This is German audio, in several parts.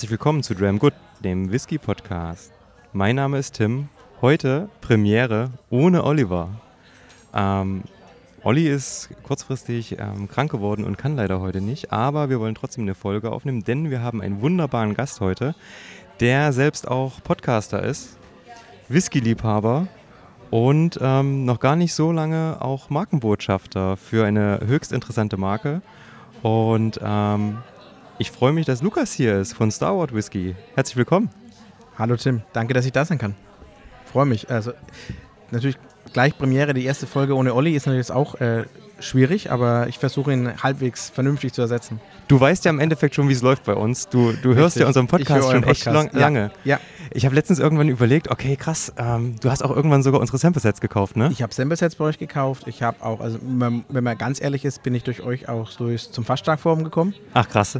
Herzlich willkommen zu Dram Good, dem Whisky Podcast. Mein Name ist Tim. Heute Premiere ohne Oliver. Ähm, Olli ist kurzfristig ähm, krank geworden und kann leider heute nicht, aber wir wollen trotzdem eine Folge aufnehmen, denn wir haben einen wunderbaren Gast heute, der selbst auch Podcaster ist, Whisky-Liebhaber und ähm, noch gar nicht so lange auch Markenbotschafter für eine höchst interessante Marke. Und ähm, ich freue mich, dass Lukas hier ist von Star Wars Whisky. Herzlich willkommen. Hallo Tim, danke, dass ich da sein kann. Freue mich. Also natürlich gleich Premiere, die erste Folge ohne Olli ist natürlich auch äh, schwierig, aber ich versuche ihn halbwegs vernünftig zu ersetzen. Du weißt ja im Endeffekt schon, wie es läuft bei uns. Du, du hörst ja unseren Podcast schon echt lang, lange. Ja. Ich habe letztens irgendwann überlegt, okay, krass, ähm, du hast auch irgendwann sogar unsere Sample-Sets gekauft, ne? Ich habe Sample-Sets bei euch gekauft. Ich habe auch, also wenn man ganz ehrlich ist, bin ich durch euch auch durch, zum Faststark-Forum gekommen. Ach, krass.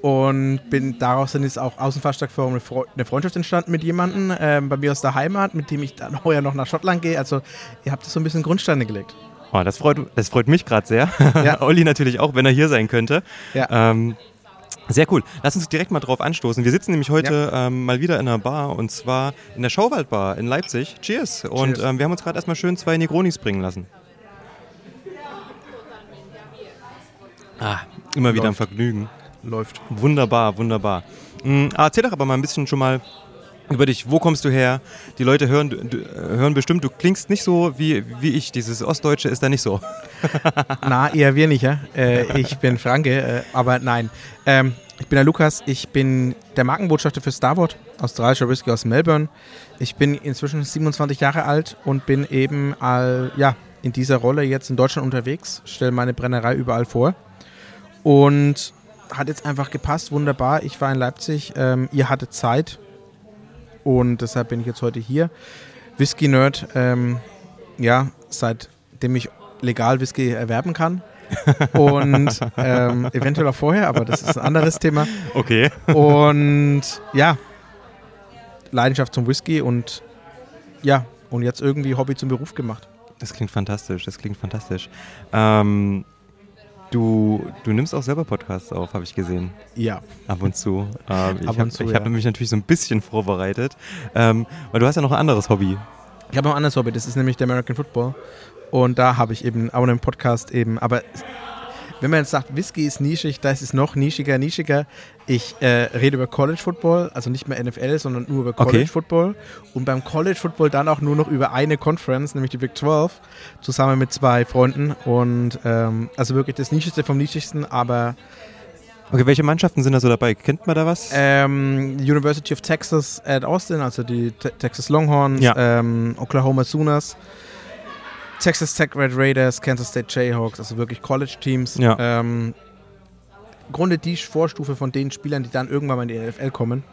Und bin daraus dann ist auch dem Faststark-Forum eine, Fre eine, Freundschaft entstanden mit jemandem ähm, bei mir aus der Heimat, mit dem ich dann heuer noch nach Schottland gehe. Also ihr habt so ein bisschen Grundsteine gelegt. Oh, das freut, das freut mich gerade sehr. Ja. Olli natürlich auch, wenn er hier sein könnte. Ja. Ähm, sehr cool. Lass uns direkt mal drauf anstoßen. Wir sitzen nämlich heute ja. ähm, mal wieder in einer Bar und zwar in der Schauwaldbar in Leipzig. Cheers. Cheers. Und ähm, wir haben uns gerade erstmal schön zwei Negronis bringen lassen. Ah, immer wieder ein Vergnügen. Läuft. Wunderbar, wunderbar. Mhm, erzähl doch aber mal ein bisschen schon mal über dich. Wo kommst du her? Die Leute hören, du, hören bestimmt, du klingst nicht so wie, wie ich. Dieses Ostdeutsche ist da nicht so. Na, eher weniger. Äh, ich bin Franke, äh, aber nein. Ähm, ich bin der Lukas, ich bin der Markenbotschafter für Starboard, australischer Whisky aus Melbourne. Ich bin inzwischen 27 Jahre alt und bin eben all, ja, in dieser Rolle jetzt in Deutschland unterwegs, stelle meine Brennerei überall vor. Und hat jetzt einfach gepasst, wunderbar. Ich war in Leipzig, ähm, ihr hattet Zeit, und deshalb bin ich jetzt heute hier. Whisky Nerd, ähm, ja, seitdem ich legal Whisky erwerben kann. und ähm, eventuell auch vorher, aber das ist ein anderes Thema. Okay. Und ja, Leidenschaft zum Whisky und ja, und jetzt irgendwie Hobby zum Beruf gemacht. Das klingt fantastisch, das klingt fantastisch. Ähm, Du, du nimmst auch selber Podcasts auf, habe ich gesehen. Ja. Ab und zu. Ähm, ich habe ja. hab mich natürlich so ein bisschen vorbereitet, ähm, weil du hast ja noch ein anderes Hobby. Ich habe noch ein anderes Hobby, das ist nämlich der American Football. Und da habe ich eben auch einen Podcast eben, aber wenn man jetzt sagt, Whisky ist nischig, da ist es noch nischiger, nischiger. Ich äh, rede über College Football, also nicht mehr NFL, sondern nur über College okay. Football. Und beim College Football dann auch nur noch über eine Conference, nämlich die Big 12, zusammen mit zwei Freunden. Und ähm, also wirklich das Nischigste vom Nischigsten, aber. Okay, welche Mannschaften sind da so dabei? Kennt man da was? Ähm, University of Texas at Austin, also die Te Texas Longhorns, ja. ähm, Oklahoma Sooners. Texas Tech Red Raiders, Kansas State Jayhawks, also wirklich College-Teams. Ja. Ähm, Im Grunde die Vorstufe von den Spielern, die dann irgendwann mal in die NFL kommen.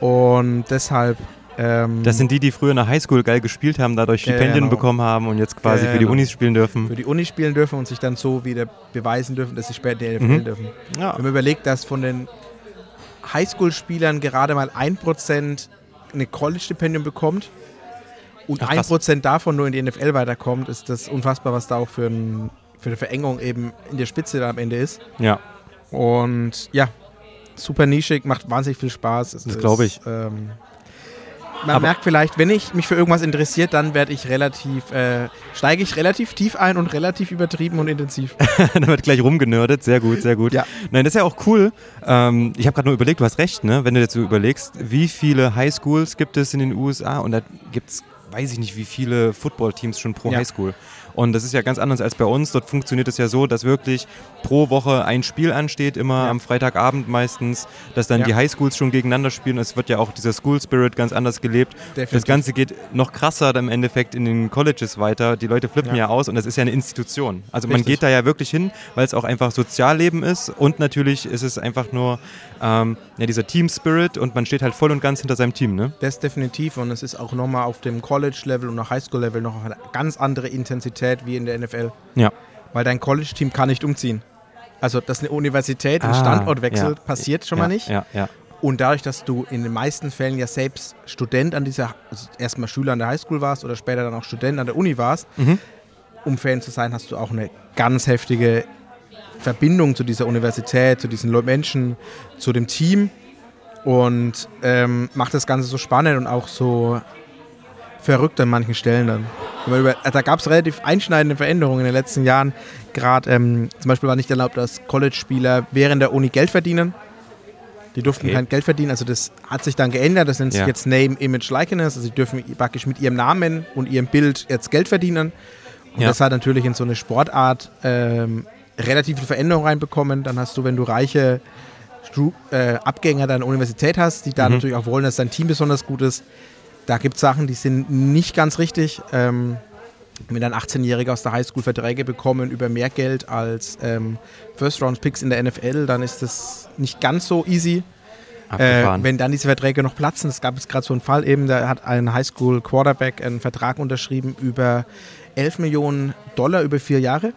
Und deshalb. Ähm, das sind die, die früher in der Highschool geil gespielt haben, dadurch Stipendien genau. bekommen haben und jetzt quasi genau. für die genau. Unis spielen dürfen. Für die Unis spielen dürfen und sich dann so wieder beweisen dürfen, dass sie später in die NFL mhm. dürfen. Ja. Wenn man überlegt, dass von den Highschool-Spielern gerade mal 1% eine College-Stipendium bekommt, und ein Prozent davon nur in die NFL weiterkommt, ist das unfassbar, was da auch für, ein, für eine Verengung eben in der Spitze da am Ende ist. Ja. Und ja, super nischig, macht wahnsinnig viel Spaß. Es das glaube ich. Ähm, man Aber merkt vielleicht, wenn ich mich für irgendwas interessiert, dann werde ich relativ, äh, steige ich relativ tief ein und relativ übertrieben und intensiv. da wird gleich rumgenördet, sehr gut, sehr gut. Ja. Nein, das ist ja auch cool. Ähm, ich habe gerade nur überlegt, du hast recht, ne? wenn du so überlegst, wie viele Highschools gibt es in den USA und da gibt es weiß ich nicht, wie viele Footballteams schon pro ja. Highschool. Und das ist ja ganz anders als bei uns. Dort funktioniert es ja so, dass wirklich pro Woche ein Spiel ansteht, immer ja. am Freitagabend meistens, dass dann ja. die Highschools schon gegeneinander spielen. Es wird ja auch dieser School Spirit ganz anders gelebt. Definitiv. Das Ganze geht noch krasser im Endeffekt in den Colleges weiter. Die Leute flippen ja, aus und das ist ja eine Institution. Also Richtig. man geht da ja wirklich hin, weil es auch einfach Sozialleben ist und natürlich ist es einfach nur ähm, ja, dieser Team Spirit und man steht halt voll und ganz hinter seinem Team. Ne? Das definitiv und es ist auch nochmal auf dem College-Level und auch Highschool-Level noch eine ganz andere Intensität wie in der NFL. Ja. Weil dein College-Team kann nicht umziehen. Also, dass eine Universität einen ah, Standort wechselt, ja. passiert schon ja, mal nicht. Ja, ja. Und dadurch, dass du in den meisten Fällen ja selbst Student an dieser, also erstmal Schüler an der Highschool warst oder später dann auch Student an der Uni warst, mhm. um Fan zu sein, hast du auch eine ganz heftige Verbindung zu dieser Universität, zu diesen Menschen, zu dem Team. Und ähm, macht das Ganze so spannend und auch so verrückt an manchen Stellen dann. Über, da gab es relativ einschneidende Veränderungen in den letzten Jahren. Gerade ähm, zum Beispiel war nicht erlaubt, dass College-Spieler während der Uni Geld verdienen. Die durften Okay. kein Geld verdienen. Also das hat sich dann geändert. Das nennt sich Ja. jetzt Name, Image, Likeness. Also sie dürfen praktisch mit ihrem Namen und ihrem Bild jetzt Geld verdienen. Und Ja. das hat natürlich in so eine Sportart ähm, relativ viel Veränderung reinbekommen. Dann hast du, wenn du reiche Stu äh, Abgänger deiner Universität hast, die da Mhm. natürlich auch wollen, dass dein Team besonders gut ist, da gibt es Sachen, die sind nicht ganz richtig. Ähm, wenn dann 18-Jährige aus der Highschool Verträge bekommen über mehr Geld als ähm, First-Round-Picks in der NFL, dann ist das nicht ganz so easy. Äh, wenn dann diese Verträge noch platzen, es gab jetzt gerade so einen Fall eben, da hat ein Highschool-Quarterback einen Vertrag unterschrieben über 11 Millionen Dollar über vier Jahre.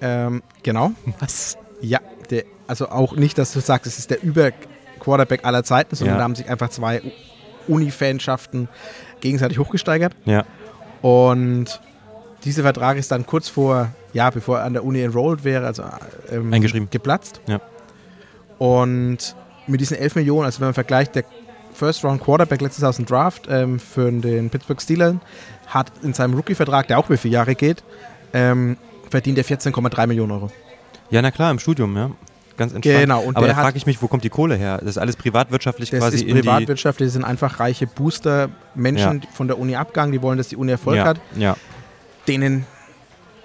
Ähm, genau. Was? Ja, der, also auch nicht, dass du sagst, es ist der Über-Quarterback aller Zeiten, sondern Ja. da haben sich einfach zwei Uni-Fanschaften gegenseitig hochgesteigert. Ja. Und dieser Vertrag ist dann kurz vor, ja, bevor er an der Uni enrolled wäre, also ähm, Eingeschrieben. geplatzt. Ja. Und mit diesen 11 Millionen, also wenn man vergleicht, der First Round Quarterback letztes Jahr aus dem Draft ähm, für den Pittsburgh Steelers hat in seinem Rookie-Vertrag, der auch über vier Jahre geht, ähm, verdient er 14,3 Millionen Euro. Ja, na klar, im Studium, ja. Ganz entspannt. Genau, und Aber da frage ich mich, wo kommt die Kohle her? Das ist alles privatwirtschaftlich Das quasi ist in die... Privatwirtschaft, das sind einfach reiche Booster, Menschen von der Uni abgegangen, die wollen, dass die Uni Erfolg ja, hat, ja, denen,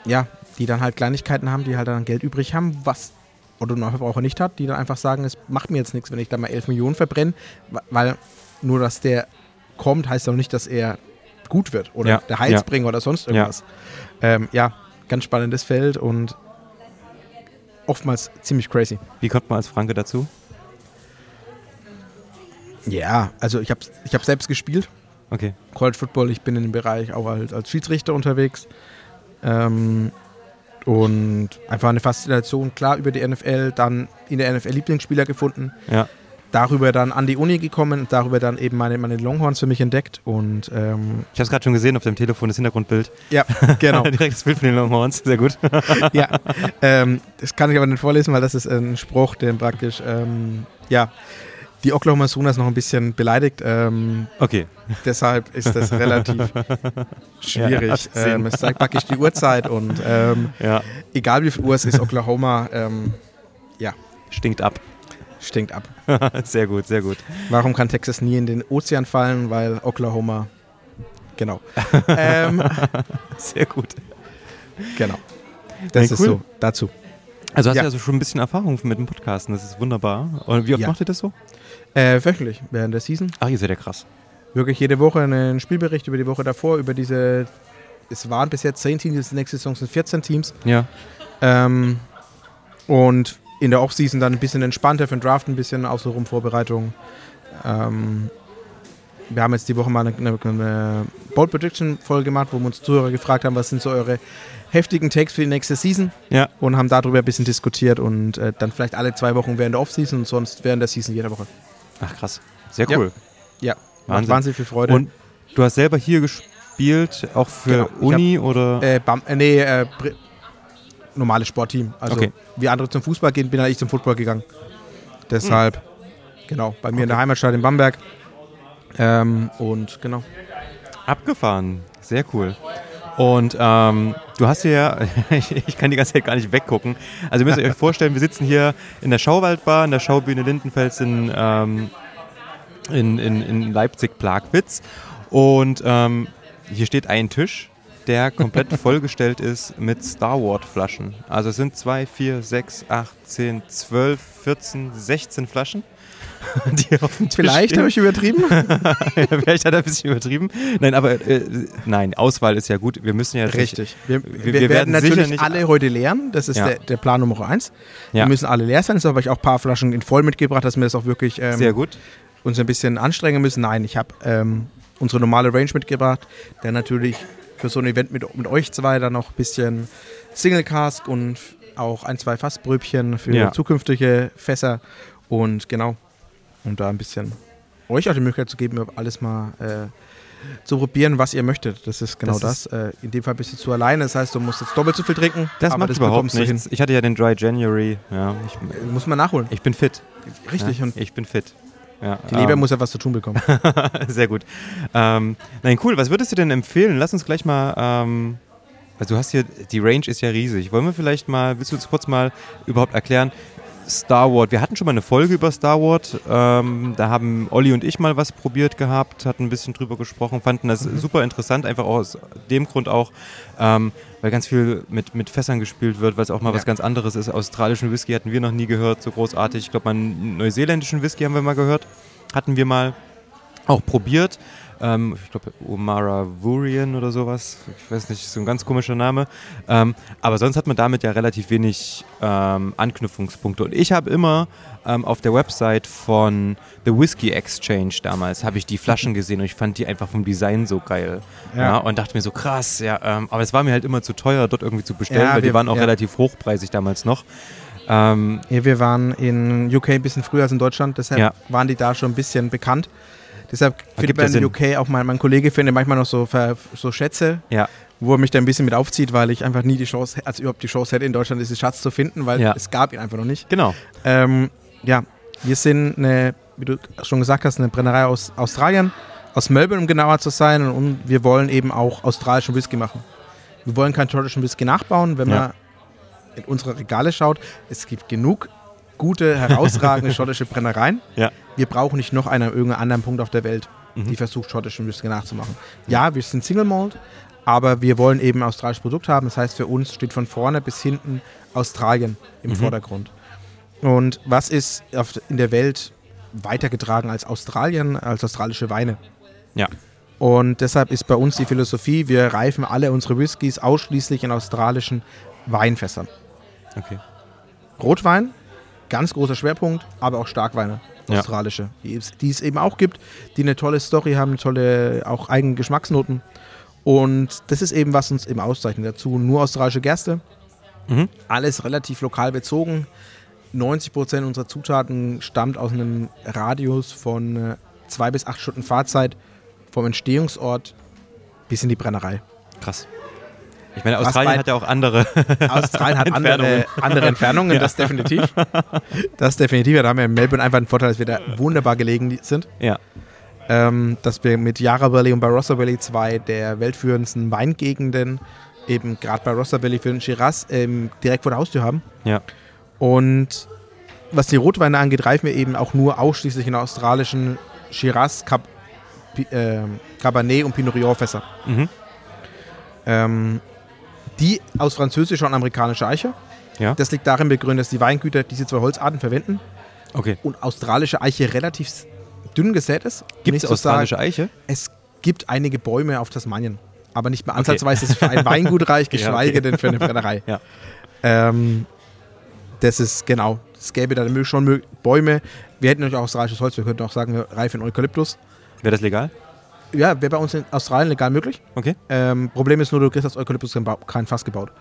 ja, die dann halt Kleinigkeiten haben, die halt dann Geld übrig haben, was Otto-Normalverbraucher nicht hat, die dann einfach sagen, es macht mir jetzt nichts, wenn ich da mal 11 Millionen verbrenne, weil nur, dass der kommt, heißt auch nicht, dass er gut wird oder Ja, der Heilsbringer oder sonst irgendwas. Ja. Ähm, ja, ganz spannendes Feld und oftmals ziemlich crazy. Wie kommt man als Franke dazu? Ja, also ich habe ich hab selbst gespielt, Okay. College Football. Ich bin in dem Bereich auch als, als Schiedsrichter unterwegs. Ähm, und einfach eine Faszination, klar, über die NFL, dann in der NFL Lieblingsspieler gefunden, Ja. Darüber dann an die Uni gekommen und darüber dann eben meine, meine Longhorns für mich entdeckt. Und ähm, Ich habe es gerade schon gesehen auf dem Telefon, das Hintergrundbild. ja, genau. Direkt das Bild von den Longhorns, sehr gut. ja, ähm, das kann ich aber nicht vorlesen, weil das ist ein Spruch, den praktisch, ähm, ja, die Oklahoma Sooners noch ein bisschen beleidigt. Ähm, Okay. Deshalb ist das relativ schwierig. gesehen. ähm, es zeigt praktisch die Uhrzeit und ähm, Ja. egal wie viel Uhr es ist, Oklahoma ähm, Stinkt ab. Stinkt ab. sehr gut, sehr gut. Warum kann Texas nie in den Ozean fallen? Weil Oklahoma. Genau. ähm, Sehr gut. genau. Das Nee, ist cool. so dazu. Also hast Ja. du also schon ein bisschen Erfahrung mit dem Podcasten, das ist wunderbar. Und wie oft Ja. macht ihr das so? Äh, wöchentlich während der Season. Ach, ihr seid ja krass. Wirklich jede Woche einen Spielbericht über die Woche davor, über diese. Es waren bis jetzt 10 Teams, nächste Saison sind 14 Teams. Ja. Ähm, und in der Offseason dann ein bisschen entspannter für den Draft, ein bisschen außenrum Vorbereitung. Ähm, wir haben jetzt die Woche mal eine, eine, eine Bold Prediction Folge gemacht, wo wir uns Zuhörer gefragt haben, was sind so eure heftigen Takes für die nächste Season Ja. und haben darüber ein bisschen diskutiert und äh, dann vielleicht alle zwei Wochen während der Offseason und sonst während der Season jede Woche. Ach, krass. Sehr Ja. cool. Ja, macht Wahnsinn. wahnsinnig viel Freude. Und du hast selber hier gespielt, auch für Genau, Uni oder? Äh, Bam, äh, nee, äh, normales Sportteam. Also Okay. wie andere zum Fußball gehen, bin halt ich zum Football gegangen. Deshalb, genau, bei mir in der Okay. Heimatstadt in Bamberg. Ähm, und genau. Abgefahren. Sehr cool. Und ähm, du hast hier, ja- ich, ich kann die ganze Zeit gar nicht weggucken. Also ihr müsst euch vorstellen, wir sitzen hier in der Schauwaldbar, in der Schaubühne Lindenfels in, ähm, in, in, in Leipzig-Plagwitz. Und ähm, hier steht ein Tisch, der komplett vollgestellt ist mit Star Wars-Flaschen. Also es sind 2, 4, 6, 8, 10, 12, 14, 16 Flaschen. Vielleicht habe ich übertrieben. Vielleicht hat er ein bisschen übertrieben. Nein, aber äh, nein, Auswahl ist ja gut. Wir müssen ja Richtig. Wir, wir, wir werden, werden natürlich nicht- alle heute leeren. Das ist Ja. der, der Plan Nummer eins. Ja. Wir müssen alle leer sein. Deshalb habe ich auch ein paar Flaschen in voll mitgebracht, dass wir das auch wirklich ähm, sehr gut. uns ein bisschen anstrengen müssen. Nein, ich habe ähm, unsere normale Range mitgebracht, der natürlich für so ein Event mit, mit euch zwei dann noch ein bisschen Single Cask und auch ein, zwei Fassbröbchen für Ja. zukünftige Fässer und genau, um da ein bisschen euch auch die Möglichkeit zu geben, alles mal äh, zu probieren, was ihr möchtet. Das ist genau Das das. Äh, in dem Fall bist du zu alleine, das heißt, du musst jetzt doppelt so viel trinken. Das macht das überhaupt nichts. Ich hatte ja den Dry January. Ja, ich, hin. Muss man nachholen. ich bin fit. Richtig. Ja, Und ich bin fit. Ja. Die Leber ähm, muss ja was zu tun bekommen. Sehr gut. Ähm, nein, cool. Was würdest du denn empfehlen? Lass uns gleich mal. Ähm, also du hast hier, die Range ist ja riesig. Wollen wir vielleicht mal, willst du uns kurz mal überhaupt erklären, Star Wars. Wir hatten schon mal eine Folge über Star Wars. Ähm, da haben Olli und ich mal was probiert gehabt, hatten ein bisschen drüber gesprochen, fanden das Mhm. super interessant, einfach aus dem Grund auch, ähm, weil ganz viel mit, mit Fässern gespielt wird, weil es auch mal Ja. was ganz anderes ist. Australischen Whisky hatten wir noch nie gehört, so großartig. Ich glaube, mal einen neuseeländischen Whisky haben wir mal gehört. Hatten wir mal auch probiert. Ähm, ich glaube, Omara Vurian oder sowas. Ich weiß nicht, so ein ganz komischer Name. Ähm, aber sonst hat man damit ja relativ wenig ähm, Anknüpfungspunkte. Und ich habe immer ähm, auf der Website von The Whiskey Exchange damals, habe ich die Flaschen gesehen und ich fand die einfach vom Design so geil. Ja. Ja. und dachte mir so, krass, ja. Ähm, aber es war mir halt immer zu teuer, dort irgendwie zu bestellen, Ja, weil die wir- waren auch ja. relativ hochpreisig damals noch. Ähm, Ja, wir waren in UK ein bisschen früher als in Deutschland, deshalb Ja. waren die da schon ein bisschen bekannt. Deshalb findet man in Sinn. UK auch mein, mein Kollege findet manchmal noch so, so Schätze, ja, wo er mich da ein bisschen mit aufzieht, weil ich einfach nie die Chance, also überhaupt die Chance hätte, in Deutschland diesen Schatz zu finden, weil Ja. es gab ihn einfach noch nicht. genau. Ähm, ja, wir sind eine, wie du schon gesagt hast, eine Brennerei aus Australien, aus Melbourne, um genauer zu sein. Und wir wollen eben auch australischen Whisky machen. Wir wollen keinen schottischen Whisky nachbauen. Wenn Ja. man in unsere Regale schaut, es gibt genug gute, herausragende schottische Brennereien. Ja. Wir brauchen nicht noch einen an irgendeinem anderen Punkt auf der Welt, Mhm. die versucht, schottischen Whisky nachzumachen. Ja, wir sind Single Malt, aber wir wollen eben ein australisches Produkt haben. Das heißt, für uns steht von vorne bis hinten Australien im Mhm. Vordergrund. Und was ist in der Welt weitergetragen als Australien, als australische Weine? Ja. Und deshalb ist bei uns die Philosophie, wir reifen alle unsere Whiskys ausschließlich in australischen Weinfässern. Okay. Rotwein, ganz großer Schwerpunkt, aber auch Starkweine, Ja. australische, die, es- die es eben auch gibt, die eine tolle Story haben, eine tolle, auch eigene Geschmacksnoten. Und das ist eben, was uns eben auszeichnet. Dazu nur australische Gerste, Mhm. alles relativ lokal bezogen. 90% unserer Zutaten stammt aus einem Radius von äh, zwei bis acht Stunden Fahrzeit vom Entstehungsort bis in die Brennerei. Krass. Ich meine, Australien bei- hat ja auch andere. Australien hat andere, Entfernungen. andere Entfernungen, Ja. das definitiv. Das definitiv. Da haben wir in Melbourne einfach einen Vorteil, dass wir da wunderbar gelegen sind. ja. Ähm, dass wir mit Yarra Valley und Barossa Valley zwei der weltführendsten Weingegenden, eben gerade Barossa Valley für den Shiraz, ähm, direkt vor der Haustür haben. Ja. Und was die Rotweine angeht, reifen wir eben auch nur ausschließlich in australischen Shiraz, Cab ähm, Cabernet und Pinot Noir Fässer. Mhm. Ähm, die aus französischer und amerikanischer Eiche. Ja. Das liegt darin begründet, dass die Weingüter diese zwei Holzarten verwenden Okay. und australische Eiche relativ dünn gesät ist. Gibt es australische sagen, Eiche? Es gibt einige Bäume auf Tasmanien, aber nicht mehr ansatzweise ist für ein Weingut reich, Ja, geschweige okay. denn für eine Brennerei. Ja. Ähm, das ist genau. Es gäbe da schon Bäume. Wir hätten natürlich auch australisches Holz. Wir könnten auch sagen, wir reifen Eukalyptus. Wäre das legal? Ja, wäre bei uns in Australien legal möglich. Okay. Ähm, Problem ist nur, du kriegst aus Eukalyptus kein, Fass gebaut.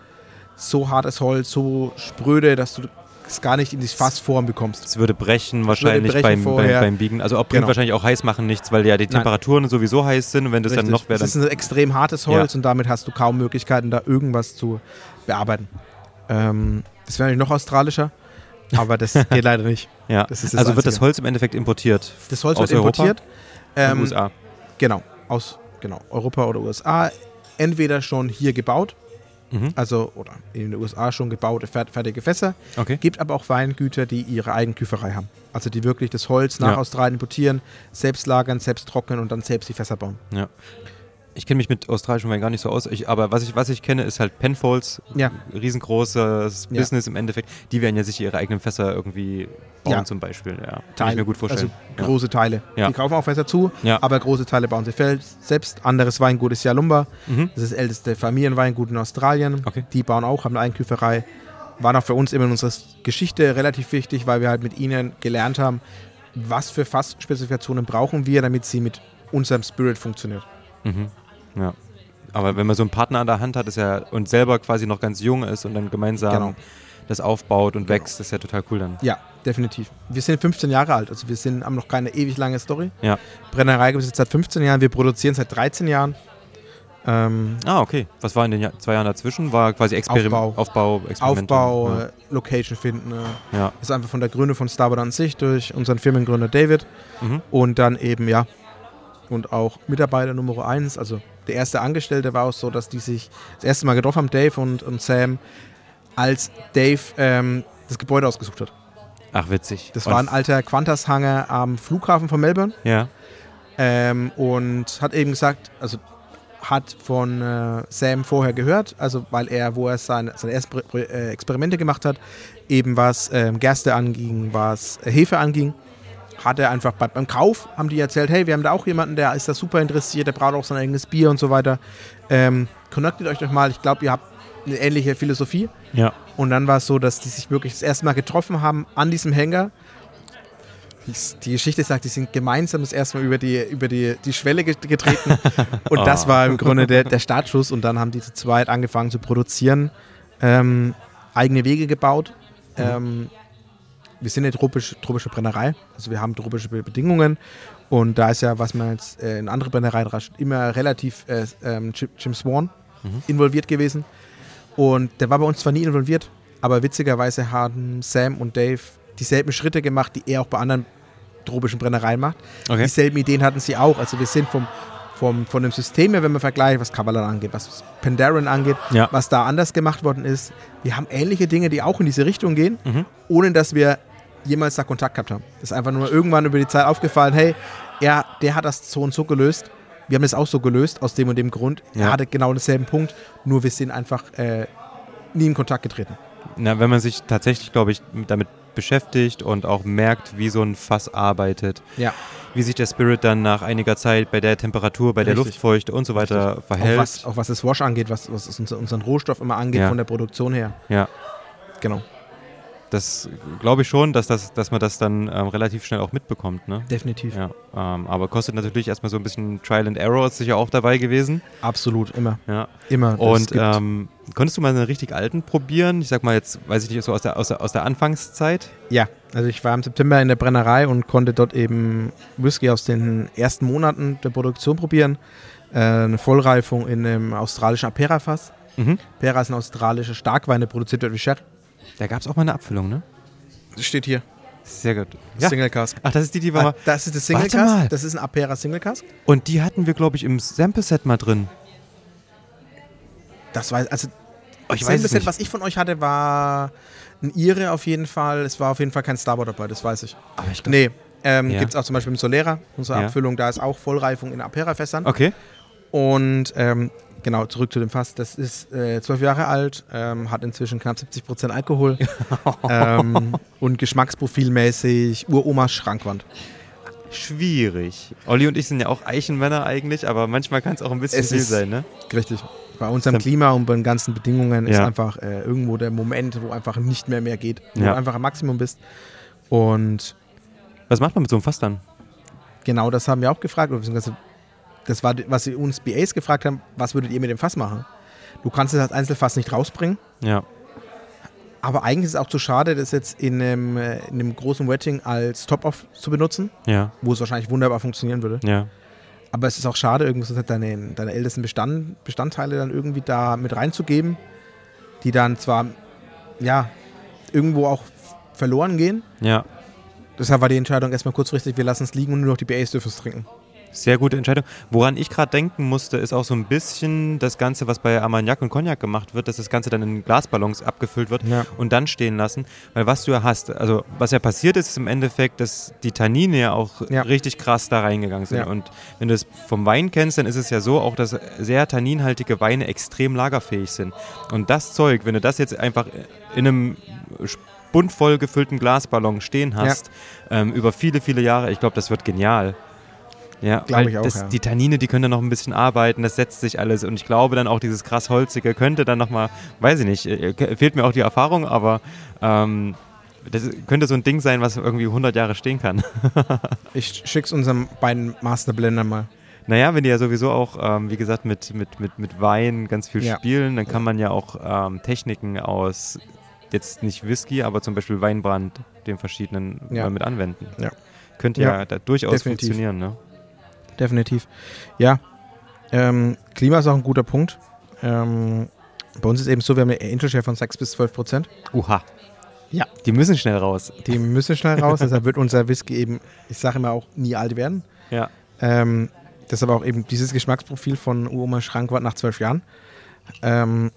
So hartes Holz, so spröde, dass du es gar nicht in die Fassform bekommst. Es würde brechen wahrscheinlich brechen beim, beim, beim Biegen. Also auch bringt Genau. wahrscheinlich auch heiß machen nichts, weil ja die Nein. Temperaturen sowieso heiß sind und wenn das dann noch wäre, das ist ein extrem hartes Holz und damit hast du kaum Möglichkeiten, da irgendwas zu bearbeiten. Ähm, das wäre natürlich noch australischer, aber das geht leider nicht. Ja. das das also wird das Einzige. Holz im Endeffekt importiert. Das Holz Aus wird Europa? importiert. von Ähm, USA. Genau, aus genau, Europa oder USA. Entweder schon hier gebaut, Mhm. also oder in den USA schon gebaute, fer- fertige Fässer. Okay. Gibt aber auch Weingüter, die ihre eigene Küferei haben. Also die wirklich das Holz nach Ja. Australien importieren, selbst lagern, selbst trocknen und dann selbst die Fässer bauen. Ja. Ich kenne mich mit australischem Wein gar nicht so aus, ich, aber was ich, was ich kenne, ist halt Penfolds, Ja. riesengroßes Ja. Business im Endeffekt. Die werden ja sicher ihre eigenen Fässer irgendwie bauen Ja. zum Beispiel. Ja. Kann ich mir gut vorstellen. Also große Teile. Ja. Die kaufen auch Fässer zu, aber große Teile bauen sie selbst. Anderes Weingut ist Yalumba. Mhm. Das ist das älteste Familienweingut in Australien. Okay. Die bauen auch, haben eine Eigenküferei. War auch für uns immer in unserer Geschichte relativ wichtig, weil wir halt mit ihnen gelernt haben, was für Fassspezifikationen brauchen wir, damit sie mit unserem Spirit funktioniert. Mhm. Ja. Aber wenn man so einen Partner an der Hand hat ist ja, und selber quasi noch ganz jung ist und dann gemeinsam Genau. das aufbaut und Genau. wächst, ist ja total cool dann. Ja, definitiv. Wir sind 15 Jahre alt, also wir sind, haben noch keine ewig lange Story. Ja. Brennerei gibt es jetzt seit 15 Jahren, wir produzieren seit 13 Jahren. Ähm, Ah, okay. Was war in den Jahr, zwei Jahren dazwischen? War quasi Experiment, Aufbau. Aufbau, Experimente. Aufbau, Ja. äh, Location finden. Äh, ja. ist einfach von der Gründung von Starboard an sich durch unseren Firmengründer David Mhm. und dann eben, ja, und auch Mitarbeiter Nummer eins, also der erste Angestellte war auch so, dass die sich das erste Mal getroffen haben, Dave und, und Sam, als Dave ähm, das Gebäude ausgesucht hat. Ach, witzig. Das Und- war ein alter Qantas-Hangar am Flughafen von Melbourne Ja. ähm, und hat eben gesagt, also hat von äh, Sam vorher gehört, also weil er, wo er seine, seine ersten äh, Experimente gemacht hat, eben was ähm, Gerste anging, was äh, Hefe anging, hat er einfach bei, beim Kauf, haben die erzählt, hey, wir haben da auch jemanden, der ist da super interessiert, der braucht auch sein eigenes Bier und so weiter. Ähm, connectet euch doch mal, ich glaube, ihr habt eine ähnliche Philosophie. Ja. Und dann war es so, dass die sich wirklich das erste Mal getroffen haben an diesem Hangar. Die- Geschichte sagt, die sind gemeinsam das erste Mal über die, über die, die Schwelle get- getreten. Und das Oh. war im Grunde der, der Startschuss. Und dann haben die zu zweit angefangen zu produzieren, ähm, eigene Wege gebaut. Ähm, wir sind eine tropisch, tropische Brennerei, also wir haben tropische Be- Bedingungen. Und da ist ja, was man jetzt äh, in andere Brennereien rascht, immer relativ äh, ähm, Jim, Swan involviert gewesen. Und der war bei uns zwar nie involviert, aber witzigerweise haben Sam und Dave dieselben Schritte gemacht, die er auch bei anderen tropischen Brennereien macht. Okay. Dieselben Ideen hatten sie auch. Also wir sind vom, vom, von dem System her, wenn man vergleicht, was Kavalan angeht, was Pandaren angeht, Ja. was da anders gemacht worden ist. Wir haben ähnliche Dinge, die auch in diese Richtung gehen, Mhm. ohne dass wir jemals da Kontakt gehabt haben. Ist einfach nur irgendwann über die Zeit aufgefallen, hey, er, der hat das so und so gelöst. Wir haben das auch so gelöst, aus dem und dem Grund. Ja. Er hatte genau denselben Punkt, nur wir sind einfach äh, nie in Kontakt getreten. Na, wenn man sich tatsächlich, glaube ich, damit beschäftigt und auch merkt, wie so ein Fass arbeitet, Ja. wie sich der Spirit dann nach einiger Zeit bei der Temperatur, bei der Richtig. Luftfeuchte und so weiter Auch verhält. was, auch was das Wash angeht, was, was unseren Rohstoff immer angeht, Ja. von der Produktion her. Ja, Genau, das glaube ich schon, dass, das, dass man das dann ähm, relativ schnell auch mitbekommt. Ne? definitiv. Ja, ähm, aber kostet natürlich erstmal so ein bisschen Trial and Error, ist sicher auch dabei gewesen. Absolut, immer. Ja. Immer. Und ähm, konntest du mal einen richtig alten probieren? Ich sag mal jetzt, weiß ich nicht, so aus der, aus der, aus der Anfangszeit? Ja, also ich war im September in der Brennerei und konnte dort eben Whisky aus den ersten Monaten der Produktion probieren. Äh, eine Vollreifung in einem australischen Apera-Fass. Mhm. Apera ist ein australischer Starkwein, der produziert wird wie Sherry. Da gab es auch mal eine Abfüllung, ne? Das steht hier. Sehr gut. Ja. Single Cask. Ach, das ist die, die war. Ah, das ist das Single Warte mal. Cask. Das ist ein Apera Single Cask. Und die hatten wir, glaube ich, im Sample-Set mal drin. Das war, also, Oh, ich das weiß es Set, nicht. was ich von euch hatte, war ein Ire auf jeden Fall. Es war auf jeden Fall kein Starboard dabei, das weiß ich. Aber ich glaub- Nee, ähm, Ja. gibt es auch zum Beispiel im Solera, unsere Ja. Abfüllung, da ist auch Vollreifung in Apera-Fässern. Okay. Und ähm, genau, zurück zu dem Fass. Das ist äh, zwölf Jahre alt, ähm, hat inzwischen knapp 70 Prozent Alkohol ähm, und geschmacksprofilmäßig Uromas Schrankwand. Schwierig. Olli und ich sind ja auch Eichenmänner eigentlich, aber manchmal kann es auch ein bisschen Es viel ist- sein, ne? Richtig. Bei unserem Klima und bei den ganzen Bedingungen ist Ja. einfach äh, irgendwo der Moment, wo einfach nicht mehr mehr geht. Wo Ja. du einfach am Maximum bist. Und Was macht man mit so einem Fass dann? genau das haben wir auch gefragt. oder beziehungsweise Das war, was sie uns BAs gefragt haben, was würdet ihr mit dem Fass machen? Du kannst es als Einzelfass nicht rausbringen. Ja. Aber eigentlich ist es auch zu schade, das jetzt in einem, äh, in einem großen Wetting als Top-Off zu benutzen, Ja. wo es wahrscheinlich wunderbar funktionieren würde. Ja. Aber es ist auch schade, irgendwie so deine, deine ältesten Bestand, Bestandteile dann irgendwie da mit reinzugeben, die dann zwar, ja, irgendwo auch verloren gehen. Ja. Deshalb war die Entscheidung erstmal kurzfristig, wir lassen es liegen und nur noch die BAs dürfen es trinken. Sehr gute Entscheidung. Woran ich gerade denken musste, ist auch so ein bisschen das Ganze, was bei Armagnac und Cognac gemacht wird, dass das Ganze dann in Glasballons abgefüllt wird Ja. und dann stehen lassen. Weil was du ja hast, also was ja passiert ist, ist im Endeffekt, dass die Tannine ja auch Ja. richtig krass da reingegangen sind. Ja. Und wenn du es vom Wein kennst, dann ist es ja so auch, dass sehr tanninhaltige Weine extrem lagerfähig sind. Und das Zeug, wenn du das jetzt einfach in einem buntvoll gefüllten Glasballon stehen hast, ähm, über viele, viele Jahre, ich glaube, das wird genial. Ja, Glaub weil ich auch, das, ja. die Tannine, die können dann noch ein bisschen arbeiten, das setzt sich alles und ich glaube dann auch dieses krass holzige könnte dann nochmal, weiß ich nicht, äh, fehlt mir auch die Erfahrung, aber ähm, das könnte so ein Ding sein, was irgendwie 100 Jahre stehen kann. Ich schick's unseren beiden Masterblender mal. Naja, wenn die ja sowieso auch, ähm, wie gesagt, mit, mit, mit, mit Wein ganz viel Ja. spielen, dann kann man ja auch ähm, Techniken aus, jetzt nicht Whisky, aber zum Beispiel Weinbrand, den verschiedenen Ja. äh, mit anwenden. Ja. Könnte ja, Ja, da durchaus definitiv. funktionieren, ne? Definitiv. Ja. Ähm, Klima ist auch ein guter Punkt. Ähm, bei uns ist eben so, wir haben eine Angel Share von 6 bis 12 Prozent. Uha. Ja. Die müssen schnell raus. Die müssen schnell raus, deshalb wird unser Whisky eben, ich sage immer auch, nie alt werden. Ja. Ähm, deshalb auch eben dieses Geschmacksprofil von Uroma Schrankwart nach zwölf Jahren. Ähm,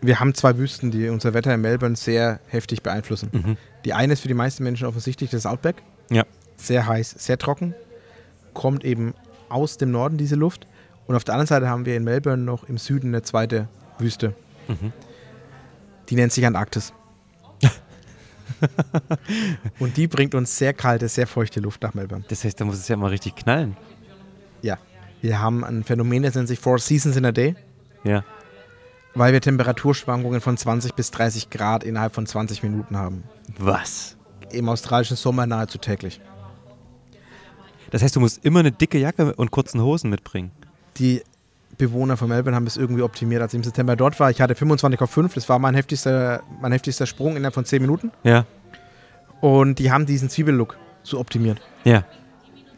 wir haben zwei Wüsten, die unser Wetter in Melbourne sehr heftig beeinflussen. Mhm. Die eine ist für die meisten Menschen offensichtlich das Outback. Ja. Sehr heiß, sehr trocken. Kommt eben aus dem Norden diese Luft. Und auf der anderen Seite haben wir in Melbourne noch im Süden eine zweite Wüste. Mhm. Die nennt sich Antarktis. Und die bringt uns sehr kalte, sehr feuchte Luft nach Melbourne. Das heißt, da muss es ja mal richtig knallen. Ja. Wir haben ein Phänomen, das nennt sich Four Seasons in a Day, Ja. weil wir Temperaturschwankungen von 20 bis 30 Grad innerhalb von 20 Minuten haben. Was? Im australischen Sommer nahezu täglich. Das heißt, du musst immer eine dicke Jacke und kurzen Hosen mitbringen. Die Bewohner von Melbourne haben es irgendwie optimiert, als ich im September dort war. Ich hatte 25,5, das war mein heftigster, mein heftigster Sprung innerhalb von 10 Minuten. Ja. Und die haben diesen Zwiebellook so optimiert. Ja.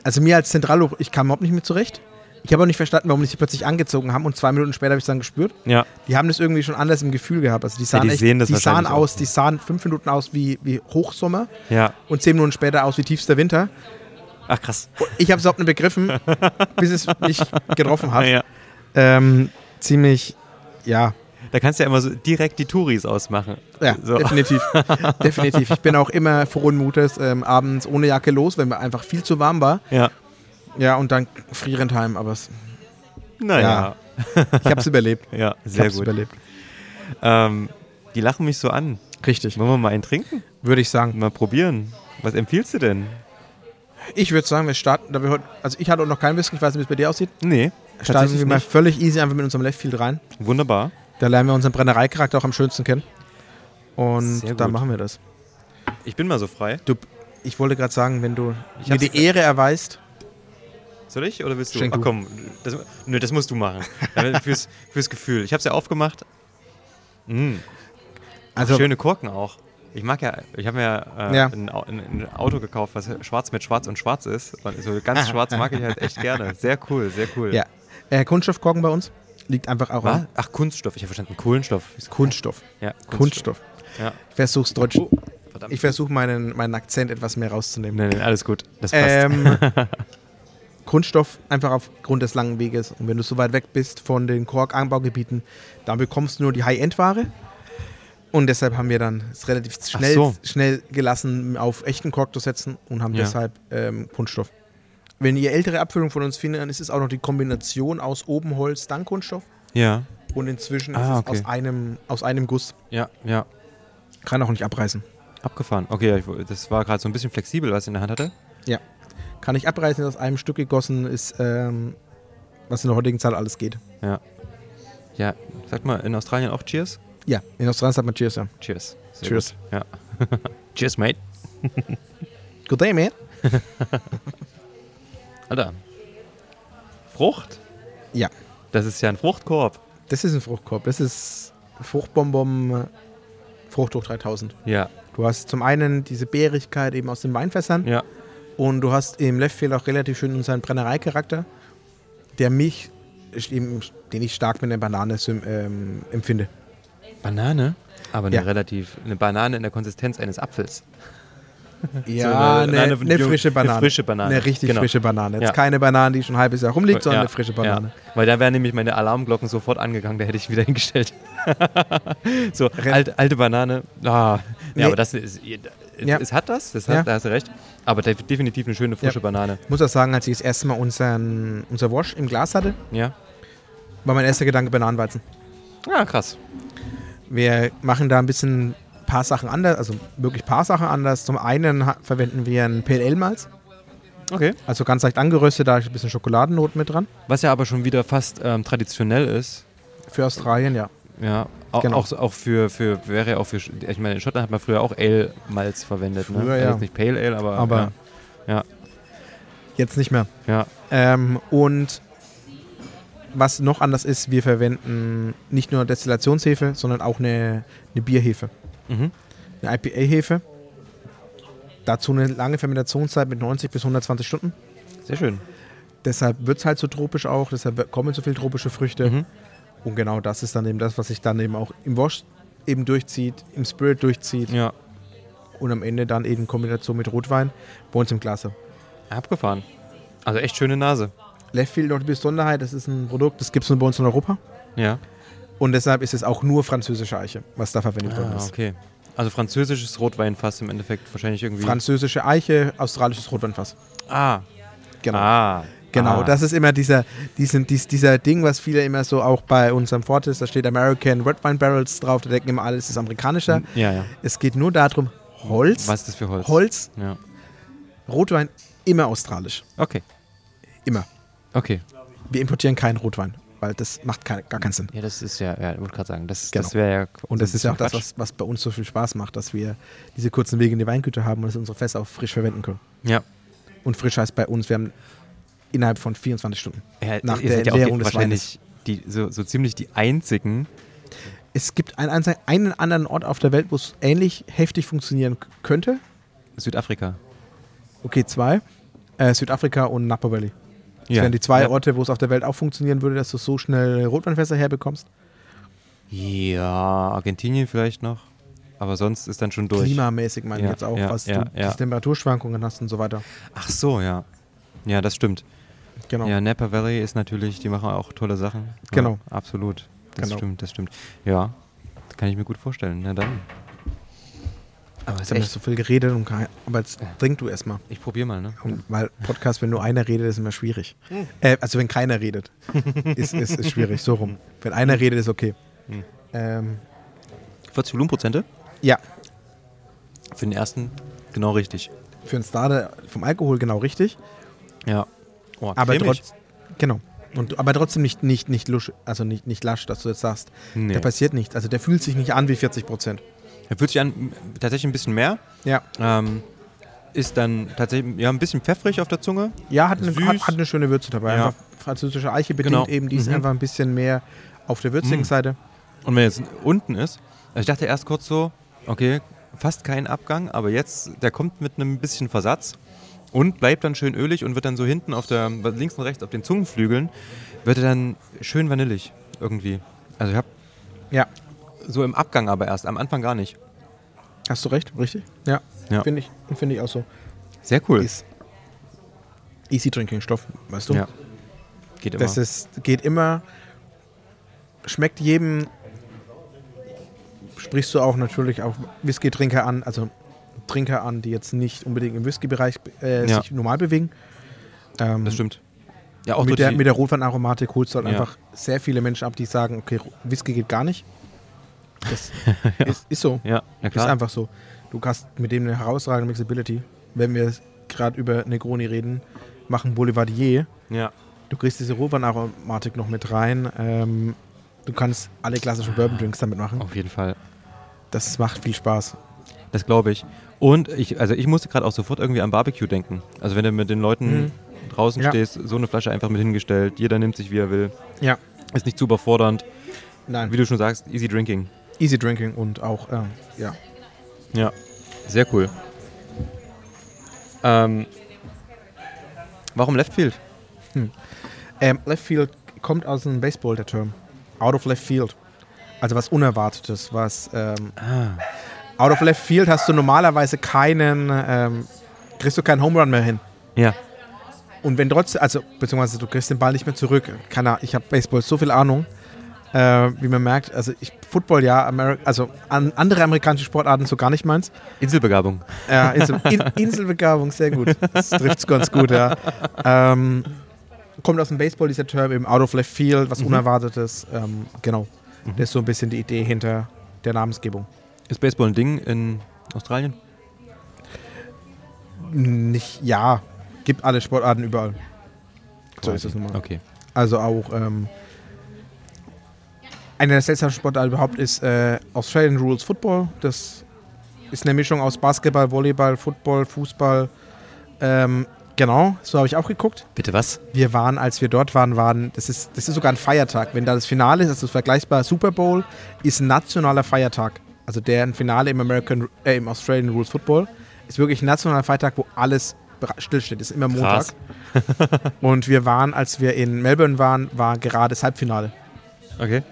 Also mir als Zentrallook, ich kam überhaupt nicht mit zurecht. Ich habe auch nicht verstanden, warum die sich plötzlich angezogen haben und zwei Minuten später habe ich es dann gespürt. Ja. Die haben das irgendwie schon anders im Gefühl gehabt. Also die sahen, die echt, sehen das die sahen aus, die sahen fünf Minuten aus wie, wie Hochsommer Ja. und zehn Minuten später aus wie tiefster Winter. Ach krass. Ich habe es überhaupt nicht begriffen, bis es mich getroffen hat. Ja. Ähm, ziemlich, ja, Da kannst du ja immer so direkt die Touris ausmachen. ja, So. definitiv. definitiv. Ich bin auch immer frohen Mutes ähm, abends ohne Jacke los, wenn mir einfach viel zu warm war. Ja. Ja, und dann frierend heim, aber es, Naja. ich habe es überlebt. Ja, Ich sehr habe es gut. überlebt. Ähm, die lachen mich so an. Richtig, Wollen wir mal einen trinken? würde ich sagen. Mal probieren. Was empfiehlst du denn? Ich würde sagen, wir starten, da wir heute, also ich hatte noch keinen Whisky, ich weiß nicht, wie es bei dir aussieht. Nee, Starten wir mal nicht. völlig easy einfach mit unserem Left Field rein. Wunderbar. Da lernen wir unseren Brennereicharakter auch am schönsten kennen. Und dann machen wir das. Ich bin mal so frei. Du, ich wollte gerade sagen, wenn du Ich mir die Ehre erweist, Soll ich oder willst du? Schenk Ach komm, das, nö, das musst du machen. Fürs, fürs Gefühl. Ich habe es ja aufgemacht. Mm, also schöne Korken auch. Ich mag ja, ich habe mir ja, äh, Ja. Ein, ein, Auto gekauft, was schwarz mit schwarz und schwarz ist. Und so ganz schwarz mag ich halt echt gerne. Sehr cool, sehr cool. ja, äh, Kunststoffkorken bei uns liegt einfach auch Was? an Ach, Kunststoff. Ich habe verstanden. Kohlenstoff. Kunststoff. Ja, Kunststoff. Ja. Ich versuch's Deutsch. Oh. Ich versuche meinen, meinen Akzent etwas mehr rauszunehmen. Nein, nein, alles gut. Das passt. Ähm, Kunststoff einfach aufgrund des langen Weges. Und wenn du so weit weg bist von den Kork-Anbaugebieten, dann bekommst du nur die High-End-Ware. Und deshalb haben wir dann es relativ schnell, so. schnell gelassen, auf echten Kork zu setzen und haben Ja. deshalb ähm, Kunststoff. Wenn ihr ältere Abfüllungen von uns findet, dann ist es auch noch die Kombination aus Obenholz, dann Kunststoff. ja, Und inzwischen Ah, ist es okay. aus einem, aus einem Guss. ja, ja. Kann auch nicht abreißen. Abgefahren. Okay, ja, ich, das war gerade so ein bisschen flexibel, was ich in der Hand hatte. Kann nicht abreißen, aus einem Stück gegossen ist, ähm, was in der heutigen Zeit alles geht. Ja. Ja, sagt mal in Australien auch Cheers? Ja, in Australien sagt man Cheers, ja. Cheers. Sehr Cheers. Gut. Ja. Cheers, mate. Good day, man. Alter. Frucht? Ja. Das ist ja ein Fruchtkorb. Das ist ein Fruchtkorb. Das ist Fruchtbonbon äh, Fruchthoch 3000. Ja. Du hast zum einen diese Beerigkeit eben aus den Weinfässern Ja. und du hast im Leftfield auch relativ schön unseren Brennereicharakter, der mich, den ich stark mit der Banane ähm, empfinde. Banane? Aber eine Ja. relativ, eine Banane in der Konsistenz eines Apfels. Ja, eine- eine, eine- eine frische eine Banane. frische Banane, Eine richtig genau. frische Banane. Jetzt Ja. keine Banane, die schon ein halbes Jahr rumliegt, sondern Ja, eine frische Banane. Ja. Weil da wären nämlich meine Alarmglocken sofort angegangen, da hätte ich wieder hingestellt. so, Ren- alte, Banane. Ah. Nee. Ja, aber das ist. Es, hat das, das hat, da hast du recht. Aber def- definitiv eine schöne frische Banane. Ich muss auch sagen, als ich das erste Mal unseren, unser Wash im Glas hatte, Ja. war mein erster Gedanke Bananenweizen. Ja, krass. Wir machen da ein bisschen paar Sachen anders, also wirklich paar Sachen anders. Zum einen verwenden wir ein PLL-Malz, Okay. also ganz leicht angeröstet, da ist ein bisschen Schokoladennoten mit dran. Was ja aber schon wieder fast ähm, traditionell ist. Für Australien, ja. Ja, auch, Genau. auch, auch für, für, wäre ja auch für, ich meine, in Schottland hat man früher auch Ale-Malz verwendet. ne? Früher, Also ja. Jetzt nicht Pale Ale, aber. Aber Ja. jetzt nicht mehr. Ja. Ähm, und was noch anders ist, wir verwenden nicht nur Destillationshefe, sondern auch eine, eine Bierhefe. Mhm. eine IPA-Hefe. Dazu eine lange Fermentationszeit mit 90 bis 120 Stunden. Sehr schön. deshalb wird es halt so tropisch auch, deshalb kommen so viele tropische Früchte. Mhm. Und genau das ist dann eben das, was sich dann eben auch im Wash eben durchzieht, im Spirit durchzieht Ja. und am Ende dann eben in Kombination mit Rotwein bei uns im Glas. Abgefahren. Also echt schöne Nase. Leftfield noch die Besonderheit, das ist ein Produkt, das gibt es nur bei uns in Europa. Ja. Und deshalb ist es auch nur französische Eiche, was da verwendet worden Ah, ist. okay. Also französisches Rotweinfass im Endeffekt wahrscheinlich irgendwie. Französische Eiche, australisches Rotweinfass. ah. Genau. Ah. Genau, ah. das ist immer dieser, diesen, dies, dieser Ding, was viele immer so auch bei unserem Fortis, da steht American Red Wine Barrels drauf, da denken immer alles ist amerikanischer. Ja, ja. Es geht nur darum, Holz, Was ist das für Holz? Holz, Ja. Rotwein, immer australisch. Okay. Immer. Okay. Wir importieren keinen Rotwein, weil das macht keine, gar keinen Sinn. Ja, das ist ja, ja, ich wollte gerade sagen, das, Genau. das wäre ja. Und das ist ja auch das, Quatsch. was, was bei uns so viel Spaß macht, dass wir diese kurzen Wege in die Weingüter haben und dass unsere Fässer auch frisch verwenden können. Ja. Und frisch heißt bei uns, wir haben innerhalb von 24 Stunden. ja Nach der ja Entleerung die, des wahrscheinlich die, so, so ziemlich die einzigen. Es gibt einen, einen anderen Ort auf der Welt, wo es ähnlich heftig funktionieren könnte. Südafrika. Okay, zwei. Äh, Südafrika und Napa Valley. Das Ja. wären die zwei ja. Orte, wo es auf der Welt auch funktionieren würde, dass du so schnell Rotweinfässer herbekommst. Ja, Argentinien vielleicht noch. Aber sonst ist dann schon durch. Klimamäßig meine ich Ja, jetzt auch, was du die Temperaturschwankungen hast und so weiter. Ach so, ja. Ja, das stimmt. Genau. Ja, Napa Valley ist natürlich, die machen auch tolle Sachen. Genau. absolut. Das Genau. stimmt, das stimmt. Ja, das kann ich mir gut vorstellen. Na dann. Aber Jetzt haben wir so viel geredet, und kein, aber jetzt trink du erstmal. ich probiere mal, ne? Und Weil Podcast, wenn nur einer redet, ist immer schwierig. Hm. Äh, also wenn keiner redet, ist, ist, ist schwierig, so rum. Wenn einer redet, ist okay. Hm. Ähm, 40 Volumenprozente? ja, Für den ersten genau richtig. für einen Starter vom Alkohol genau richtig. Ja. Oh, Aber trotzdem, genau. Und, aber trotzdem nicht, nicht, nicht, lusch, also nicht, nicht lasch, dass du jetzt sagst, Nee. da passiert nichts. Also der fühlt sich nicht an wie 40 Prozent. Er fühlt sich an, tatsächlich ein bisschen mehr. Ja. Ähm, ist dann tatsächlich ja, ein bisschen pfeffrig auf der Zunge. Ja, hat eine, hat, hat eine schöne Würze dabei. Ja. Einfach französische Eiche bedingt Genau. eben, die ist Mhm. einfach ein bisschen mehr auf der würzigen Mhm. Seite. Und wenn er jetzt unten ist, also ich dachte erst kurz so, okay, fast kein Abgang, aber jetzt, der kommt mit einem bisschen Versatz und bleibt dann schön ölig und wird dann so hinten auf der, links und rechts auf den Zungenflügeln, wird er dann schön vanillig irgendwie. Also ich habe Ja, so im Abgang aber erst, am Anfang gar nicht. hast du recht, richtig? Ja, Ja. finde ich, finde ich auch so. Sehr cool. Ist Easy Drinking Stoff, weißt du? ja. Geht immer. Das ist, geht immer, schmeckt jedem, sprichst du auch natürlich auch Whisky-Trinker an, also Trinker an, die jetzt nicht unbedingt im Whisky-Bereich äh, Ja. sich normal bewegen. Ähm, das stimmt. Ja, auch mit, der, mit der Rotweinaromatik holst du halt Ja. einfach sehr viele Menschen ab, die sagen, okay, Whisky geht gar nicht. Das ist, ist so. ja, ja, Ist einfach so. Du hast mit dem eine herausragende Mixability. Wenn wir gerade über Negroni reden, machen Boulevardier. Ja. Du kriegst diese Rotweinaromatik noch mit rein. Ähm, du kannst alle klassischen Bourbon Drinks damit machen. Auf jeden Fall. Das macht viel Spaß. Das glaube ich. Und ich, also ich musste gerade auch sofort irgendwie am Barbecue denken. Also wenn du mit den Leuten Mhm. draußen Ja. stehst, so eine Flasche einfach mit hingestellt, jeder nimmt sich wie er will. Ja. Ist nicht zu überfordernd. Nein. Wie du schon sagst, easy drinking. Easy Drinking und auch, äh, ja. Ja. Sehr cool. Ähm, warum Left Field? Ähm, Left Field kommt aus dem Baseball, der Term. Out of Left Field. Also was Unerwartetes, was ähm, Ah. Out of Left Field hast du normalerweise keinen, ähm, kriegst du keinen Home Run mehr hin. Ja. Und wenn trotzdem, also beziehungsweise du kriegst den Ball nicht mehr zurück. Keine, ich habe Baseball so viel Ahnung, äh, wie man merkt. Also ich Football ja, Ameri also an, andere amerikanische Sportarten so gar nicht meins. Inselbegabung. Ja, Insel, In, Inselbegabung, sehr gut. Das trifft es ganz gut, ja. Ähm, kommt aus dem Baseball dieser Term eben Out of Left Field, was Unerwartetes. Ähm, genau. Das ist so ein bisschen die Idee hinter der Namensgebung. Ist Baseball ein Ding in Australien? Nicht, ja, gibt alle Sportarten überall. So ist es nun mal. Okay. Also auch ähm, eine der seltsamsten Sportarten überhaupt ist äh, Australian Rules Football. Das ist eine Mischung aus Basketball, Volleyball, Football, Fußball. Ähm, genau, so habe ich auch geguckt. Bitte was? Wir waren, als wir dort waren, waren, das ist, das ist sogar ein Feiertag. Wenn da das Finale ist, also vergleichbar Super Bowl, ist ein nationaler Feiertag. Also deren Finale im American, äh, im Australian Rules Football ist wirklich ein nationaler Feiertag, wo alles stillsteht. Ist immer Montag. Und wir waren, als wir in Melbourne waren, war gerade das Halbfinale. Okay.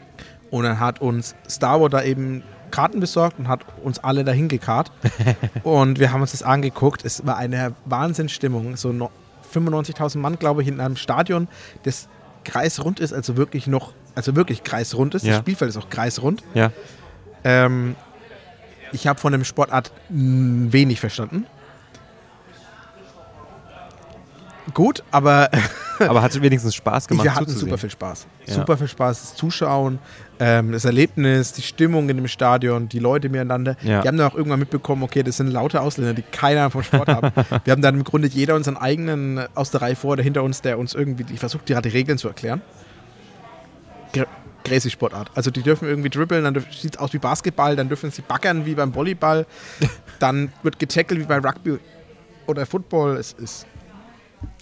Und dann hat uns Star Wars da eben Karten besorgt und hat uns alle dahin gekarrt. und wir haben uns das angeguckt. Es war eine Wahnsinnsstimmung. So no 95.000 Mann, glaube ich, in einem Stadion, das kreisrund ist, also wirklich noch, also wirklich kreisrund ist. Ja. Das Spielfeld ist auch kreisrund. Ja. Ähm, ich habe von dem Sportart wenig verstanden. Gut, aber Aber hat es wenigstens Spaß gemacht wir hatten super viel Spaß. Ja. Super viel Spaß, das Zuschauen, ähm, das Erlebnis, die Stimmung in dem Stadion, die Leute miteinander. Ja. Die haben dann auch irgendwann mitbekommen, okay, das sind lauter Ausländer, die keine Ahnung vom Sport haben. Wir haben dann im Grunde jeder unseren eigenen äh, aus der Reihe vor oder hinter uns, der uns irgendwie die versucht, die Regeln zu erklären. Gr- Crazy Sportart. Also die dürfen irgendwie dribbeln, dann sieht es aus wie Basketball, dann dürfen sie baggern wie beim Volleyball, dann wird getackelt wie bei Rugby oder Football. Es ist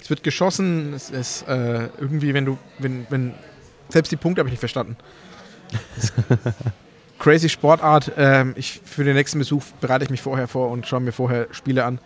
es wird geschossen, es ist äh, irgendwie, wenn du, wenn, wenn, selbst die Punkte habe ich nicht verstanden. Crazy Sportart. Ähm, ich, für den nächsten Besuch bereite ich mich vorher vor und schaue mir vorher Spiele an.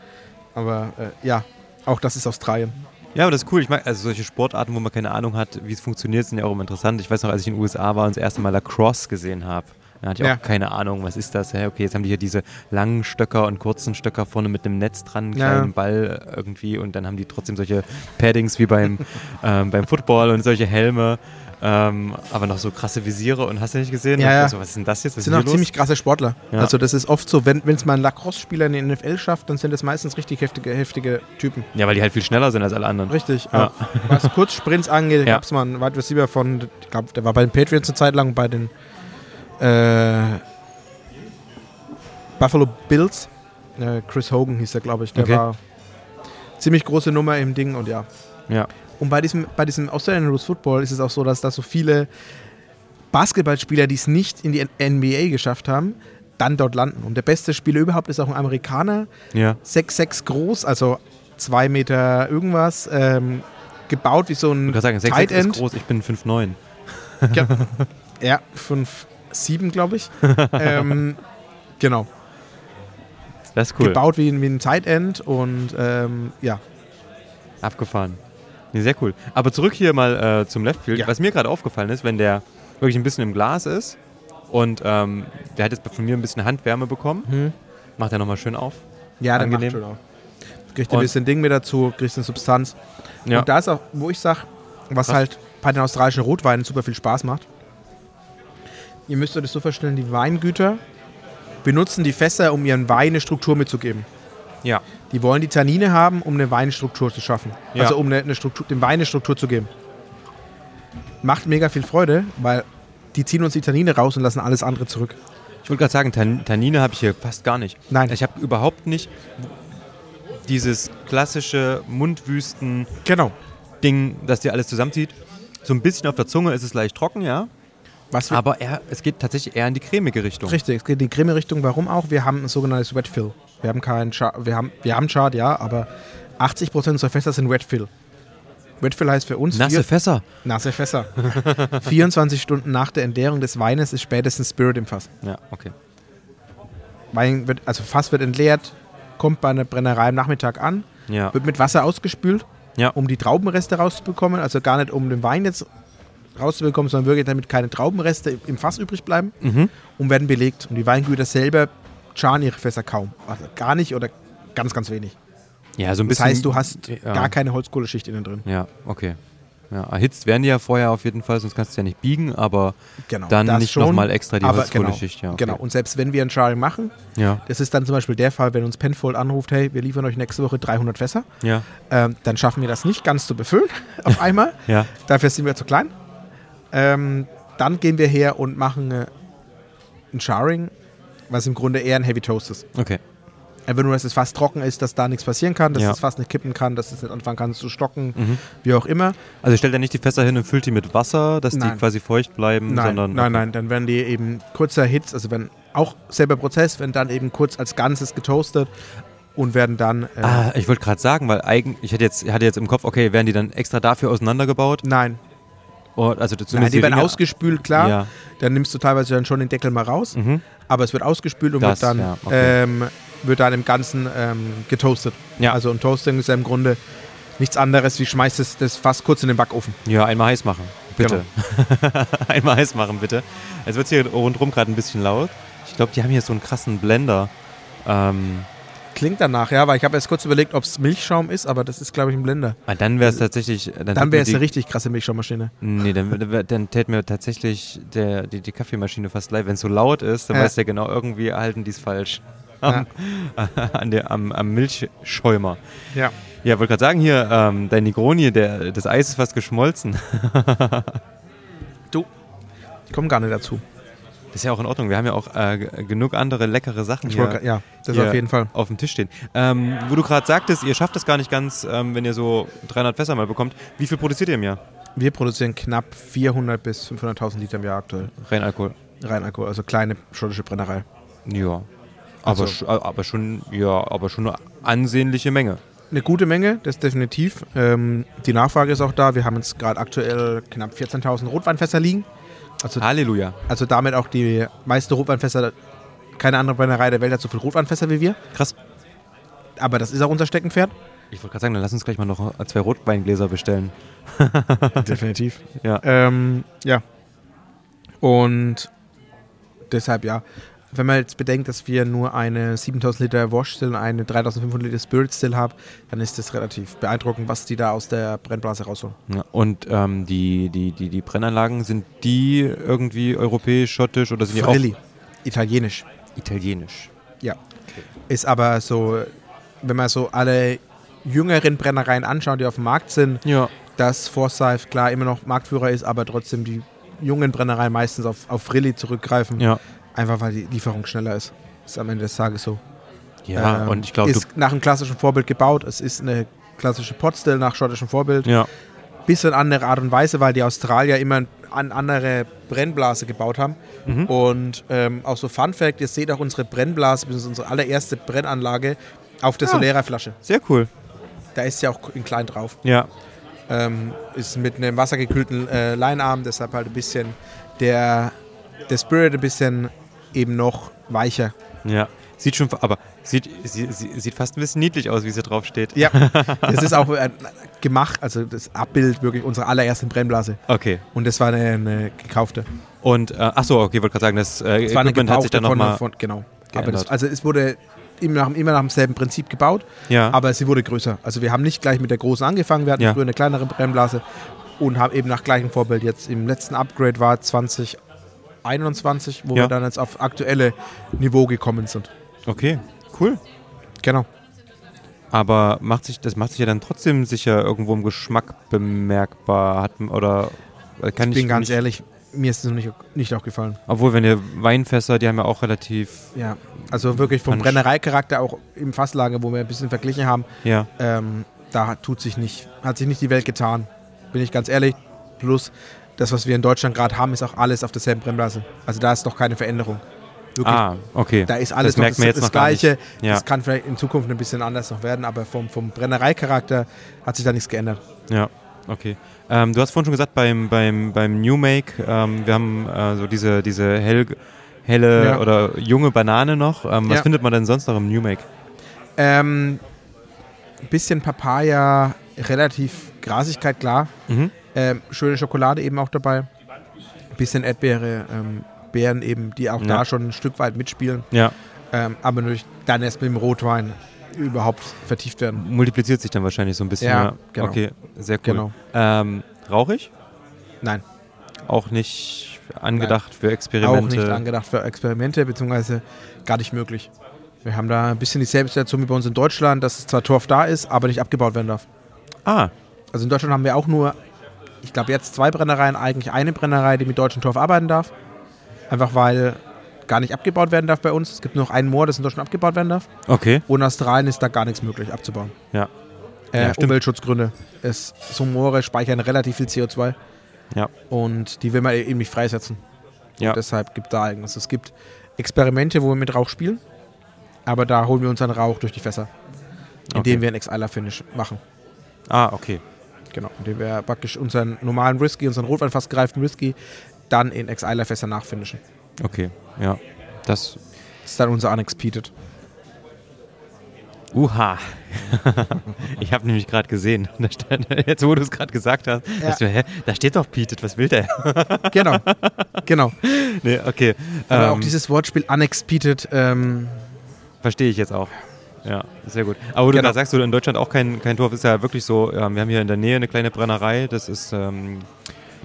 Aber äh, ja, auch das ist Australien. Ja, aber das ist cool. Ich mag, also solche Sportarten, wo man keine Ahnung hat, wie es funktioniert, sind ja auch immer interessant. Ich weiß noch, als ich in den USA war und das erste Mal Lacrosse gesehen habe, da hatte ich Ja. auch keine Ahnung, was ist das? Okay, jetzt haben die hier diese langen Stöcker und kurzen Stöcker vorne mit einem Netz dran, einen Ja. kleinen Ball irgendwie und dann haben die trotzdem solche Paddings wie beim, ähm, beim Football und solche Helme. Ähm, aber noch so krasse Visiere und hast du nicht gesehen? Ja, ja. So, was ist denn das jetzt? Was sind auch los? ziemlich krasse Sportler. Ja. Also das ist oft so, wenn es mal ein Lacrosse-Spieler in die NFL schafft, dann sind das meistens richtig heftige, heftige Typen. Ja, weil die halt viel schneller sind als alle anderen. Richtig. Ja. Was Kurzsprints angeht, Ja. gab es mal einen Wide Receiver von, ich glaube, der war bei den Patriots eine Zeit lang, bei den äh, Buffalo Bills. Äh, Chris Hogan hieß er, glaube ich. Der Okay. war ziemlich große Nummer im Ding und ja. Ja. Und bei diesem, bei diesem Australian Rules Football ist es auch so, dass da so viele Basketballspieler, die es nicht in die NBA geschafft haben, dann dort landen. Und der beste Spieler überhaupt ist auch ein Amerikaner, Ja. 6'6 groß, also 2 Meter irgendwas, ähm, gebaut wie so ein Ich kann sagen, 6 Tight ist End. groß, ich bin 5'9. Ja, ja 5'7 glaube ich. ähm, genau. Das ist cool. Gebaut wie, ein- wie ein Tight End und ähm, ja. Abgefahren. Nee, sehr cool. Aber zurück hier mal äh, zum Left Field. Ja. Was mir gerade aufgefallen ist, wenn der wirklich ein bisschen im Glas ist und ähm, der hat jetzt von mir ein bisschen Handwärme bekommen, macht er nochmal schön auf. Ja, dann macht schon auch. Kriegst du ein Und- bisschen Ding mit dazu, kriegst eine Substanz. Ja. Und da ist auch, wo ich sage, was Krass. halt bei den australischen Rotweinen super viel Spaß macht. Ihr müsst euch das so vorstellen, die Weingüter benutzen die Fässer, um ihren Wein eine Struktur mitzugeben. ja. Die wollen die Tannine haben, um eine Weinstruktur zu schaffen. Ja. Also um eine, eine Struktur, dem Wein eine Struktur zu geben. Macht mega viel Freude, weil die ziehen uns die Tannine raus und lassen alles andere zurück. Ich wollte gerade sagen, Tan Tannine habe ich hier fast gar nicht. Nein. Ich habe überhaupt nicht dieses klassische Mundwüsten-Ding, Genau. das dir alles zusammenzieht. So ein bisschen auf der Zunge ist es leicht trocken, ja. Aber eher, es geht tatsächlich eher in die cremige Richtung. Richtig, es geht in die Creme-Richtung. Warum auch? Wir haben ein sogenanntes Wet Fill. Wir haben keinen Char wir haben, wir haben Chart, ja, aber 80% unserer Fässer sind Wet Fill. Wet Fill heißt für uns Nasse Fässer. nasse Fässer. 24 Stunden nach der Entleerung des Weines ist spätestens Spirit im Fass. Ja, okay. Wein wird, also Fass wird entleert, kommt bei einer Brennerei am Nachmittag an, Ja. wird mit Wasser ausgespült, Ja. um die Traubenreste rauszubekommen. Also gar nicht um den Wein jetzt rauszubekommen, sondern wirklich damit keine Traubenreste im Fass übrig bleiben Mhm. und werden belegt. Und die Weingüter selber charen ihre Fässer kaum. Also gar nicht oder ganz, ganz wenig. Ja, so ein Das bisschen. heißt, du hast ja. gar keine Holzkohleschicht innen drin. Ja, okay. Ja, erhitzt werden die ja vorher auf jeden Fall, sonst kannst du ja nicht biegen, aber Genau. dann das nicht nochmal extra die aber Holzkohleschicht. Genau, Ja, okay. genau. Und selbst wenn wir ein Charring machen, Ja, das ist dann zum Beispiel der Fall, wenn uns Penfold anruft, hey, wir liefern euch nächste Woche 300 Fässer, ja, ähm, dann schaffen wir das nicht ganz zu befüllen auf einmal. ja. Dafür sind wir zu klein. Ähm, dann gehen wir her und machen äh, ein Charring, was im Grunde eher ein Heavy Toast ist. Okay. Einfach nur, dass es fast trocken ist, dass da nichts passieren kann, dass Ja. es fast nicht kippen kann, dass es nicht anfangen kann zu stocken, Mhm. wie auch immer. Also stellt er nicht die Fässer hin und füllt die mit Wasser, dass die Nein. quasi feucht bleiben, Nein, sondern. nein, nein, dann werden die eben kurzer Hits, also wenn auch selber Prozess, werden dann eben kurz als Ganzes getoastet und werden dann. Äh, Ah, ich wollte gerade sagen, weil eigen, ich hatte jetzt, hatte jetzt im Kopf, okay, werden die dann extra dafür auseinandergebaut? Nein. Oh, also Nein, die werden Ringe- ausgespült, klar. Ja. Dann nimmst du teilweise dann schon den Deckel mal raus. Mhm. Aber es wird ausgespült und Das, wird dann, ja, okay. ähm, wird dann im Ganzen ähm, getoastet. Ja. Also ein Toasting ist ja im Grunde nichts anderes, wie schmeißt es das fast kurz in den Backofen. Ja, einmal heiß machen. Bitte. Genau. einmal heiß machen, bitte. Es wird hier rundherum gerade ein bisschen laut. Ich glaube, die haben hier so einen krassen Blender. Ähm, Klingt danach, ja, weil ich habe erst kurz überlegt, ob es Milchschaum ist, aber das ist, glaube ich, ein Blender. ah, dann wäre es tatsächlich. Dann, Dann wäre es eine richtig krasse Milchschaummaschine. Nee, dann, dann, dann täte mir tatsächlich der, die, die Kaffeemaschine fast leid. Wenn es so laut ist, dann Ja. weiß der genau, irgendwie halten die es falsch. Am, an der, am, am Milchschäumer. Ja. Ja, wollte gerade sagen, hier, ähm, dein Negroni, der, das Eis ist fast geschmolzen. Du, ich komme gar nicht dazu. Das ist ja auch in Ordnung. Wir haben ja auch äh, genug andere leckere Sachen Ich hier wollte, ja, das hier auf jeden Fall. auf dem Tisch stehen. Ähm, wo du gerade sagtest, ihr schafft es gar nicht ganz, ähm, wenn ihr so 300 Fässer mal bekommt. Wie viel produziert ihr im Jahr? Wir produzieren knapp 400 bis 500.000 Liter im Jahr aktuell. Rein Alkohol. Rein Alkohol, also kleine schottische Brennerei. Ja. Aber, Also- sch- aber schon, ja, aber schon eine ansehnliche Menge. Eine gute Menge, das definitiv. Ähm, die Nachfrage ist auch da. Wir haben jetzt gerade aktuell knapp 14.000 Rotweinfässer liegen. Also, Halleluja. also damit auch die meisten Rotweinfässer. Keine andere Brennerei der Welt hat so viele Rotweinfässer wie wir. Krass. Aber das ist auch unser Steckenpferd. Ich wollte gerade sagen, dann lass uns gleich mal noch zwei Rotweingläser bestellen. Definitiv. Ja. Ähm, ja. Und deshalb ja. Wenn man jetzt bedenkt, dass wir nur eine 7000 Liter Wash Still und eine 3500 Liter Spirit Still haben, dann ist das relativ beeindruckend, was die da aus der Brennblase rausholen. Ja, und ähm, die, die, die, die Brennanlagen, sind die irgendwie europäisch, schottisch oder sind die Frilli. Italienisch. auch italienisch? Ja. Ist aber so, wenn man so alle jüngeren Brennereien anschaut, die auf dem Markt sind, Ja. dass Forsyth klar immer noch Marktführer ist, aber trotzdem die jungen Brennereien meistens auf, auf Frilli zurückgreifen. Ja. Einfach weil die Lieferung schneller ist. Ist am Ende des Tages so. Ja, Ähm, und ich glaube. Ist nach einem klassischen Vorbild gebaut. Es ist eine klassische Potstill nach schottischem Vorbild. Ja. Bisschen andere Art und Weise, weil die Australier immer eine andere Brennblase gebaut haben. Mhm. Und ähm, auch so Fun Fact: Ihr seht auch unsere Brennblase, unsere allererste Brennanlage auf der Ah. Solera-Flasche. Sehr cool. Da ist ja auch in klein drauf. Ja. Ähm, ist mit einem wassergekühlten äh, Leinarm, deshalb halt ein bisschen der, der Spirit ein bisschen eben noch weicher. Ja. Sieht schon, aber sieht, sie, sie, sieht fast ein bisschen niedlich aus, wie sie drauf steht. Ja, das ist auch äh, gemacht, also das Abbild wirklich unserer allerersten Brennblase. Okay. Und das war eine, eine gekaufte. Und, äh, ach so, okay, wollte gerade sagen, das äh, Das war eine Equipment hat sich dann nochmal. Genau. Das, also es wurde immer nach, immer nach demselben Prinzip gebaut, Ja. aber sie wurde größer. Also wir haben nicht gleich mit der großen angefangen, wir hatten Ja. früher eine kleinere Brennblase und haben eben nach gleichem Vorbild jetzt im letzten Upgrade war 2021, wo Ja. wir dann jetzt auf aktuelle Niveau gekommen sind. okay, cool. Genau. Aber macht sich, das macht sich ja dann trotzdem sicher irgendwo im Geschmack bemerkbar. Hat, oder äh, kann Ich bin ganz nicht, ehrlich, mir ist es noch nicht, nicht aufgefallen. Obwohl, wenn ihr Weinfässer, die haben ja auch relativ. Ja, also wirklich vom. Brennereicharakter auch im Fasslager, wo wir ein bisschen verglichen haben, Ja. ähm, da tut sich nicht, hat sich nicht die Welt getan. Bin ich ganz ehrlich. Plus, das, was wir in Deutschland gerade haben, ist auch alles auf derselben Brennblase. Also da ist doch keine Veränderung. Wirklich, Ah, okay. da ist alles das noch merkt das, jetzt das noch. Gleiche. Ja. Das kann vielleicht in Zukunft ein bisschen anders noch werden, aber vom, vom Brennereicharakter hat sich da nichts geändert. Ja, okay. Ähm, du hast vorhin schon gesagt, beim, beim, beim New Make, ähm, wir haben äh, so diese, diese hell, helle Ja. oder junge Banane noch. Ähm, was Ja. findet man denn sonst noch im New Make? Ähm, ein bisschen Papaya, relativ Grasigkeit, klar. Mhm. Ähm, schöne Schokolade eben auch dabei. Ein bisschen Erdbeere, ähm, Beeren eben, die auch Ja. da schon ein Stück weit mitspielen. Ja, Ähm, aber natürlich dann erst mit dem Rotwein überhaupt vertieft werden. multipliziert sich dann wahrscheinlich so ein bisschen. Ja, genau. Okay, sehr cool. Genau. Ähm, rauchig? Nein, Auch nicht angedacht für auch Experimente. nicht angedacht für Experimente, beziehungsweise gar nicht möglich. Wir haben da ein bisschen dieselbe Situation wie bei uns in Deutschland, dass zwar Torf da ist, aber nicht abgebaut werden darf. Ah, Also in Deutschland haben wir auch nur, ich glaube jetzt zwei Brennereien, eigentlich eine Brennerei, die mit deutschem Torf arbeiten darf. Einfach weil gar nicht abgebaut werden darf bei uns. Es gibt nur noch einen Moor, das in Deutschland abgebaut werden darf. okay. In Australien ist da gar nichts möglich abzubauen. Ja. Äh, Ja. Umweltschutzgründe. Es, so Moore speichern relativ viel CO2 Ja. und die will man eben nicht freisetzen. Ja. Und deshalb gibt da also es gibt Experimente, wo wir mit Rauch spielen, aber da holen wir unseren Rauch durch die Fässer, indem Okay. wir ein Exiler-Finish machen. Ah, okay. Genau. Den wir praktisch unseren normalen Whisky, unseren Rotwein fast gereiften Whisky, dann in Ex-Eiler-Fässer nachfinischen. Okay, ja. Das. Ist dann unser Unexpeated. Uha. ich habe nämlich gerade gesehen, stand, jetzt wo du es gerade gesagt hast, Ja. mir, hä, da steht doch Peated, was will der? Genau. genau. nee, okay. Aber auch Ähm, dieses Wortspiel Unexpeated, ähm, Verstehe ich jetzt auch. Ja, sehr gut. Aber wo du Genau. da sagst, du in Deutschland auch kein, kein Dorf, ist ja wirklich so, ähm, wir haben hier in der Nähe eine kleine Brennerei, das ist ähm,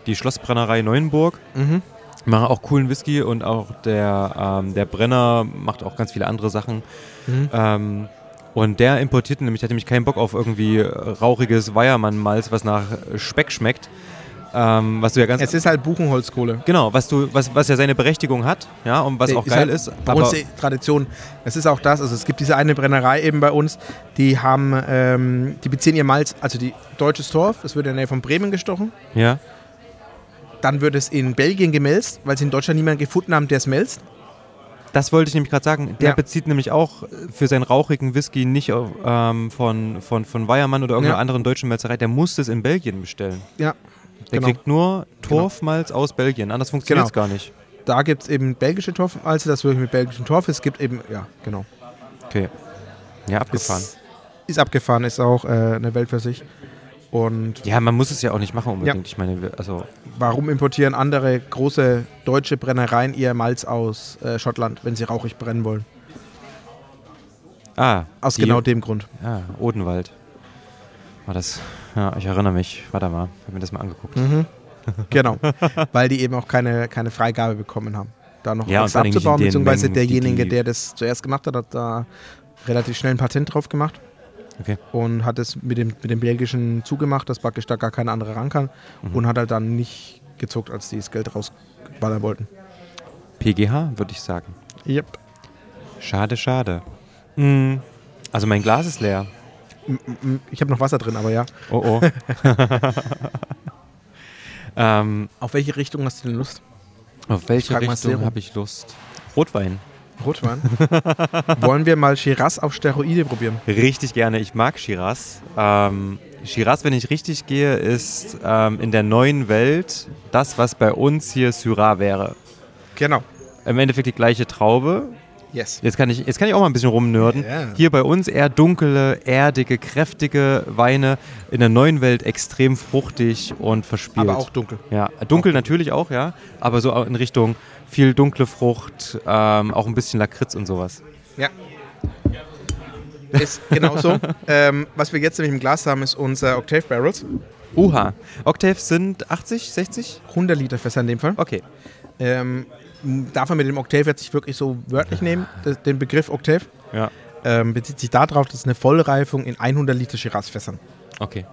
die Schlossbrennerei Neuenburg. mhm. Machen auch coolen Whisky und auch der, ähm, der Brenner macht auch ganz viele andere Sachen. Mhm. Ähm, und der importiert nämlich, der hat nämlich keinen Bock auf irgendwie rauchiges Weiermann-Malz, was nach Speck schmeckt. Ähm, was du ja ganz es ist halt Buchenholzkohle. genau, was du, was, was ja seine Berechtigung hat, ja, und was auch geil halt ist. Bei uns die Tradition. Es ist auch das. Also es gibt diese eine Brennerei eben bei uns, die haben, ähm, die beziehen ihr Malz, also die Deutsches Torf, das wird in der Nähe von Bremen gestochen. ja, Dann wird es in Belgien gemälzt, weil sie in Deutschland niemanden gefunden haben, der es mälzt. das wollte ich nämlich gerade sagen. Der Ja. bezieht nämlich auch für seinen rauchigen Whisky nicht ähm, von, von, von Weiermann oder irgendeiner Ja. anderen deutschen Melzerei. Der muss das in Belgien bestellen. Ja. Der Genau. kriegt nur Torfmalz aus Belgien. Anders funktioniert es gar nicht. Da gibt es eben belgische Torfmalze, das wirklich mit belgischem Torf. Es gibt eben, ja, genau. Okay. Ja, abgefahren. Ist, ist abgefahren, ist auch äh, eine Welt für sich. Und Ja, man muss es ja auch nicht machen unbedingt. Ich meine, also warum importieren andere große deutsche Brennereien ihr Malz aus äh, Schottland, wenn sie rauchig brennen wollen? ah, Aus die- genau dem Grund. Ja, Odenwald. War das? Ja, ich erinnere mich. Warte mal, ich habe mir das mal angeguckt. Mhm. genau. Weil die eben auch keine, keine Freigabe bekommen haben. Da noch Ja, was abzubauen, beziehungsweise Mengen, derjenige, der das zuerst gemacht hat, hat da relativ schnell ein Patent drauf gemacht. Okay. Und hat es mit dem, mit dem belgischen zugemacht, dass praktisch da gar keine andere ran kann. Mhm. Und hat halt dann nicht gezuckt, als die das Geld rausballern wollten. PGH, würde ich sagen. Yep. Schade, schade. Mm, Also mein Glas ist leer. Ich habe noch Wasser drin, aber ja. Oh oh. ähm, Auf welche Richtung hast du denn Lust? auf welche frag Richtung habe ich Lust? Rotwein. Rotwein? Wollen wir mal Shiraz auf Steroide probieren? Richtig gerne. Ich mag Shiraz. Ähm, Shiraz, wenn ich richtig gehe, ist ähm, in der neuen Welt das, was bei uns hier Syrah wäre. Genau. Im Endeffekt die gleiche Traube. Yes. Jetzt kann ich, jetzt kann ich auch mal ein bisschen rumnörden. Ja. Hier bei uns eher dunkle, erdige, kräftige Weine. In der neuen Welt extrem fruchtig und verspielt. Aber auch dunkel. Ja, dunkel natürlich auch, ja. Aber so in Richtung viel dunkle Frucht, ähm, auch ein bisschen Lakritz und sowas. Ja. Ist genauso. ähm, was wir jetzt nämlich im Glas haben, ist unser Octave Barrels. Uha. Octaves sind 80, 60? 100 Liter Fässer in dem Fall. Okay. Ähm, darf man mit dem Octave jetzt nicht wirklich so wörtlich nehmen, das, den Begriff Octave. Ja. Ähm, bezieht sich darauf, das ist eine Vollreifung in 100 Liter Shiraz-Fässern. Okay.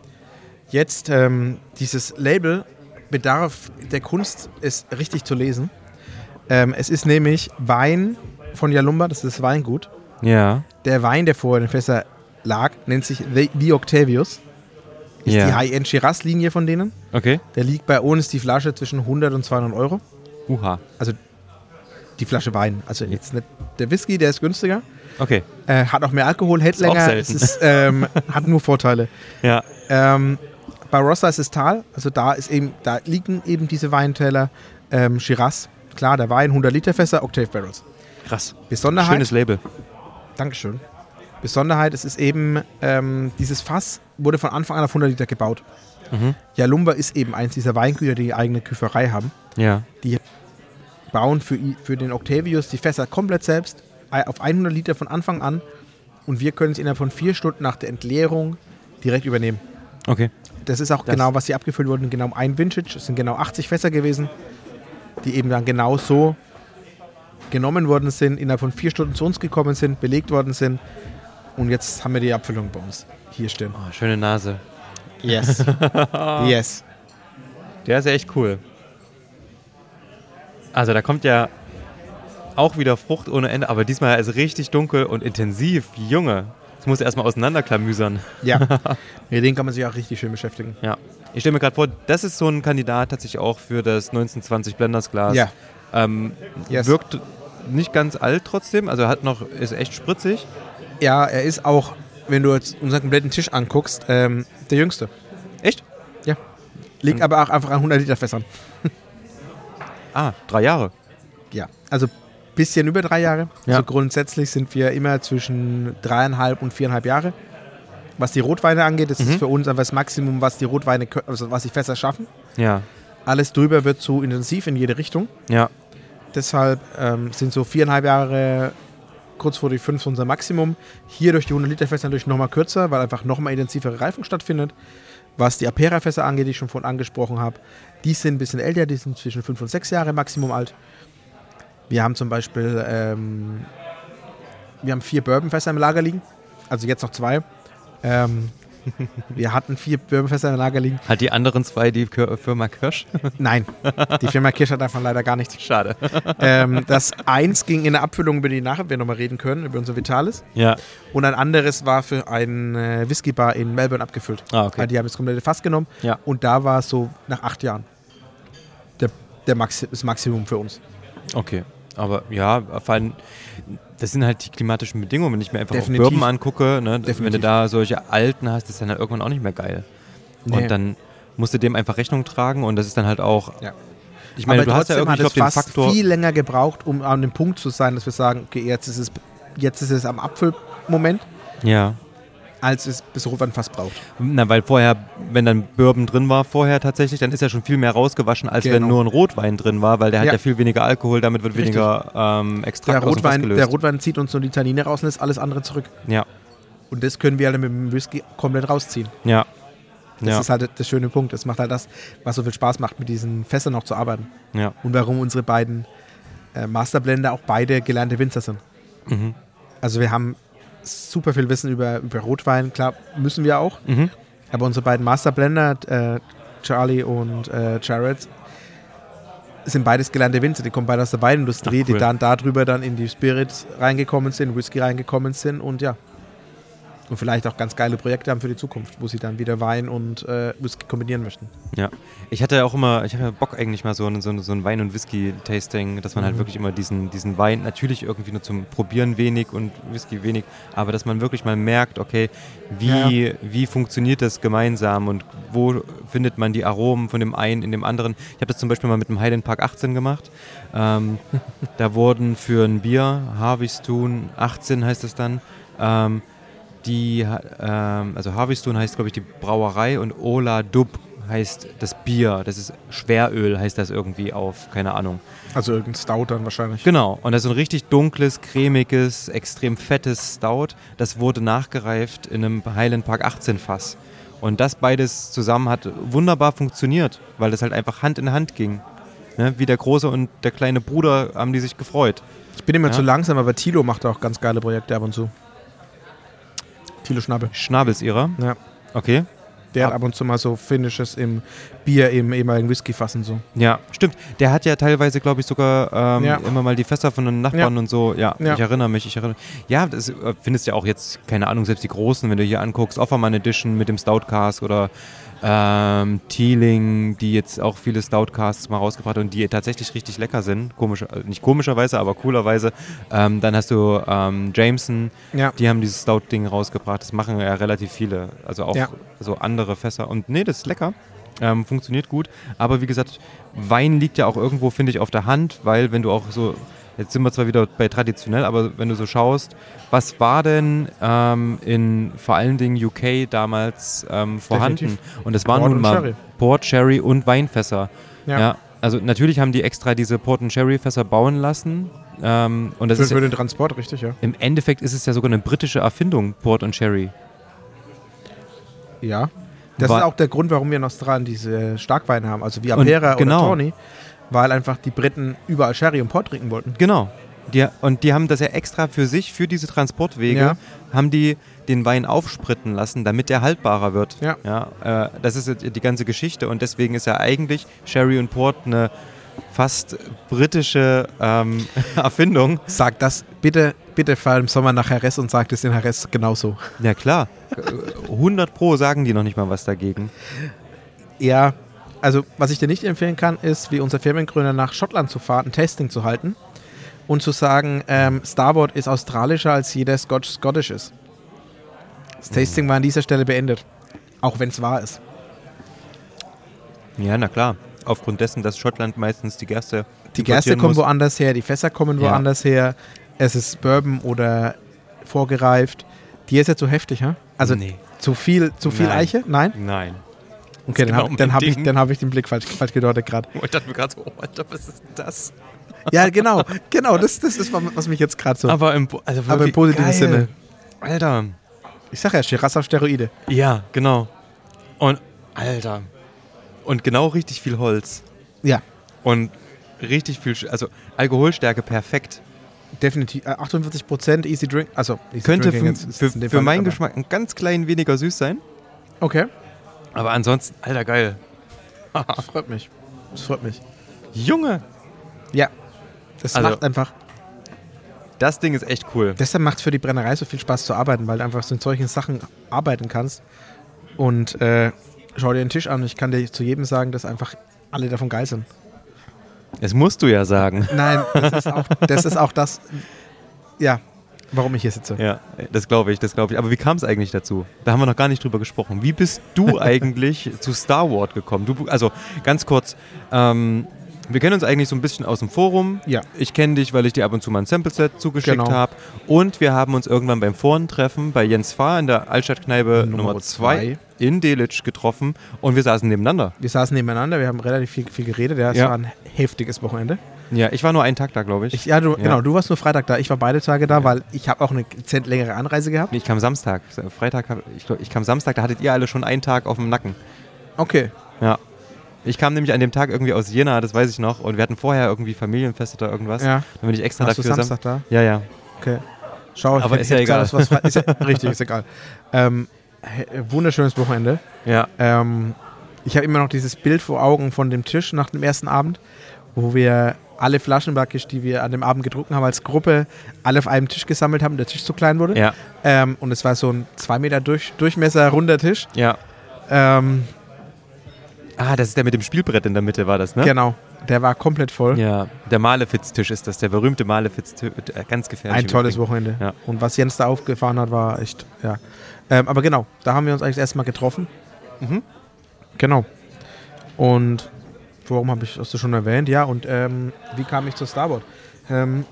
Jetzt ähm, dieses Label bedarf der Kunst, es richtig zu lesen. Ähm, es ist nämlich Wein von Jalumba, das ist das Weingut. Ja. Der Wein, der vor den Fässern lag, nennt sich The, The Octavius. Ist Ja. die High-End Shiraz-Linie von denen. Okay. Der liegt bei uns die Flasche zwischen 100 und 200 Euro. Uha. Also die Flasche Wein. Also jetzt nicht der Whisky, der ist günstiger. Okay. Äh, hat auch mehr Alkohol, hält Ist auch länger. ist, ähm, hat nur Vorteile. Ja. Ähm, bei Rossa ist es Tal, also da ist eben, da liegen eben diese Weintäler. Ähm, Shiraz, klar, der Wein, 100 Liter Fässer, Octave Barrels. Krass. Besonderheit, Schönes Label. Dankeschön. Besonderheit, es ist eben, ähm, dieses Fass wurde von Anfang an auf 100 Liter gebaut. Mhm. Jalumba ist eben eins dieser Weingüter, die eigene Küferei haben. Ja. Die bauen für, für den Octavius die Fässer komplett selbst, auf 100 Liter von Anfang an. Und wir können es innerhalb von vier Stunden nach der Entleerung direkt übernehmen. Okay. Das ist auch Das- genau, was hier abgefüllt wurde, genau ein Vintage. Es sind genau 80 Fässer gewesen, die eben dann genau so genommen worden sind, innerhalb von vier Stunden zu uns gekommen sind, belegt worden sind. Und jetzt haben wir die Abfüllung bei uns hier stehen. Oh, schöne Nase. Yes. yes. Der ist echt cool. Also da kommt ja auch wieder Frucht ohne Ende, aber diesmal ist es richtig dunkel und intensiv. Junge. Das muss erstmal auseinanderklamüsern. Ja. Mit denen kann man sich auch richtig schön beschäftigen. Ja. Ich stelle mir gerade vor, das ist so ein Kandidat tatsächlich auch für das 1920 Blenders Glas. Ja. Ähm, Yes. Wirkt nicht ganz alt trotzdem, also hat noch, ist echt spritzig. Ja, er ist auch, wenn du jetzt unseren kompletten Tisch anguckst, ähm, der Jüngste. Echt? Liegt aber auch einfach an 100 Liter Fässern. Ah, drei Jahre. Ja, also bisschen über drei Jahre. Ja. Also grundsätzlich sind wir immer zwischen dreieinhalb und viereinhalb Jahre. Was die Rotweine angeht, das Mhm. ist für uns einfach das Maximum, was die Rotweine, also was die Fässer schaffen. Ja, Alles drüber wird zu intensiv in jede Richtung. ja, Deshalb ähm, sind so viereinhalb Jahre kurz vor die fünf unser Maximum. Hier durch die 100 Liter Fässer natürlich nochmal kürzer, weil einfach nochmal intensivere Reifung stattfindet. Was die Apera-Fässer angeht, die ich schon vorhin angesprochen habe, die sind ein bisschen älter, die sind zwischen fünf und sechs Jahre Maximum alt. Wir haben zum Beispiel ähm, wir haben vier Bourbonfässer im Lager liegen, also jetzt noch zwei. Ähm, wir hatten vier Bourbonfässer im Lager liegen. Hat die anderen zwei die Firma Kirsch? Nein, die Firma Kirsch hat davon leider gar nichts. Schade. Ähm, das eins ging in eine Abfüllung, über die nachher wir nochmal reden können, über unser Vitalis. Ja. Und ein anderes war für ein äh, Whiskybar in Melbourne abgefüllt. Ah, okay. Die haben das komplette Fass genommen. Ja. Und da war es so nach acht Jahren der, Maxi das Maximum für uns. Okay. Aber ja, vor allem, das sind halt die klimatischen Bedingungen. Wenn ich mir einfach Definitiv. auch Bourbon angucke, ne, wenn du da solche alten hast, ist dann halt irgendwann auch nicht mehr geil. Nee. Und dann musst du dem einfach Rechnung tragen und das ist dann halt auch. Ja. Ich meine, Aber du hast ja irgendwie hat glaub, es den fast Faktor. viel länger gebraucht, um an dem Punkt zu sein, dass wir sagen, okay, jetzt ist es, jetzt ist es am Abfüllmoment, Ja. Als es bis Rotwein fast braucht. Na, weil vorher, wenn dann Bourbon drin war, vorher tatsächlich, dann ist ja schon viel mehr rausgewaschen, als wenn Genau. nur ein Rotwein drin war, weil der hat Ja. ja viel weniger Alkohol, damit wird Richtig. weniger ähm, Extrakt Der Rotwein, gelöst. der Rotwein zieht uns nur die Tannine raus und lässt alles andere zurück. ja, Und das können wir halt mit dem Whisky komplett rausziehen. ja. Das ja, ist halt der schöne Punkt. Das macht halt das, was so viel Spaß macht, mit diesen Fässern noch zu arbeiten. ja. Und warum unsere beiden äh, Masterblender auch beide gelernte Winzer sind. Mhm. Also wir haben super viel Wissen über, über Rotwein, klar, müssen wir auch. Mhm. Aber unsere beiden Masterblender, äh, Charlie und äh, Jared, sind beides gelernte Winzer. Die kommen beide aus der Weinindustrie, Ach, cool. die dann darüber dann in die Spirits reingekommen sind, Whisky reingekommen sind und ja. Und vielleicht auch ganz geile Projekte haben für die Zukunft, wo sie dann wieder Wein und äh, Whisky kombinieren möchten. Ja, ich hatte ja auch immer, ich habe ja Bock eigentlich mal so ein, so so ein Wein- und Whisky-Tasting, dass man halt Mhm. wirklich immer diesen, diesen Wein, natürlich irgendwie nur zum Probieren wenig und Whisky wenig, aber dass man wirklich mal merkt, okay, wie, wie funktioniert das gemeinsam und wo findet man die Aromen von dem einen in dem anderen. Ich habe das zum Beispiel mal mit dem Highland Park 18 gemacht. Ähm, da wurden für ein Bier, Harvestun 18 heißt es dann, ähm, die, ähm, also Harvestun heißt, glaube ich, die Brauerei und Ola Dub heißt das Bier. Das ist Schweröl, heißt das irgendwie auf, keine Ahnung. Also irgendein Stout dann wahrscheinlich. Genau, und das ist ein richtig dunkles, cremiges, extrem fettes Stout. Das wurde nachgereift in einem Highland Park 18 Fass. Und das beides zusammen hat wunderbar funktioniert, weil das halt einfach Hand in Hand ging. Ne? Wie der große und der kleine Bruder haben die sich gefreut. Ich bin immer Ja. zu langsam, aber Tilo macht auch ganz geile Projekte ab und zu. Tilo Schnabel. Schnabelsihrer. Ja. Okay. Der hat ab und zu mal so Finishes im Bier, im ehemaligen Whisky fassen so. Ja, stimmt. Der hat ja teilweise, glaube ich, sogar ähm, Ja. immer mal die Fässer von den Nachbarn Ja. und so. Ja, Ja. ich erinnere mich. Ich erinnere Ja, das äh, findest du ja auch jetzt, keine Ahnung, selbst die Großen, wenn du hier anguckst, Offermann Edition mit dem Stout Cask oder ähm, Teeling, die jetzt auch viele Stout Casks mal rausgebracht haben und die tatsächlich richtig lecker sind. Komisch, äh, nicht komischerweise, aber coolerweise. Ähm, dann hast du ähm, Jameson, Ja. die haben dieses Stout-Ding rausgebracht. Das machen ja relativ viele. Also auch Ja. so andere Fässer. Und nee, das ist lecker. Ähm, funktioniert gut. Aber wie gesagt, Wein liegt ja auch irgendwo, finde ich, auf der Hand, weil wenn du auch so, jetzt sind wir zwar wieder bei traditionell, aber wenn du so schaust, was war denn ähm, in vor allen Dingen UK damals ähm, vorhanden? Definitiv. Und es waren Port nun und mal Sherry. Port, Sherry und Weinfässer. Ja. Ja. also natürlich haben die extra diese Port und Sherry Fässer bauen lassen. Ähm, und das Für, ist für den Transport, richtig, ja. im Endeffekt ist es ja sogar eine britische Erfindung, Port und Sherry. Ja. Das War- ist auch der Grund, warum wir in Australien diese Starkweine haben, also wie Und Apera genau. oder Tawny, weil einfach die Briten überall Sherry und Port trinken wollten. Genau. Die, und die haben das ja extra für sich, für diese Transportwege, Ja. haben die den Wein aufspritten lassen, damit der haltbarer wird. Ja. äh, das ist die ganze Geschichte und deswegen ist ja eigentlich Sherry und Port eine fast britische ähm, Erfindung. Sag das bitte, bitte fahr im Sommer nach Jerez und sag das in Jerez genauso. Ja klar, Äh, 100 pro sagen die noch nicht mal was dagegen. Ja, also was ich dir nicht empfehlen kann, ist, wie unser Firmengründer nach Schottland zu fahren, ein Tasting zu halten und zu sagen, ähm, Starboard ist australischer als jeder Scotch Scottish ist. Das Tasting war an dieser Stelle beendet, auch wenn es wahr ist. Ja, na klar. Aufgrund dessen, dass Schottland meistens die Gerste Die Gerste kommt muss. woanders her, die Fässer kommen Ja. woanders her. Es ist Bourbon oder vorgereift. Die ist jetzt so heftig, hä? Also Nee. zu viel, zu viel Nein. Eiche? Nein? Nein. Okay, dann genau habe dann mein hab ich, dann hab ich den Blick falsch, falsch gedeutet gerade. Ich dachte mir gerade so, oh, Alter, was ist denn das? Ja, genau, genau, das, das ist, was mich jetzt gerade so. Aber im, also Aber im positiven geil. Sinne. Alter. Ich sag ja, Shiraz auf Steroide. Ja, genau. Und, Alter. Und genau richtig viel Holz. Ja, Und richtig viel, also Alkoholstärke perfekt. definitiv. Äh, 48 Prozent Easy Drink. Also, easy Könnte für, jetzt für, für meinen Geschmack ein ganz klein weniger süß sein. Okay, Aber ansonsten, alter, geil. das freut mich. Das freut mich. Junge, Ja, das Also- macht einfach. das Ding ist echt cool. Deshalb macht es für die Brennerei so viel Spaß zu arbeiten, weil du einfach so in solchen Sachen arbeiten kannst. Und äh, schau dir den Tisch an ich kann dir zu jedem sagen, dass einfach alle davon geil sind. Das musst du ja sagen. Nein, das ist auch das, ist auch das ja, warum ich hier sitze. Ja, das glaube ich, das glaube ich. Aber wie kam es eigentlich dazu? Da haben wir noch gar nicht drüber gesprochen. Wie bist du eigentlich zu Star Wars gekommen? Du, also ganz kurz, ähm, wir kennen uns eigentlich so ein bisschen aus dem Forum. Ja. Ich kenne dich, weil ich dir ab und zu mal ein Sample-Set zugeschickt Genau. habe. Und wir haben uns irgendwann beim Foren-Treffen bei Jens Fahr in der Altstadtkneipe Nummer Nummer 2 zwei. in Delitzsch getroffen und wir saßen nebeneinander. Wir saßen nebeneinander, wir haben relativ viel, viel geredet. Ja, es Ja. war ein heftiges Wochenende. Ja, ich war nur einen Tag da, glaube ich. Ich, ja, du, Ja. genau, du warst nur Freitag da, ich war beide Tage da, weil ich habe auch eine dezent längere Anreise gehabt. Nee, ich kam Samstag. Freitag, ich, glaub, ich kam Samstag, da hattet ihr alle schon einen Tag auf dem Nacken. Okay. Ja. Ich kam nämlich an dem Tag irgendwie aus Jena, das weiß ich noch, und wir hatten vorher irgendwie Familienfest oder irgendwas. Ja. Dann bin ich extra Warst du dafür. Samstag da? Ja, ja. Okay. Schau, Aber ist ja egal. das, was, ist ja, richtig, ist egal. Ähm, wunderschönes Wochenende. Ja. Ähm, ich habe immer noch dieses Bild vor Augen von dem Tisch nach dem ersten Abend, wo wir alle Flaschen praktisch, die wir an dem Abend getrunken haben, als Gruppe alle auf einem Tisch gesammelt haben, der Tisch zu klein wurde. Ja. Ähm, und es war so ein 2 Meter durch, Durchmesser runder Tisch. Ja. Ähm, Ah, das ist der mit dem Spielbrett in der Mitte, war das, ne? Genau, der war komplett voll. Ja. Der Malefiz-Tisch ist das, der berühmte Malefiz-Tisch. Äh, Ganz gefährlich. Ein tolles. Wochenende. Ja. Und was Jens da aufgefahren hat, war echt, ja. Ähm, aber genau, da haben wir uns eigentlich erstmal getroffen. Mhm. Genau. Und warum habe ich das schon erwähnt? Ja, und ähm, wie kam ich zu Starboard? Ähm,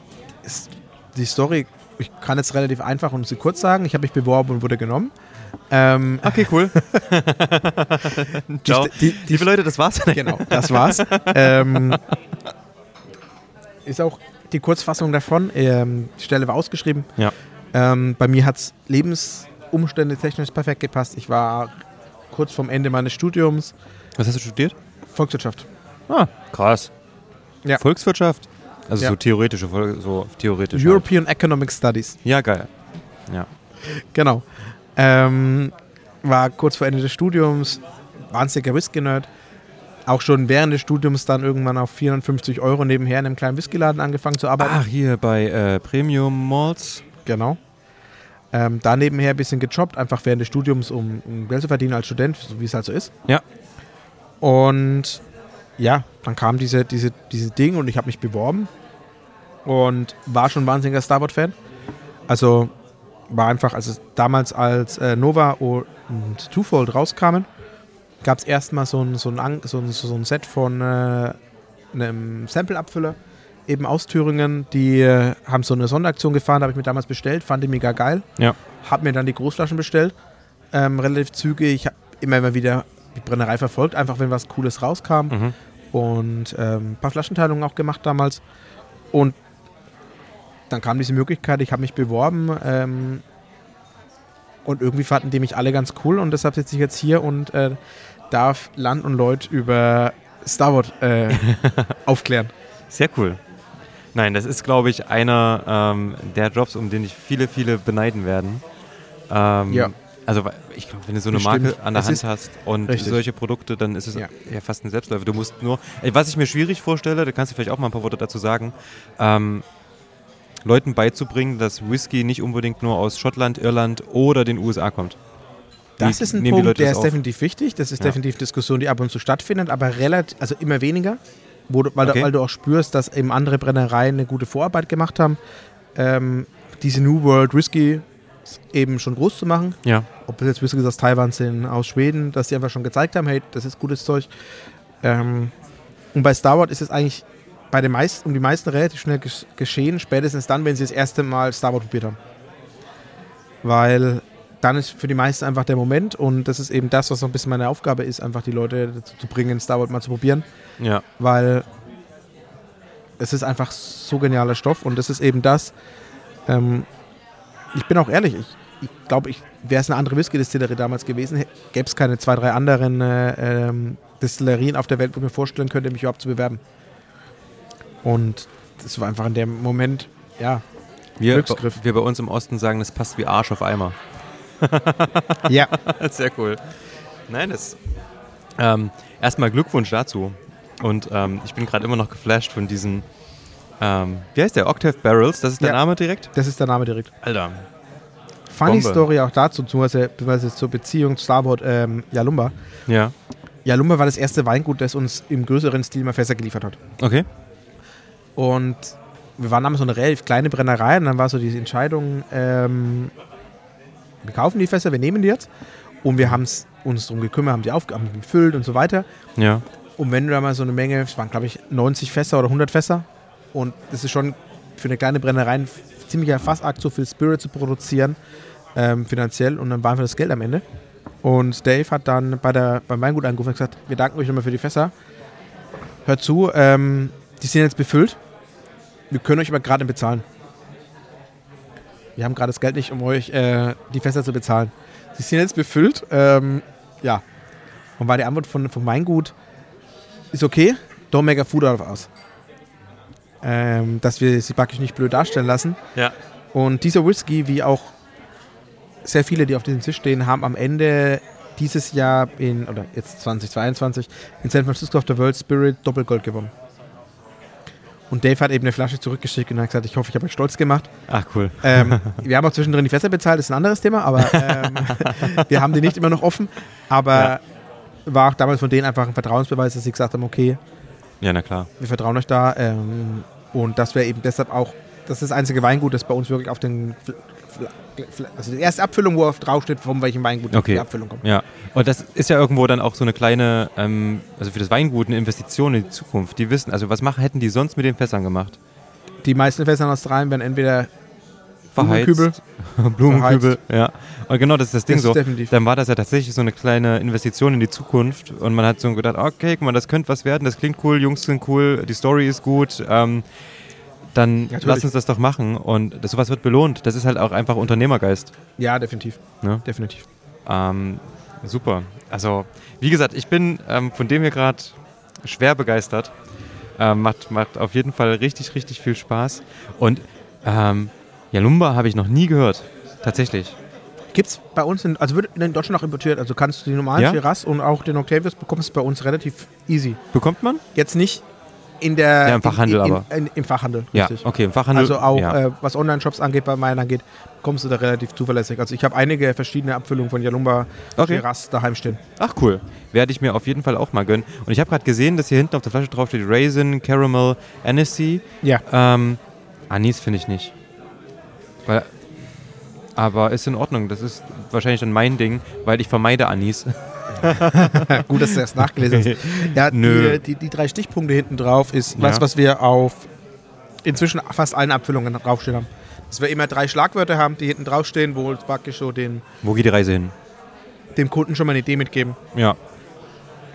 ist die Story, ich kann jetzt relativ einfach und sie kurz sagen. Ich habe mich beworben und wurde genommen. Ähm, Okay, cool. Ciao. die- die- Liebe Leute, das war's. genau, das war's. ähm, ist auch die Kurzfassung davon. Ähm, die Stelle war ausgeschrieben. Ja. Ähm, bei mir hat es Lebensumstände technisch perfekt gepasst. Ich war kurz vorm Ende meines Studiums Was hast du studiert? Volkswirtschaft. Ah, krass. Ja. Volkswirtschaft? Also Ja. so theoretische, so. Halt. European Economic Studies. Ja, geil. Ja. Genau. Ähm, war kurz vor Ende des Studiums, wahnsinniger Whisky-Nerd. Auch schon während des Studiums dann irgendwann auf 450 Euro nebenher in einem kleinen Whiskyladen angefangen zu arbeiten. Ach, hier bei äh, Premium Malls. Genau. Ähm, da nebenher ein bisschen gejobbt, einfach während des Studiums, um, um Geld zu verdienen als Student, so wie es halt so ist. Ja. Und ja, dann kam diese, diese, diese Ding und ich habe mich beworben und war schon ein wahnsinniger Star Wars-Fan. Also war einfach, also damals als äh, Nova und Twofold rauskamen, gab es erstmal so ein, so, ein, so, ein, so ein Set von äh, einem Sample-Abfüller, eben aus Thüringen. Die äh, haben so eine Sonderaktion gefahren, habe ich mir damals bestellt, fand die mega geil. Ja. Habe mir dann die Großflaschen bestellt, ähm, relativ zügig. Ich habe immer mal wieder die Brennerei verfolgt, einfach wenn was Cooles rauskam. Mhm. Und ähm, ein paar Flaschenteilungen auch gemacht damals. Und dann kam diese Möglichkeit, ich habe mich beworben ähm, und irgendwie fanden die mich alle ganz cool und deshalb sitze ich jetzt hier und äh, darf Land und Leute über Star Wars äh, aufklären. Sehr cool. Nein, das ist, glaube ich, einer ähm, der Jobs, um den ich viele, viele beneiden werden. Ähm, Ja. Also ich glaube, wenn du so eine Bestimmt. Marke an der Es Hand hast und Richtig. solche Produkte, dann ist es Ja. ja. fast ein Selbstläufer. Du musst nur, was ich mir schwierig vorstelle, da kannst du vielleicht auch mal ein paar Worte dazu sagen, ähm, Leuten beizubringen, dass Whisky nicht unbedingt nur aus Schottland, Irland oder den USA kommt. Das ist ein Punkt, der ist auf? definitiv wichtig. Das ist Ja. definitiv Diskussion, die ab und zu stattfindet, aber relativ, also immer weniger, du, weil, Okay. du, weil du auch spürst, dass eben andere Brennereien eine gute Vorarbeit gemacht haben, diese New World Whisky eben schon groß zu machen. Ja. Ob das jetzt Whiskys aus Taiwan sind, aus Schweden, dass sie einfach schon gezeigt haben, hey, das ist gutes Zeug. Ähm, und bei Star Wars ist es eigentlich bei den meisten, um die meisten relativ schnell ges geschehen, spätestens dann, wenn sie das erste Mal Star Wars probiert haben. Weil dann ist für die meisten einfach der Moment und das ist eben das, was so ein bisschen meine Aufgabe ist, einfach die Leute dazu zu bringen, Star Wars mal zu probieren. Ja. Weil es ist einfach so genialer Stoff und das ist eben das. Ähm, ich bin auch ehrlich, ich, ich glaube, ich, wäre es eine andere Whisky-Distillerie damals gewesen, gäbe es keine zwei, drei anderen äh, ähm, Destillerien auf der Welt, wo ich mir vorstellen könnte, mich überhaupt zu bewerben. Und das war einfach in dem Moment, ja, Wir, Glücksgriff. wir bei uns im Osten sagen, das passt wie Arsch auf Eimer. ja, Sehr cool. Nein, das. Ähm, erstmal Glückwunsch dazu. Und ähm, ich bin gerade immer noch geflasht von diesen. Ähm, wie heißt der? Octave Barrels, das ist der Ja. Name direkt? das ist der Name direkt. Alter. Funny Bombe. Story auch dazu, beziehungsweise, zur Beziehung zu Starboard ähm, Jalumba. Ja. Jalumba war das erste Weingut, das uns im größeren Stil mal Fässer geliefert hat. Okay. Und wir waren damals so eine relativ kleine Brennerei und dann war so diese Entscheidung, ähm, wir kaufen die Fässer, wir nehmen die jetzt. Und wir haben uns darum gekümmert, haben die Aufgaben gefüllt und so weiter. Ja. Und wenn du da mal so eine Menge, es waren glaube ich 90 Fässer oder 100 Fässer. Und das ist schon für eine kleine Brennerei ein ziemlicher Fassakt, so viel Spirit zu produzieren, ähm, finanziell. Und dann war einfach das Geld am Ende. Und Dave hat dann bei der, beim Weingut angerufen und gesagt, wir danken euch nochmal für die Fässer. Hört zu, ähm, die sind jetzt befüllt. Wir können euch aber gerade bezahlen. Wir haben gerade das Geld nicht, um euch äh, die Fässer zu bezahlen. Sie sind jetzt befüllt. Ähm, ja. Und war die Antwort von, vom Weingut, ist okay, don't make a food out of us. Ähm, dass wir sie praktisch nicht blöd darstellen lassen. Ja. Und dieser Whisky, wie auch sehr viele, die auf diesem Tisch stehen, haben am Ende dieses Jahr in, oder jetzt 2022, in San Francisco of the World Spirit Doppelgold gewonnen. Und Dave hat eben eine Flasche zurückgeschickt und hat gesagt, ich hoffe, ich habe euch stolz gemacht. Ach, cool. Ähm, wir haben auch zwischendrin die Fässer bezahlt, das ist ein anderes Thema, aber ähm, wir haben die nicht immer noch offen. Aber Ja. war auch damals von denen einfach ein Vertrauensbeweis, dass sie gesagt haben, okay, Ja, na klar. wir vertrauen euch da. Ähm, und das wäre eben deshalb auch, das ist das einzige Weingut, das bei uns wirklich auf den, also die erste Abfüllung, wo auf draufsteht, von welchem Weingut Okay. die Abfüllung kommt. Ja. Und das ist ja irgendwo dann auch so eine kleine, ähm, also für das Weingut eine Investition in die Zukunft. Die wissen, also was machen, hätten die sonst mit den Fässern gemacht? Die meisten Fässer in Australien werden entweder Verheizt. Blumenkübel. Blumenkübel, ja. Und genau das ist das Ding Das so. definitiv. Dann war das ja tatsächlich so eine kleine Investition in die Zukunft und man hat so gedacht, okay, guck mal, das könnte was werden, das klingt cool, Jungs sind cool, die Story ist gut, ähm, dann Natürlich. lass uns das doch machen und das, sowas wird belohnt. Das ist halt auch einfach Unternehmergeist. Ja, definitiv. Ne? Definitiv. Ähm, super. Also, wie gesagt, ich bin ähm, von dem hier gerade schwer begeistert. Ähm, macht, macht auf jeden Fall richtig, richtig viel Spaß. Und ähm, Jalumba habe ich noch nie gehört. Tatsächlich. Gibt es bei uns, in, also wird in Deutschland auch importiert, also kannst du die normalen Ja? Shiraz und auch den Octavius bekommst du bei uns relativ easy. Bekommt man? Jetzt nicht in der... Ja, im Fachhandel in, in, aber. In, Im Fachhandel, Ja, richtig. okay, im Fachhandel. Also auch, ja. äh, was Online-Shops angeht, bei meinen angeht, kommst du da relativ zuverlässig. Also ich habe einige verschiedene Abfüllungen von Jalumba Okay. Shiraz daheim stehen. Ach cool. Werde ich mir auf jeden Fall auch mal gönnen. Und ich habe gerade gesehen, dass hier hinten auf der Flasche drauf steht Raisin, Caramel, Anise. Ja. Ähm, Anis finde ich nicht. Weil, aber ist in Ordnung. Das ist wahrscheinlich dann mein Ding, weil ich vermeide Anis. Gut, dass du das nachgelesen hast. Ja, die, die, die drei Stichpunkte hinten drauf ist was, Ja. was wir auf inzwischen fast allen Abfüllungen draufstehen haben. Dass wir immer drei Schlagwörter haben, die hinten draufstehen, wo praktisch so den, Wo geht die Reise hin? dem Kunden schon mal eine Idee mitgeben. Ja.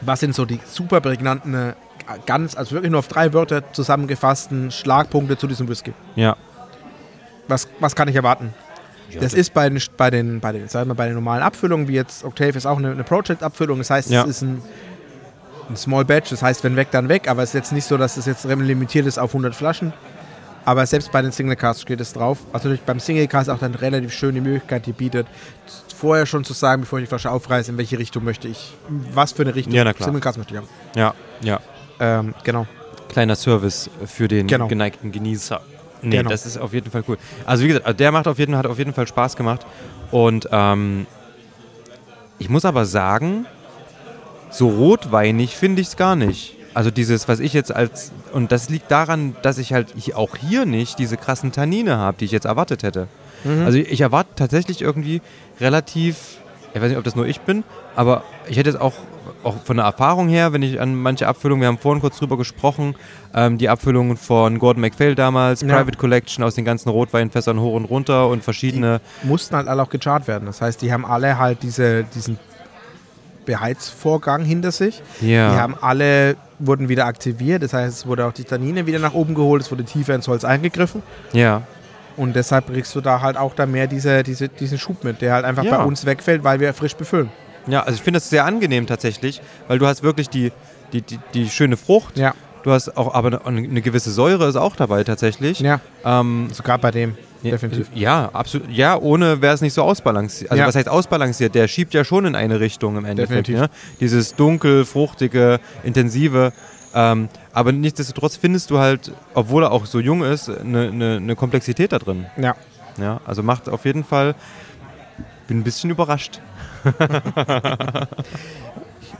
Was sind so die super prägnanten, äh, ganz, also wirklich nur auf drei Wörter zusammengefassten Schlagpunkte zu diesem Whisky? Ja. Was, was kann ich erwarten? Das ist bei den, bei den, bei den, sagen wir, bei den normalen Abfüllungen, wie jetzt Octave ist auch eine, eine Project-Abfüllung. Das heißt, Ja. es ist ein, ein Small Batch. Das heißt, wenn weg, dann weg. Aber es ist jetzt nicht so, dass es jetzt limitiert ist auf 100 Flaschen. Aber selbst bei den Single Casts steht es drauf. Also natürlich beim Single Cast auch dann relativ schön die Möglichkeit, die bietet, vorher schon zu sagen, bevor ich die Flasche aufreiße, in welche Richtung möchte ich, was für eine Richtung Ja. Single Cast möchte ich haben. Ja. Ja. Ähm, genau. Kleiner Service für den Genau. geneigten Genießer. Nee, Genau. das ist auf jeden Fall cool. Also wie gesagt, also der macht auf jeden, hat auf jeden Fall Spaß gemacht. Und ähm, ich muss aber sagen, so rotweinig finde ich es gar nicht. Also dieses, was ich jetzt als, und das liegt daran, dass ich halt auch hier nicht diese krassen Tannine habe, die ich jetzt erwartet hätte. Also ich erwarte tatsächlich irgendwie relativ, ich weiß nicht, ob das nur ich bin, aber ich hätte jetzt auch auch von der Erfahrung her, wenn ich an manche Abfüllungen, wir haben vorhin kurz drüber gesprochen, ähm, die Abfüllungen von Gordon MacPhail damals, Ja. Private Collection aus den ganzen Rotweinfässern hoch und runter und verschiedene. mussten halt alle auch gecharrt werden. Das heißt, die haben alle halt diese, diesen Beheizvorgang hinter sich. ja. Die haben alle, wurden wieder aktiviert. Das heißt, es wurde auch die Tannine wieder nach oben geholt, es wurde tiefer ins Holz eingegriffen. ja. Und deshalb kriegst du da halt auch da mehr diese, diese, diesen Schub mit, der halt einfach Ja. bei uns wegfällt, weil wir frisch befüllen. Ja, also ich finde das sehr angenehm tatsächlich, weil du hast wirklich die, die, die, die schöne Frucht. Ja, Du hast auch, aber eine, gewisse Säure ist auch dabei tatsächlich. ja. Ähm, Sogar bei dem. Ja, Definitiv. Ja, absolut. Ja, ohne wäre es nicht so ausbalanciert. Also Ja. was heißt ausbalanciert? Der schiebt ja schon in eine Richtung im Endeffekt. Definitiv. Ne? Dieses dunkel, fruchtige, intensive. Ähm, aber nichtsdestotrotz findest du halt, obwohl er auch so jung ist, eine, eine, eine Komplexität da drin. Ja. Ja, also macht auf jeden Fall. Bin ein bisschen überrascht.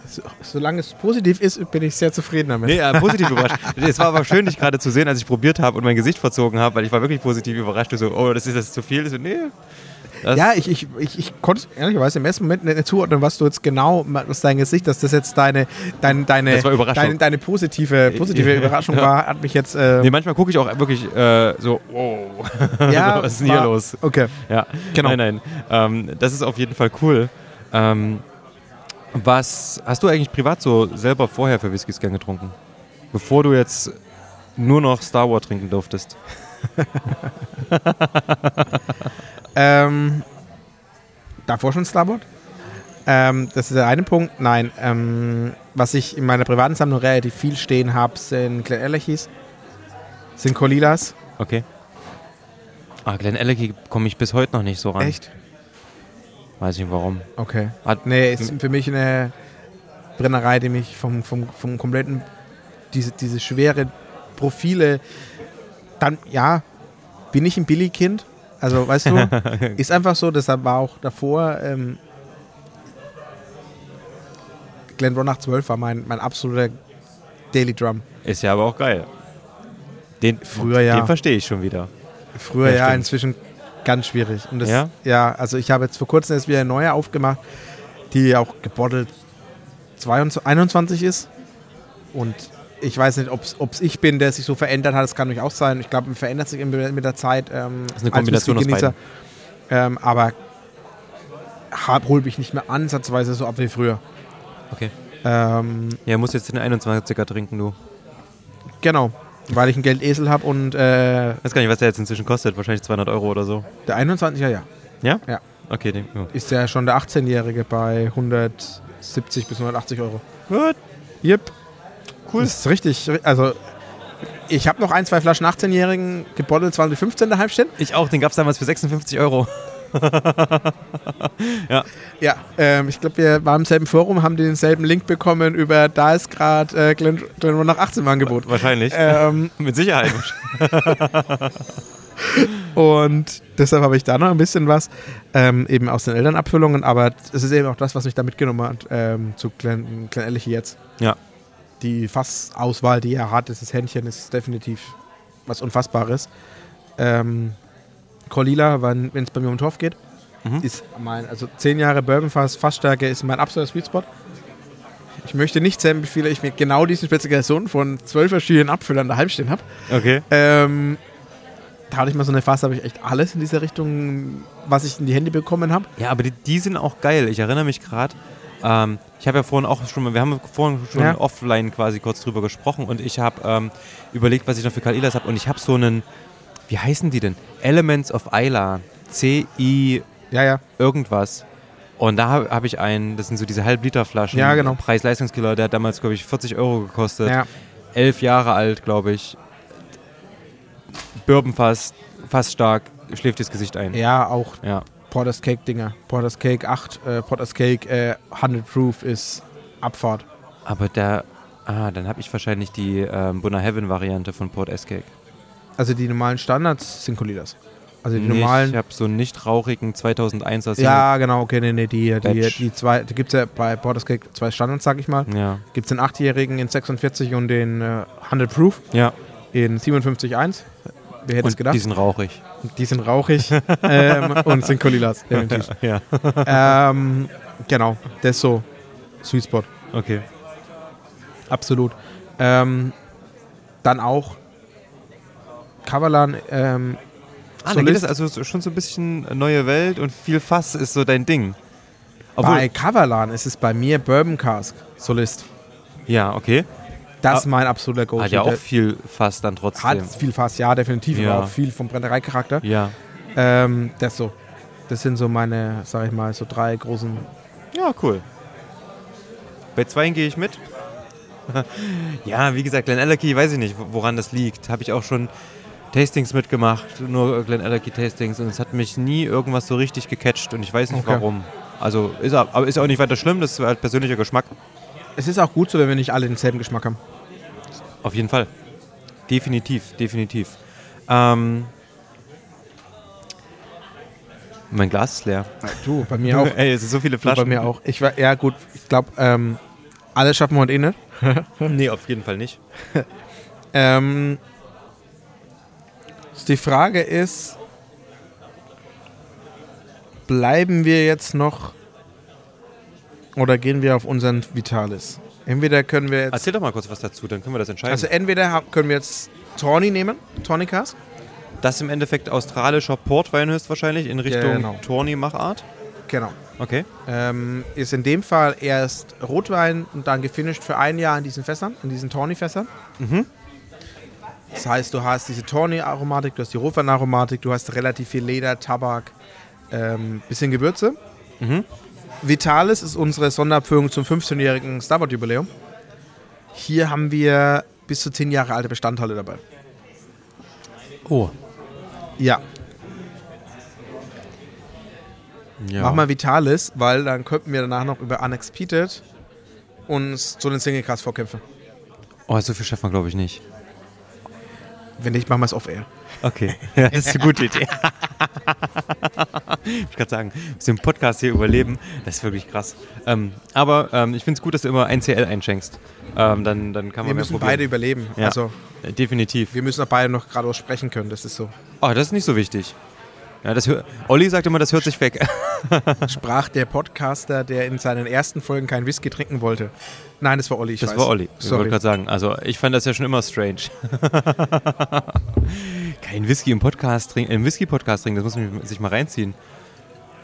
So, solange es positiv ist, bin ich sehr zufrieden damit. Nee, äh, positiv überrascht. Es war aber schön, dich gerade zu sehen, als ich probiert habe und mein Gesicht verzogen habe, weil ich war wirklich positiv überrascht. So, oh, das ist das zu viel. So, nee. Ja, ich, ich, ich, ich konnte ehrlicherweise im ersten Moment nicht zuordnen, was du jetzt genau, was dein Gesicht, dass das jetzt deine, dein, deine, Das war Überraschung. deine, deine positive, positive Ja. Überraschung war, hat mich jetzt. Äh, Nee, manchmal gucke ich auch wirklich äh, so, wow. ja, was ist denn hier los? Okay. Ja, Genau. Nein, nein. Ähm, das ist auf jeden Fall cool. Ähm, was hast du eigentlich privat so selber vorher für Whiskys gern getrunken? Bevor du jetzt nur noch Star Wars trinken durftest. Ähm, davor schon Starboard? Ähm, das ist der eine Punkt. Nein, ähm, was ich in meiner privaten Sammlung relativ viel stehen habe, sind Glen Ellerchis, sind Colilas. Okay. Ah, Glen Alecky komme ich bis heute noch nicht so ran. Echt? Weiß nicht warum. Okay. Hat, Nee, ist für mich eine Brennerei, die mich vom, vom, vom kompletten, diese, diese schwere Profile, dann, ja, bin ich ein Billy-Kind. Also, weißt du, ist einfach so, deshalb war auch davor, ähm, Glenronach 12 war mein, mein absoluter Daily Drum. ist ja aber auch geil. Den, Früher ja. Den verstehe ich schon wieder. Früher Ja, ja, inzwischen ganz schwierig. Und das, Ja? ja? also ich habe jetzt vor kurzem erst wieder eine neue aufgemacht, die auch gebottelt 22, 21 ist. Und ich weiß nicht, ob es ich bin, der sich so verändert hat. Das kann nämlich auch sein. Ich glaube, man verändert sich mit der Zeit. Ähm, ist eine Kombination aus Whisky-Genießer. Ähm, aber hol mich nicht mehr ansatzweise so ab wie früher. Okay. Ähm, Ja, muss jetzt den 21er trinken, du. genau, weil ich einen Geldesel habe und äh, weiß gar nicht, was der jetzt inzwischen kostet. Wahrscheinlich 200 Euro oder so. der 21er, ja. Ja? Ja. Okay, den. Oh. ist ja schon der 18-Jährige bei 170 bis 180 Euro. Gut. Yep. Cool. Das ist richtig. Also, ich habe noch ein, zwei Flaschen 18-Jährigen gebottelt 2015 daheim stehen. Ich auch, den gab es damals für 56 Euro. Ja, ähm, ich glaube, wir waren im selben Forum, haben denselben Link bekommen über, da ist gerade äh, Glen, Glen nach 18 im Angebot. Wahrscheinlich. Ähm, Mit Sicherheit. und deshalb habe ich da noch ein bisschen was, ähm, eben aus den Elternabfüllungen, aber es ist eben auch das, was mich da mitgenommen hat ähm, zu Glen, Glen Elliche jetzt. Ja. Die Fassauswahl, die er hat, dieses Händchen ist definitiv was Unfassbares. Ähm, Colila, wenn es bei mir um Torf geht, Mhm. ist mein, also 10 Jahre Bourbonfass, Fassstärke ist mein absoluter Sweet Spot. Ich möchte nicht sehen, wie viele ich mir genau diese Spezifikation von zwölf verschiedenen Abfüllern daheim stehen habe. Okay. Ähm, da hatte ich mal so eine Phase, habe ich echt alles in dieser Richtung, was ich in die Hände bekommen habe. Ja, aber die, die sind auch geil. Ich erinnere mich gerade. Ähm, ich habe ja vorhin auch schon mal, wir haben vorhin schon Ja. offline quasi kurz drüber gesprochen und ich habe ähm, überlegt, was ich noch für Kalilas habe und ich habe so einen, wie heißen die denn? Elements of Isla. C-I Ja, ja. irgendwas. Und da habe hab ich einen, das sind so diese Halb-Liter-Flaschen. Ja, genau. Preis-Leistungskiller, der hat damals, glaube ich, 40 Euro gekostet. ja. Elf Jahre alt, glaube ich. Bourbonfass, fast stark, schläft das Gesicht ein. Ja, auch Ja. Porter's Cake Dinger. Porter's Cake 8, äh, Porter's Cake äh, 100 Proof ist Abfahrt. Aber der, ah, dann habe ich wahrscheinlich die ähm, Bunna Heaven Variante von Port Escape. Also die normalen Standards sind Colidas. Also die Nee, normalen. Ich habe so einen nicht rauchigen 2001er Single. Ja, genau, okay, nee, nee, die, die, die zwei, die gibt es ja bei Porter's Cake zwei Standards, sag ich mal. Ja. Gibt es den 8-Jährigen in 46 und den äh, 100 Proof Ja. in 57,1. Wer hätte es gedacht? die sind rauchig. Die sind rauchig ähm, und sind Colilas, definitiv. Ja. ähm, genau, das ist so Sweet Spot. Okay. Absolut. Ähm, dann auch Kavalan. Ähm, Ah, dann geht es Solist. also so- schon so ein bisschen neue Welt und viel Fass ist so dein Ding. bei Kavalan ist es bei mir Bourbon Cask Solist. ja, okay. Das Ah, ist mein absoluter Go-To. Hat ja auch viel Fass dann trotzdem. hat viel Fass, ja, definitiv, Ja. aber auch viel vom Brennereicharakter. ja. Ähm, das so. Das sind so meine, sag ich mal, so drei großen. Ja, cool. Bei zweien gehe ich mit. ja, wie gesagt, Glen Allerkey, weiß ich nicht, woran das liegt. Habe ich auch schon Tastings mitgemacht, nur Glen Allerkey Tastings und es hat mich nie irgendwas so richtig gecatcht und ich weiß nicht Okay. warum. Also ist auch- aber ist auch nicht weiter schlimm, das ist halt persönlicher Geschmack. Es ist auch gut so, wenn wir nicht alle denselben Geschmack haben. Auf jeden Fall. Definitiv, definitiv. Ähm, mein Glas ist leer. Du, bei mir auch. Ey, es sind so viele Du, bei Flaschen. mir auch. Ich war, ja gut, ich glaube, ähm, alles schaffen wir heute eh nicht. Nee, auf jeden Fall nicht. Ähm, die Frage ist, bleiben wir jetzt noch oder gehen wir auf unseren Vitalis? Entweder können wir jetzt, Erzähl doch mal kurz was dazu, dann können wir das entscheiden. also entweder können wir jetzt Tawny nehmen, Tawny Cask. das ist im Endeffekt australischer Portwein höchstwahrscheinlich in Richtung Genau. Tawny-Machart. Genau. Okay. Ähm, ist in dem Fall erst Rotwein und dann gefinisht für ein Jahr in diesen Fässern, in diesen Tawny-Fässern. Mhm. Das heißt, du hast diese Tawny-Aromatik, du hast die Rotwein-Aromatik, du hast relativ viel Leder, Tabak, ähm, bisschen Gewürze. Mhm. Vitalis ist unsere Sonderabführung zum 15-jährigen Starboard-Jubiläum. Hier haben wir bis zu 10 Jahre alte Bestandteile dabei. Oh. Ja, Ja. mach mal Vitalis, weil dann könnten wir danach noch über Unexpeded uns zu den Single-Cast vorkämpfen. Oh, so viel schafft man, glaube ich, nicht. Wenn nicht, machen wir es off-air. Okay. Ja, das ist eine gute Idee. ich kann sagen, dass wir Podcast hier überleben, das ist wirklich krass. Ähm, aber ähm, ich finde es gut, dass du immer ein CL einschenkst. Ähm, dann, dann kann man Wir müssen probieren. beide überleben. Ja. Also, Äh, Definitiv. wir müssen auch beide noch geradeaus sprechen können. Das ist so. Oh, das ist nicht so wichtig. Ja, das Olli sagt immer, das hört sich weg. Sprach der Podcaster, der in seinen ersten Folgen keinen Whisky trinken wollte. Nein, das war Olli. Ich Das weiß. war Olli. Ich wollte gerade sagen. Also ich fand das ja schon immer strange. Kein Whisky im Podcast trinken, im Whisky-Podcast trinken, das muss man sich mal reinziehen.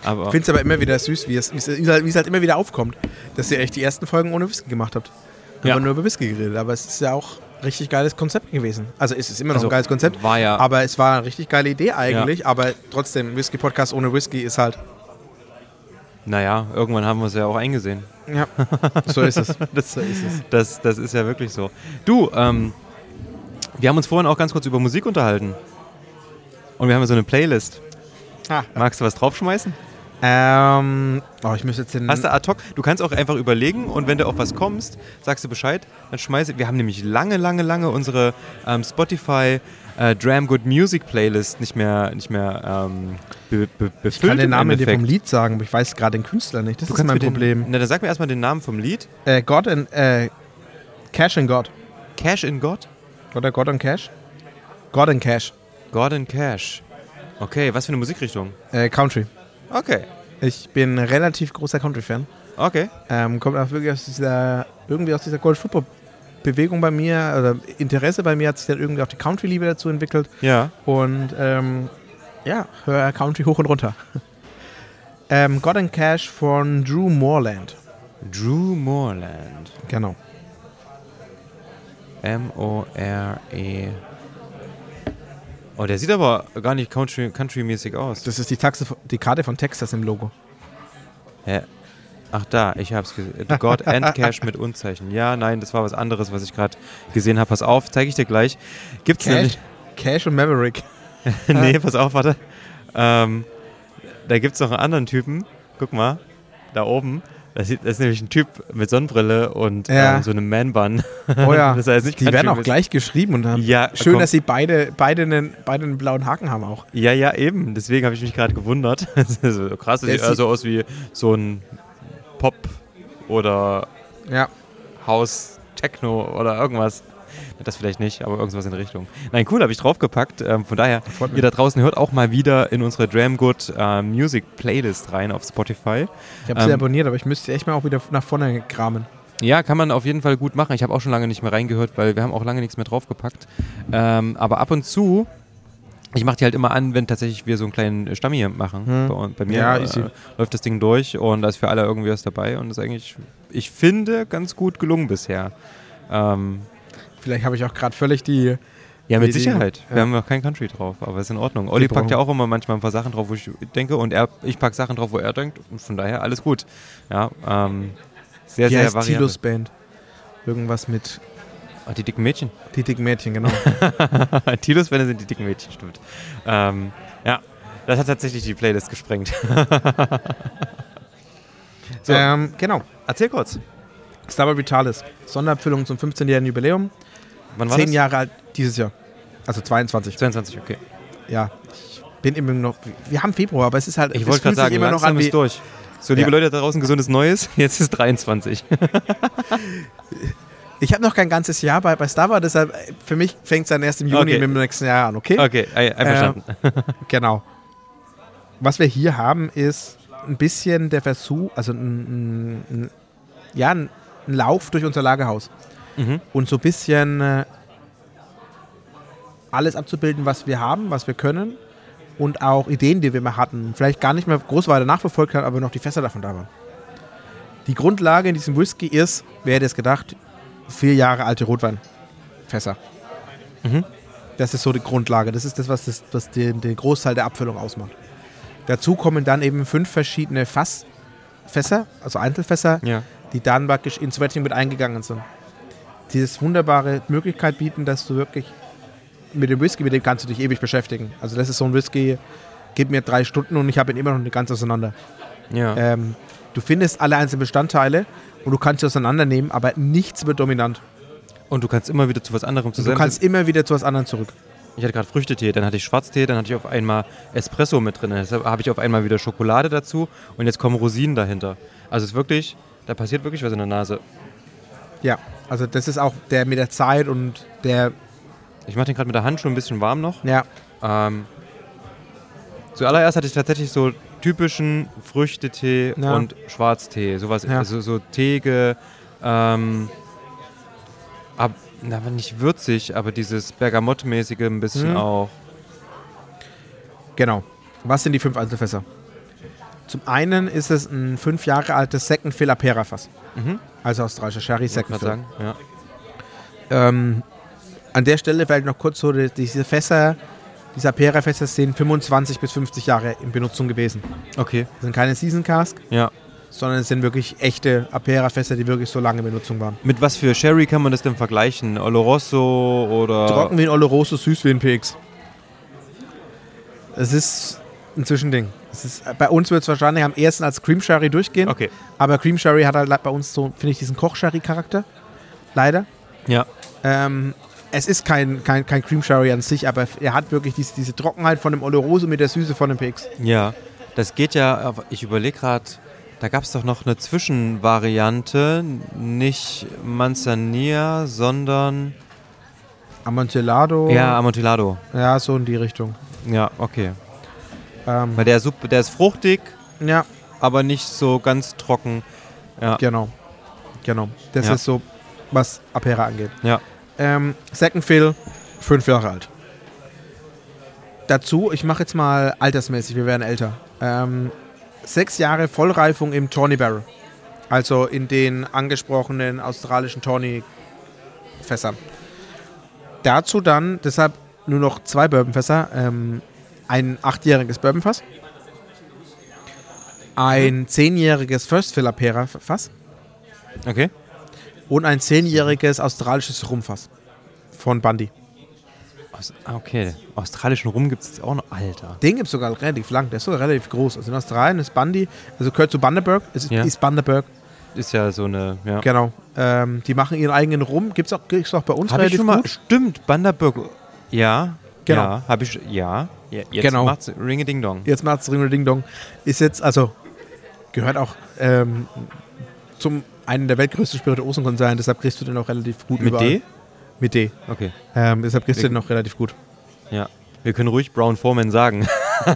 Aber Ich finde es aber immer wieder süß, wie es, wie, es, wie es halt- wie es halt immer wieder aufkommt, dass ihr echt die ersten Folgen ohne Whisky gemacht habt. Wir Ja. haben nur über Whisky geredet, aber es ist ja auch richtig geiles Konzept gewesen. Also es ist immer noch Also, ein geiles Konzept, war ja- aber es war eine richtig geile Idee eigentlich, aber trotzdem, Whisky-Podcast ohne Whisky ist halt, naja, irgendwann haben wir es ja auch eingesehen. ja, so ist es. Das, So ist es. das, das ist ja wirklich so. Du, ähm, wir haben uns vorhin auch ganz kurz über Musik unterhalten. Und wir haben ja so eine Playlist. Ah. Magst du was draufschmeißen? Ähm, oh, ich müsste jetzt den... Hast du ad hoc? Du kannst auch einfach überlegen und wenn du auf was kommst, sagst du Bescheid, dann schmeiße. Wir haben nämlich lange, lange, lange unsere ähm, Spotify äh, Dram Good Music Playlist nicht mehr, nicht mehr ähm, be, be, befüllt. ich kann den Namen dir vom Lied sagen, aber ich weiß gerade den Künstler nicht. Das Du ist mein mir den, Problem. Na, dann sag mir erstmal den Namen vom Lied. Äh, God and, äh, Cash and God. Cash in God? Oder God and Cash? God and Cash. God and Cash. Okay, was für eine Musikrichtung? Äh, Country. Okay. Ich bin ein relativ großer Country-Fan. Okay. Ähm, kommt auch wirklich aus dieser, irgendwie aus dieser Gold Football Bewegung bei mir, oder Interesse bei mir hat sich dann irgendwie auch die Country-Liebe dazu entwickelt. Ja. Und ähm, ja, höre Country hoch und runter. ähm, God and Cash von Drew Moreland. Drew Moreland. Genau. M-O-R-E. Oh, der sieht aber gar nicht country- country-mäßig aus. Das ist die, Taxe, die Karte von Texas im Logo. Hä? Ach da, ich hab's gesehen. God and Cash mit Unzeichen. Ja, nein, das war was anderes, was ich gerade gesehen habe. Pass auf, zeige ich dir gleich. Gibt's Cash, nämlich. Cash und Maverick. nee, pass auf, warte. Ähm, da gibt's noch einen anderen Typen. Guck mal, da oben. Das, ist nämlich ein Typ mit Sonnenbrille und Ja. ähm, so einem Man-Bun. Oh ja, Das heißt die werden auch country-mäßig. gleich geschrieben und haben Ja, schön, komm. dass sie beide, beide, einen, beide einen blauen Haken haben auch. Ja, ja, eben. Deswegen habe ich mich gerade gewundert. Das ist so krass, das Der sieht eher so aus wie so ein Pop oder Ja, House, Techno oder irgendwas. Das vielleicht nicht, aber irgendwas in der Richtung. Nein, cool, habe ich draufgepackt. Ähm, von daher, ihr da draußen hört auch mal wieder in unsere Dramgood äh, Music Playlist rein auf Spotify. ich habe Ähm, sie abonniert, aber ich müsste echt mal auch wieder nach vorne kramen. Ja, kann man auf jeden Fall gut machen. Ich habe auch schon lange nicht mehr reingehört, weil wir haben auch lange nichts mehr draufgepackt. Ähm, aber ab und zu, ich mache die halt immer an, wenn tatsächlich wir so einen kleinen Stamm hier machen. Hm. Bei, bei mir Ja, äh, läuft das Ding durch und da ist für alle irgendwie was dabei und ist eigentlich, ich finde, ganz gut gelungen bisher. Ähm, Vielleicht habe ich auch gerade völlig die. ja, mit die- Sicherheit. Wir ja. haben noch kein Country drauf, aber ist in Ordnung. Olli packt ja auch immer manchmal ein paar Sachen drauf, wo ich denke, und er, ich packe Sachen drauf, wo er denkt, und von daher alles gut. Ja, ähm, sehr, Wie sehr heißt variabel. Tilos Band? Irgendwas mit Ah, die dicken Mädchen. die dicken Mädchen, genau. Tilos Bände sind die dicken Mädchen, stimmt. Ähm, ja, das hat tatsächlich die Playlist gesprengt. so, ähm, genau. erzähl kurz. Starboy Vitalis. Sonderabfüllung zum 15-jährigen Jubiläum. Wann war Zehn das? Jahre alt dieses Jahr. Also 22. 22, okay. Ja. Ich bin immer noch. Wir haben Februar, aber es ist halt. Ich wollte gerade sagen, immer noch an wie, ist durch. So, liebe Ja. Leute da draußen, gesundes Neues. Jetzt ist 23. Ich habe noch kein ganzes Jahr bei, bei Star Wars, deshalb äh, für mich fängt es dann erst im Juni Okay. mit dem nächsten Jahr an, okay? Okay, ei- einverstanden. Genau. Was wir hier haben, ist ein bisschen der Versuch, also ein, ein, ein, ja, ein Lauf durch unser Lagerhaus. Mhm. Und so ein bisschen äh, alles abzubilden, was wir haben, was wir können und auch Ideen, die wir mal hatten. Vielleicht gar nicht mehr groß weiter nachverfolgt haben, aber noch die Fässer davon da waren. Die Grundlage in diesem Whisky ist, wer hätte es gedacht, vier Jahre alte Rotweinfässer. Mhm. Das ist so die Grundlage. Das ist das, was, das, was den, den Großteil der Abfüllung ausmacht. Dazu kommen dann eben fünf verschiedene Fassfässer, also Einzelfässer, Ja. die dann praktisch ins Wetting mit eingegangen sind. Dieses wunderbare Möglichkeit bieten, dass du wirklich mit dem Whisky, mit dem kannst du dich ewig beschäftigen. Also das ist so ein Whisky, gib mir drei Stunden und ich habe ihn immer noch nicht ganz auseinander. Ja. Ähm, du findest alle einzelnen Bestandteile und du kannst sie auseinandernehmen, aber nichts wird dominant. Und du kannst immer wieder zu was anderem Und du zusammen. kannst immer wieder zu was anderem zurück. Ich hatte gerade Früchtetee, dann hatte ich Schwarztee, dann hatte ich auf einmal Espresso mit drin. Deshalb habe ich auf einmal wieder Schokolade dazu und jetzt kommen Rosinen dahinter. Also es ist wirklich, da passiert wirklich was in der Nase. Ja, also das ist auch der mit der Zeit und der, Ich mache den gerade mit der Hand schon ein bisschen warm noch. ja, Ähm, zuallererst hatte ich tatsächlich so typischen Früchtetee Ja. und Schwarztee. Sowas, Ja. also so Tege, ähm, ab, na, aber nicht würzig, aber dieses Bergamottmäßige ein bisschen Mhm. auch. genau. Was sind die fünf Einzelfässer? Zum einen ist es ein fünf Jahre altes Second Fill Apera Fass. Mhm. Also australischer Sherry Second Fill. sagen. Ja. Ähm, an der Stelle vielleicht noch kurz so, die- diese Fässer, diese Apera-Fässer sind 25 bis 50 Jahre in Benutzung gewesen. Okay. Das sind keine Season Cask, Ja. sondern es sind wirklich echte Apera-Fässer, die wirklich so lange in Benutzung waren. Mit was für Sherry kann man das denn vergleichen? Oloroso oder. Trocken wie ein Oloroso, süß wie ein PX. Es ist ein Zwischending. Ist, bei uns wird es wahrscheinlich am ersten als Cream Sherry durchgehen. Okay. Aber Cream Sherry hat halt bei uns so, finde ich, diesen Koch-Sherry-Charakter. Leider. Ja. Ähm, es ist kein, kein, kein Cream Sherry an sich, aber er hat wirklich diese, diese Trockenheit von dem Oloroso mit der Süße von dem PX. Ja. Das geht ja, ich überlege gerade, da gab es doch noch eine Zwischenvariante. Nicht Manzanilla, sondern. Amontillado. Ja, Amontillado. Ja, so in die Richtung. Ja, okay. Ähm, Weil der, ist sup- der ist fruchtig, ja, aber nicht so ganz trocken. Ja. genau. Genau. Das Ja. ist so, was Apera angeht. Ja. Ähm, Second Fill, fünf Jahre alt. Dazu, ich mache jetzt mal altersmäßig, wir werden älter. Ähm, sechs Jahre Vollreifung im Tawny Barrel. Also in den angesprochenen australischen Tawny-Fässern. Dazu dann, deshalb nur noch zwei Bourbonfässer. Ähm, ein achtjähriges Bourbonfass. Ein zehnjähriges First Fill Apera Fass Okay. und ein zehnjähriges australisches Rumfass von Bundy. Aus, ah, okay. Australischen Rum gibt es jetzt auch noch. Alter. Den gibt es sogar relativ lang, der ist sogar relativ groß. Also in Australien ist Bundy, also gehört zu Bundaberg, ist, Ja. ist Bundaberg, Ist ja so eine. Ja. genau. Ähm, die machen ihren eigenen Rum, gibt es auch, gibt's auch bei uns ich relativ schon mal. gut. Stimmt, Banderburg. Ja. Genau. Ja, habe ich. Ja. Ja jetzt Genau. macht's Ringe Ding Dong. Jetzt macht's Ring Ding Dong. Ist jetzt, also, gehört auch ähm, zum einen der weltgrößten Spirituosenkonzerne, deshalb kriegst du den auch relativ gut Mit überall. D? Mit D. Okay. Ähm, deshalb kriegst du Wir- den noch relativ gut. Ja. Wir können ruhig Brown Foreman sagen.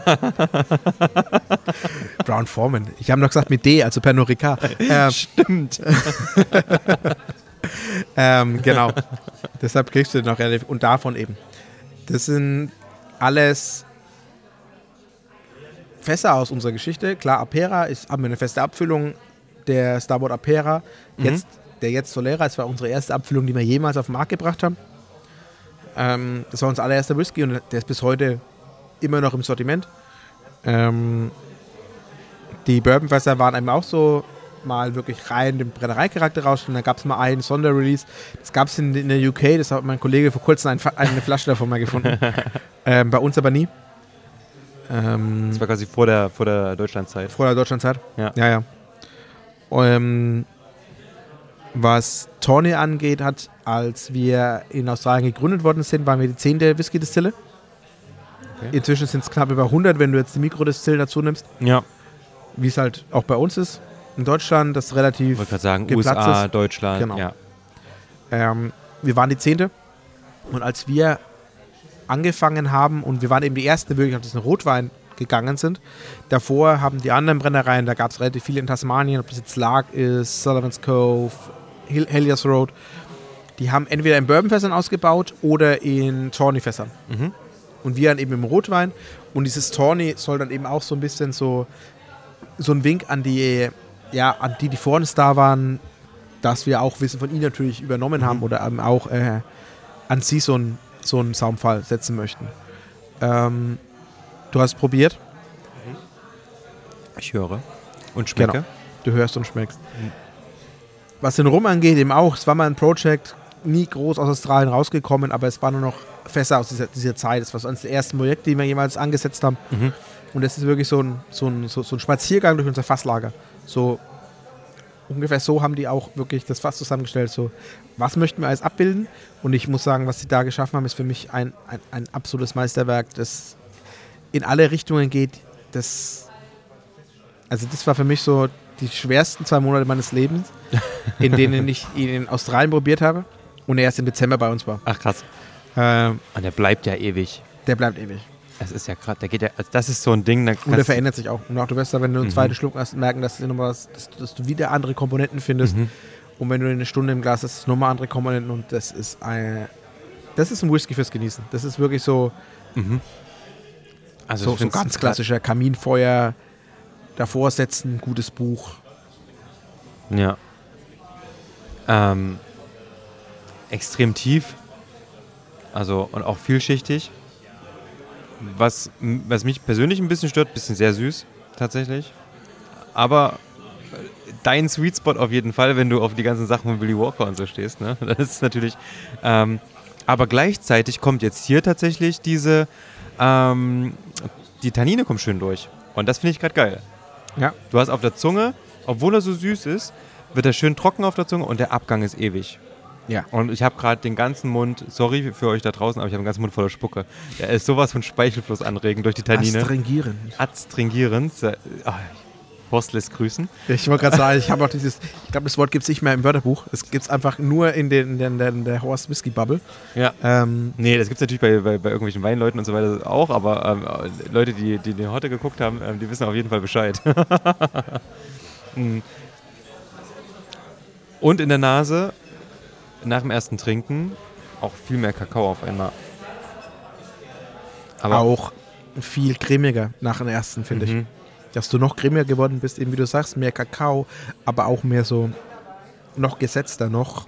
Brown Foreman. Ich habe noch gesagt mit D, also Pernod Ricard. Ähm, Stimmt. ähm, genau. Deshalb kriegst du noch relativ. Und davon eben. Das sind alles Fässer aus unserer Geschichte. Klar, Apera ist, haben wir eine feste Abfüllung. Der Starboard Apera, jetzt, der jetzt Solera, das war unsere erste Abfüllung, die wir jemals auf den Markt gebracht haben. Ähm, das war unser allererster Whisky und der ist bis heute immer noch im Sortiment. Ähm, die Bourbonfässer waren eben auch so mal wirklich rein den Brennereicharakter rausstellen. Da gab es mal einen Sonderrelease. Das gab es in, in der UK, das hat mein Kollege vor kurzem ein, eine Flasche davon mal gefunden. ähm, bei uns aber nie. Ähm, Das war quasi vor der, vor der Deutschlandzeit. vor der Deutschlandzeit. Ja. Ja, ja. Ähm, was Tawny angeht, hat, als wir in Australien gegründet worden sind, waren wir die zehnte Whisky-Distille. Okay. Inzwischen sind es knapp über 100, wenn du jetzt die Mikrodistillen dazu nimmst, Ja. wie es halt auch bei uns ist. In Deutschland, das ist relativ Ich wollte gerade sagen, USA, ist. Deutschland. Genau. Ja. Ähm, wir waren die Zehnte. Und als wir angefangen haben, und wir waren eben die Ersten, die wirklich auf diesen Rotwein gegangen sind, davor haben die anderen Brennereien, da gab es relativ viele in Tasmanien, ob das jetzt Lark ist, Sullivan's Cove, Helios Road, die haben entweder in Bourbonfässern ausgebaut oder in Tawny-Fässern. Mhm. Und wir dann eben im Rotwein. Und dieses Tawny soll dann eben auch so ein bisschen so, so ein Wink an die, ja, an die, die vor uns da waren, dass wir auch Wissen von ihnen natürlich übernommen haben oder eben auch äh, an sie so einen so einen Saumfall setzen möchten. Ähm, du hast probiert, Ich höre. Und schmecke. Genau. du hörst und schmeckst. Mhm. Was den Rum angeht, eben auch, es war mal ein Projekt, nie groß aus Australien rausgekommen, aber es waren nur noch Fässer aus dieser, dieser Zeit. Es war eines der ersten Projekte, die wir jemals angesetzt haben. Mhm. Und das ist wirklich so ein, so ein, so, so ein Spaziergang durch unser Fasslager. So ungefähr so haben die auch wirklich das Fass zusammengestellt. So, was möchten wir alles abbilden? Und ich muss sagen, was sie da geschaffen haben, ist für mich ein, ein, ein absolutes Meisterwerk, das in alle Richtungen geht. Das, also das war für mich so die schwersten zwei Monate meines Lebens, in denen ich ihn in Australien probiert habe und er erst im Dezember bei uns war. Ach krass. Ähm, Und der bleibt ja ewig. der bleibt ewig. Es ist ja gerade, der geht ja, also das ist so ein Ding, da Und der verändert sich auch. Und auch du wirst da, wenn du einen Mhm. zweiten Schluck hast, merken, dass was, dass, dass du wieder andere Komponenten findest. Mhm. Und wenn du eine Stunde im Glas hast, nochmal andere Komponenten. Und das ist ein, das ist ein Whisky fürs Genießen. Das ist wirklich so, Mhm. Also so, so ganz klassischer Kaminfeuer, davor setzen, gutes Buch. Ja. Ähm, extrem tief. Also und auch vielschichtig. Was, was mich persönlich ein bisschen stört, bisschen sehr süß, tatsächlich. Aber dein Sweet Spot auf jeden Fall, wenn du auf die ganzen Sachen von Billy Walker und so stehst. Ne? Das ist natürlich. Ähm, aber gleichzeitig kommt jetzt hier tatsächlich diese. Ähm, die Tannine kommt schön durch. Und das finde ich gerade geil. Ja. Du hast auf der Zunge, obwohl er so süß ist, wird er schön trocken auf der Zunge und der Abgang ist ewig. Ja. Und ich habe gerade den ganzen Mund, sorry für euch da draußen, aber ich habe den ganzen Mund voller Spucke. Der ist sowas von Speichelfluss anregend durch die Tannine. Astringierend. Adstringierend. Äh, ah, Horst lässt grüßen. Ich wollte gerade sagen, ich habe auch dieses, ich glaube, das Wort gibt es nicht mehr im Wörterbuch. Es gibt es einfach nur in, den, in der, in der Horst Whisky Bubble. Ja. Ähm, Nee, das gibt es natürlich bei, bei, bei irgendwelchen Weinleuten und so weiter auch, aber ähm, Leute, die, die den heute geguckt haben, ähm, die wissen auf jeden Fall Bescheid. Mm. und in der Nase, nach dem ersten Trinken, auch viel mehr Kakao auf einmal. Aber auch viel cremiger nach dem ersten, finde ich. Mhm. Dass du noch cremiger geworden bist, eben wie du sagst, mehr Kakao, aber auch mehr so noch gesetzter, noch.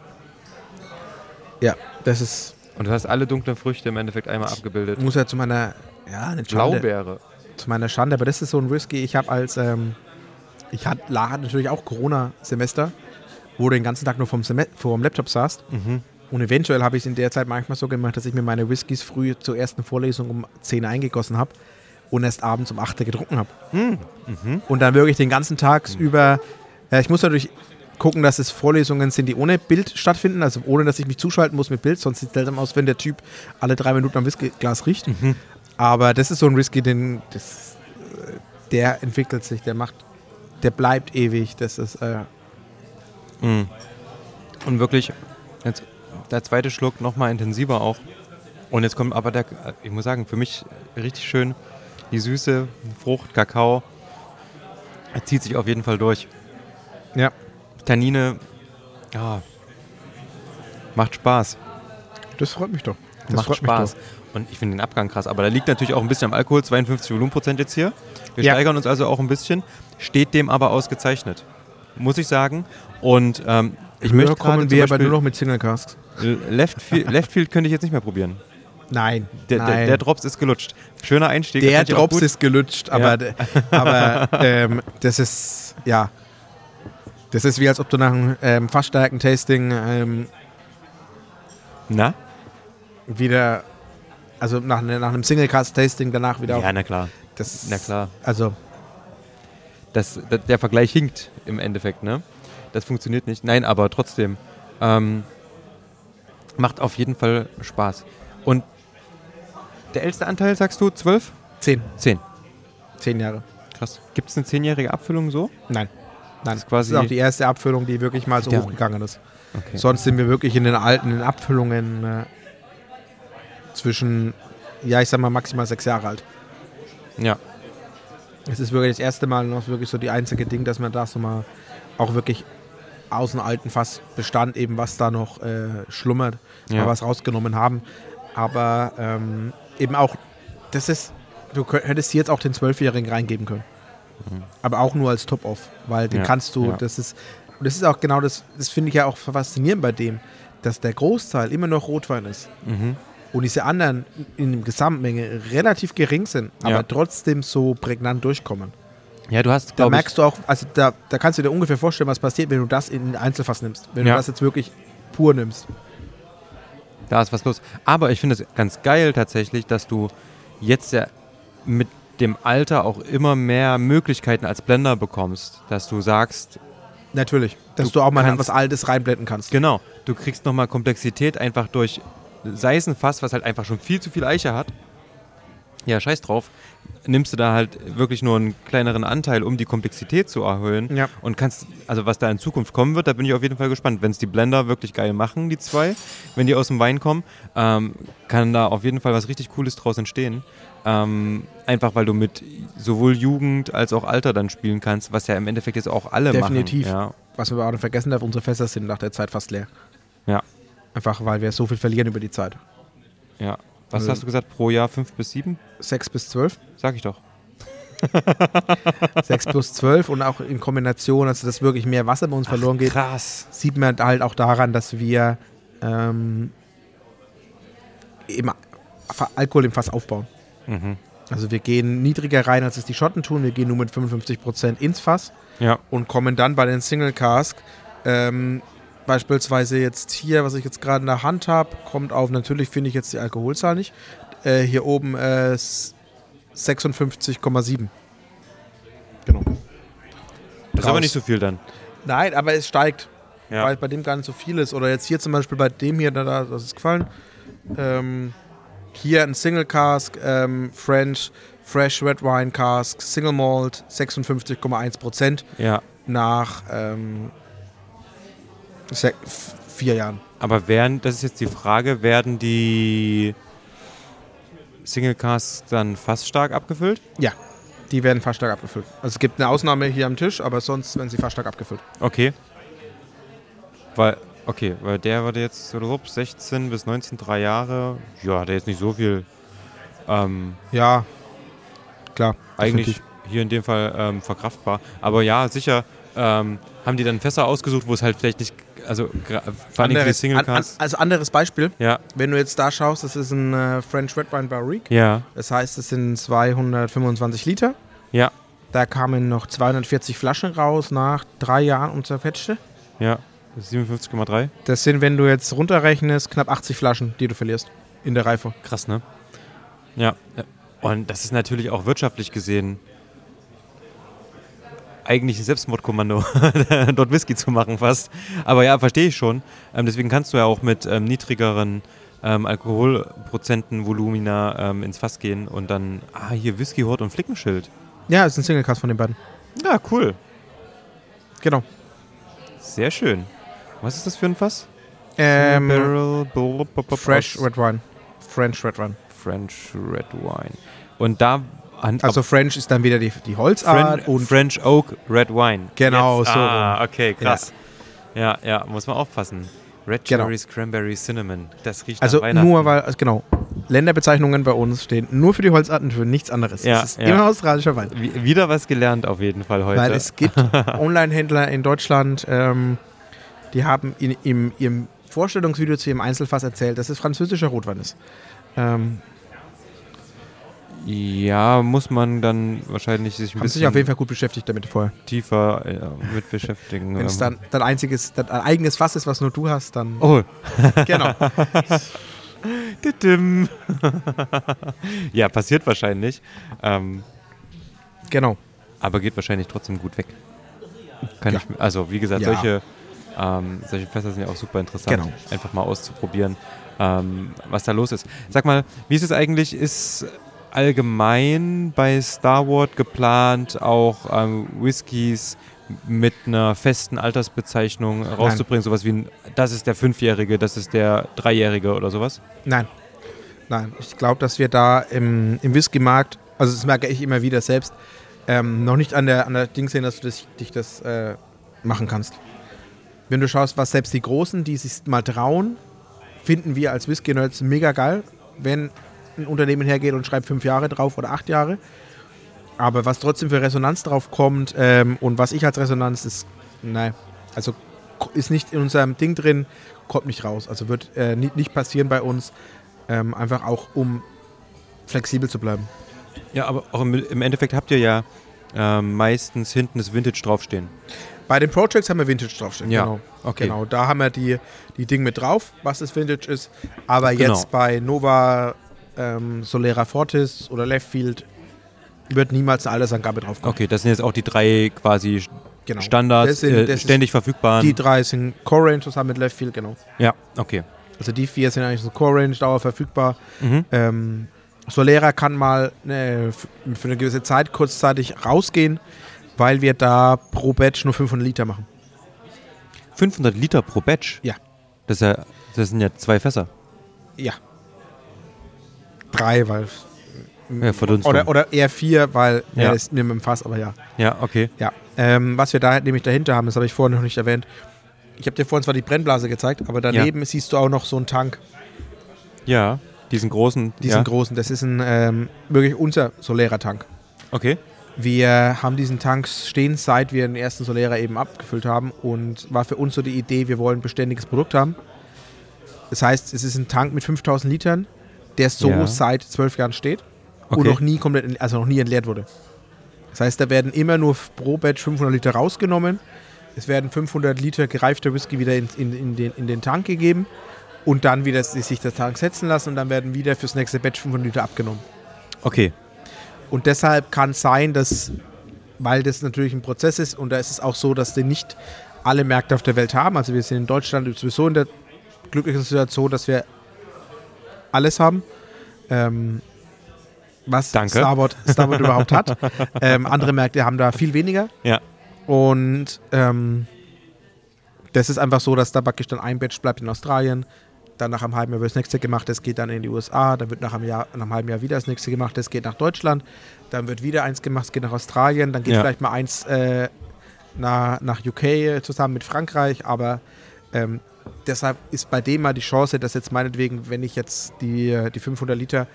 Ja, das ist, Und du hast alle dunklen Früchte im Endeffekt einmal abgebildet. muss ja zu meiner, ja, eine Schande, Blaubeere. zu meiner Schande, aber das ist so ein Whisky, ich habe als, ähm, ich hatte hatte natürlich auch Corona-Semester, wo du den ganzen Tag nur vom, Sem vom Laptop saßt. Mhm. Und eventuell habe ich es in der Zeit manchmal so gemacht, dass ich mir meine Whiskys früh zur ersten Vorlesung um 10 eingegossen habe und erst abends um 8 getrunken habe. Mhm. Und dann wirklich den ganzen Tag über. Ja, ich muss natürlich gucken, dass es Vorlesungen sind, die ohne Bild stattfinden, also ohne, dass ich mich zuschalten muss mit Bild, sonst sieht es seltsam aus, wenn der Typ alle drei Minuten am Whiskyglas riecht. Mhm. Aber das ist so ein Whisky, den, das, äh, der entwickelt sich, der macht, der bleibt ewig. Das ist, äh, Mhm. Und wirklich, jetzt der zweite Schluck nochmal intensiver auch. Und jetzt kommt aber der, ich muss sagen, für mich richtig schön Die Süße, Frucht, Kakao, er zieht sich auf jeden Fall durch. Ja. Tannine, ja, macht Spaß. Das freut mich doch. Das macht Spaß. Und ich finde den Abgang krass. Aber da liegt natürlich auch ein bisschen am Alkohol, 52 Volumenprozent jetzt hier. Wir Ja. steigern uns also auch ein bisschen, steht dem aber ausgezeichnet. Muss ich sagen. Und ähm, ich Höher möchte kommen wir aber nur noch mit Single Casks. Leftfield, Leftfield könnte ich jetzt nicht mehr probieren. Nein. Der, der, nein. der Drops ist gelutscht. Schöner Einstieg. Der Drops ist gelutscht, aber, aber ähm, das ist, ja. Das ist wie, als ob du nach einem ähm, Fassstärken-Tasting ähm, Na? wieder, also nach, ne- nach einem Single-Cast-Tasting danach wieder Ja, auf. na klar. Das, Na klar. Also, Das, das, der Vergleich hinkt im Endeffekt, ne? Das funktioniert nicht. Nein, aber trotzdem. Ähm, macht auf jeden Fall Spaß. Und der älteste Anteil, sagst du, 12? zehn. 10. Zehn Jahre. Krass. Gibt es eine zehnjährige Abfüllung so? Nein. Nein, ist quasi- das ist auch die erste Abfüllung, die wirklich mal so hochgegangen ist. Okay. Sonst sind wir wirklich in den alten Abfüllungen äh, zwischen, ja, ich sag mal maximal sechs Jahre alt. Ja. Es ist wirklich das erste Mal noch wirklich so die einzige Ding, dass man da so mal auch wirklich aus dem alten Fass Bestand eben, was da noch äh, schlummert, Ja. mal was rausgenommen haben. Aber ähm, eben auch, das ist, du könnt- hättest jetzt auch den Zwölfjährigen reingeben können. Aber auch nur als Top-Off, weil den Ja, kannst du, ja. das ist, und das ist auch genau das, das finde ich ja auch faszinierend bei dem, dass der Großteil immer noch Rotwein ist. Mhm. Und diese anderen in der Gesamtmenge relativ gering sind, aber Ja. trotzdem so prägnant durchkommen. Ja, du hast, Da merkst du auch, also da, da kannst du dir ungefähr vorstellen, was passiert, wenn du das in Einzelfass nimmst. Wenn Ja. du das jetzt wirklich pur nimmst. da ist was los. Aber ich finde es ganz geil tatsächlich, dass du jetzt ja mit dem Alter auch immer mehr Möglichkeiten als Blender bekommst. Dass du sagst, Natürlich. Dass Du du, auch mal kannst- was Altes reinblenden kannst. Genau, du kriegst nochmal Komplexität einfach durch, sei es ein Fass, was halt einfach schon viel zu viel Eiche hat. Ja, scheiß drauf. Nimmst du da halt wirklich nur einen kleineren Anteil, um die Komplexität zu erhöhen. Ja. Und kannst, also was da in Zukunft kommen wird, da bin ich auf jeden Fall gespannt. Wenn es die Blender wirklich geil machen, die zwei, wenn die aus dem Wein kommen, ähm, kann da auf jeden Fall was richtig Cooles draus entstehen. Ähm, einfach weil du mit sowohl Jugend als auch Alter dann spielen kannst, was ja im Endeffekt jetzt auch alle Definitiv. machen. Ja, Was wir aber auch nicht vergessen darf, unsere Fässer sind nach der Zeit fast leer. ja, Einfach weil wir so viel verlieren über die Zeit. ja. Was Also- hast du gesagt, pro Jahr fünf bis sieben? Sechs bis zwölf. Sag ich doch. Sechs plus zwölf und auch in Kombination, also dass wirklich mehr Wasser bei uns verloren geht, Krass. sieht man halt auch daran, dass wir ähm, Alkohol im Fass aufbauen. Mhm. Also wir gehen niedriger rein, als es die Schotten tun. Wir gehen nur mit 55% ins Fass Ja. und kommen dann bei den Single Cask ähm, beispielsweise jetzt hier, was ich jetzt gerade in der Hand habe, kommt auf, natürlich finde ich jetzt die Alkoholzahl nicht, äh, hier oben äh, s- 56,7. Genau. Das ist aber nicht so viel dann. Nein, aber es steigt, Ja. weil bei dem gar nicht so viel ist. Oder jetzt hier zum Beispiel bei dem hier, da, da das ist gefallen. Ähm, hier ein Single Cask, ähm, French, Fresh Red Wine Cask, Single Malt, 56,1% ja. nach ähm, se- vier Jahren. Aber werden, das ist jetzt die Frage, werden die Single Casts dann fast stark abgefüllt? Ja, die werden fast stark abgefüllt. Also es gibt eine Ausnahme hier am Tisch, aber sonst werden sie fast stark abgefüllt. Okay. Weil, okay, weil der wurde jetzt so 16 bis 19, drei Jahre. Ja, der ist nicht so viel. Ähm, Ja, klar. eigentlich definitiv. hier in dem Fall ähm, verkraftbar. Aber ja, sicher ähm, haben die dann Fässer ausgesucht, wo es halt vielleicht nicht, also vor allem die Anderes, Single an, also anderes Beispiel, Ja, wenn du jetzt da schaust, das ist ein äh, French Red Wine Barrique. ja, Das heißt, es sind 225 Liter. ja, Da kamen noch 240 Flaschen raus nach drei Jahren und zerfetschte. ja. Das ist 57,3. Das sind, wenn du jetzt runterrechnest, knapp 80 Flaschen, die du verlierst in der Reife. Krass, ne? Ja. Und das ist natürlich auch wirtschaftlich gesehen eigentlich ein Selbstmordkommando, dort Whisky zu machen fast. Aber ja, verstehe ich schon. Ähm, deswegen kannst du ja auch mit ähm, niedrigeren ähm, Alkoholprozenten, Volumina ähm, ins Fass gehen und dann, ah, hier Whisky, Hort und Flickenschild. Ja, ist ein Single Cast von den beiden. Ja, cool. Genau. Sehr schön. Was ist das für ein Fass? Ähm, Barrel, Fresh Red Wine. French Red Wine. French Red Wine. Und da An, Also French ist dann wieder die, die Holzart Fren und French Oak Red Wine. Genau, Jetzt, so Ah, okay, krass. Ja. ja, muss man aufpassen. Red Genau. Cherries, Cranberry, Cinnamon. Das riecht also nach Weihnachten. nur weil, also genau, Länderbezeichnungen bei uns stehen nur für die Holzarten, für nichts anderes. Ja, es ist ja. immer australischer Wein. Wie- Wieder was gelernt auf jeden Fall heute. Weil es gibt Online-Händler in Deutschland, ähm, die haben in, im, ihrem Vorstellungsvideo zu ihrem Einzelfass erzählt, dass es französischer Rotwein ist. Ähm, ja, muss man dann wahrscheinlich sich ein haben sich bisschen auf jeden Fall gut beschäftigt damit vorher. tiefer äh, mit beschäftigen. Wenn es Ähm, dann dein einziges, dein eigenes Fass ist, was nur du hast, dann. Oh, Genau. Ja, passiert wahrscheinlich. Ähm, genau. aber geht wahrscheinlich trotzdem gut weg. Kann Ja. ich, also wie gesagt, Ja. solche, ähm, solche Fässer sind ja auch super interessant, Genau. einfach mal auszuprobieren, ähm, was da los ist. Sag mal, wie ist es eigentlich, ist allgemein bei Starward geplant, auch ähm, Whiskys mit einer festen Altersbezeichnung rauszubringen, sowas wie das ist der Fünfjährige, das ist der Dreijährige oder sowas? Nein. Nein. Ich glaube, dass wir da im, im Whisky-Markt, also das merke ich immer wieder selbst, ähm, noch nicht an der, an der Ding sehen, dass du das, dich das äh, machen kannst. Wenn du schaust, was selbst die Großen, die sich mal trauen, finden wir als Whisky-Nerds mega geil, wenn ein Unternehmen hergeht und schreibt fünf Jahre drauf oder acht Jahre. Aber was trotzdem für Resonanz drauf kommt ähm, und was ich als Resonanz ist, nein, also ist nicht in unserem Ding drin, kommt nicht raus. Also wird äh, nicht, nicht passieren bei uns, ähm, einfach auch um flexibel zu bleiben. Ja, aber auch im, im Endeffekt habt ihr ja ähm, meistens hinten das Vintage draufstehen. Bei den Projects haben wir Vintage draufstehen. Ja, Genau. okay. genau. Da haben wir die, die Dinge mit drauf, was das Vintage ist. Aber Genau. jetzt bei Nova, ähm, Solera Fortis oder Leftfield wird niemals eine Altersangabe drauf kommen. Okay, das sind jetzt auch die drei quasi Genau. Standards, Das sind- äh, das ist- ständig verfügbaren. Die drei sind Core Range zusammen mit Leftfield, genau. ja, okay. Also die vier sind eigentlich so Core Range, Dauer verfügbar. Mhm. Ähm, Solera kann mal ne, für eine gewisse Zeit kurzzeitig rausgehen, weil wir da pro Batch nur 500 Liter machen. 500 Liter pro Batch? Ja. Das, ist ja, das sind ja zwei Fässer. Ja. Drei, weil. Ja, Verdunstung. Oder, oder eher vier, weil Ja. ja. ist mir mit dem Fass, aber ja. Ja, okay. ja. Ähm, was wir da nämlich dahinter haben, das habe ich vorhin noch nicht erwähnt. Ich habe dir vorhin zwar die Brennblase gezeigt, aber daneben siehst du auch noch so einen Tank, Ja, diesen großen. diesen ja. großen. Das ist ein ähm, wirklich unser Solera-Tank. Okay. Wir haben diesen Tank stehen, seit wir den ersten Solera eben abgefüllt haben und war für uns so die Idee, wir wollen ein beständiges Produkt haben. Das heißt, es ist ein Tank mit 5000 Litern, der so Ja. seit zwölf Jahren steht und Okay. noch nie komplett, also noch nie entleert wurde. Das heißt, da werden immer nur pro Batch 500 Liter rausgenommen. Es werden 500 Liter gereifter Whisky wieder in, in, in, den, in den Tank gegeben und dann wieder sich der Tank setzen lassen und dann werden wieder fürs nächste Batch 500 Liter abgenommen. Okay. Und deshalb kann es sein, dass, weil das natürlich ein Prozess ist und da ist es auch so, dass die nicht alle Märkte auf der Welt haben. Also wir sind in Deutschland sowieso in der glücklichen Situation, dass wir alles haben, ähm, was Danke. Starboard, Starboard überhaupt hat. Ähm, andere Märkte haben da viel weniger. Ja. Und ähm, das ist einfach so, dass da praktisch dann ein Batch bleibt in Australien, dann nach einem halben Jahr wird das nächste gemacht, das geht dann in die USA, dann wird nach einem, Jahr, nach einem halben Jahr wieder das nächste gemacht, das geht nach Deutschland, dann wird wieder eins gemacht, es geht nach Australien, dann geht Ja. vielleicht mal eins äh, nach, nach UK zusammen mit Frankreich, aber ähm, deshalb ist bei dem mal die Chance, dass jetzt meinetwegen, wenn ich jetzt die, die 500 Liter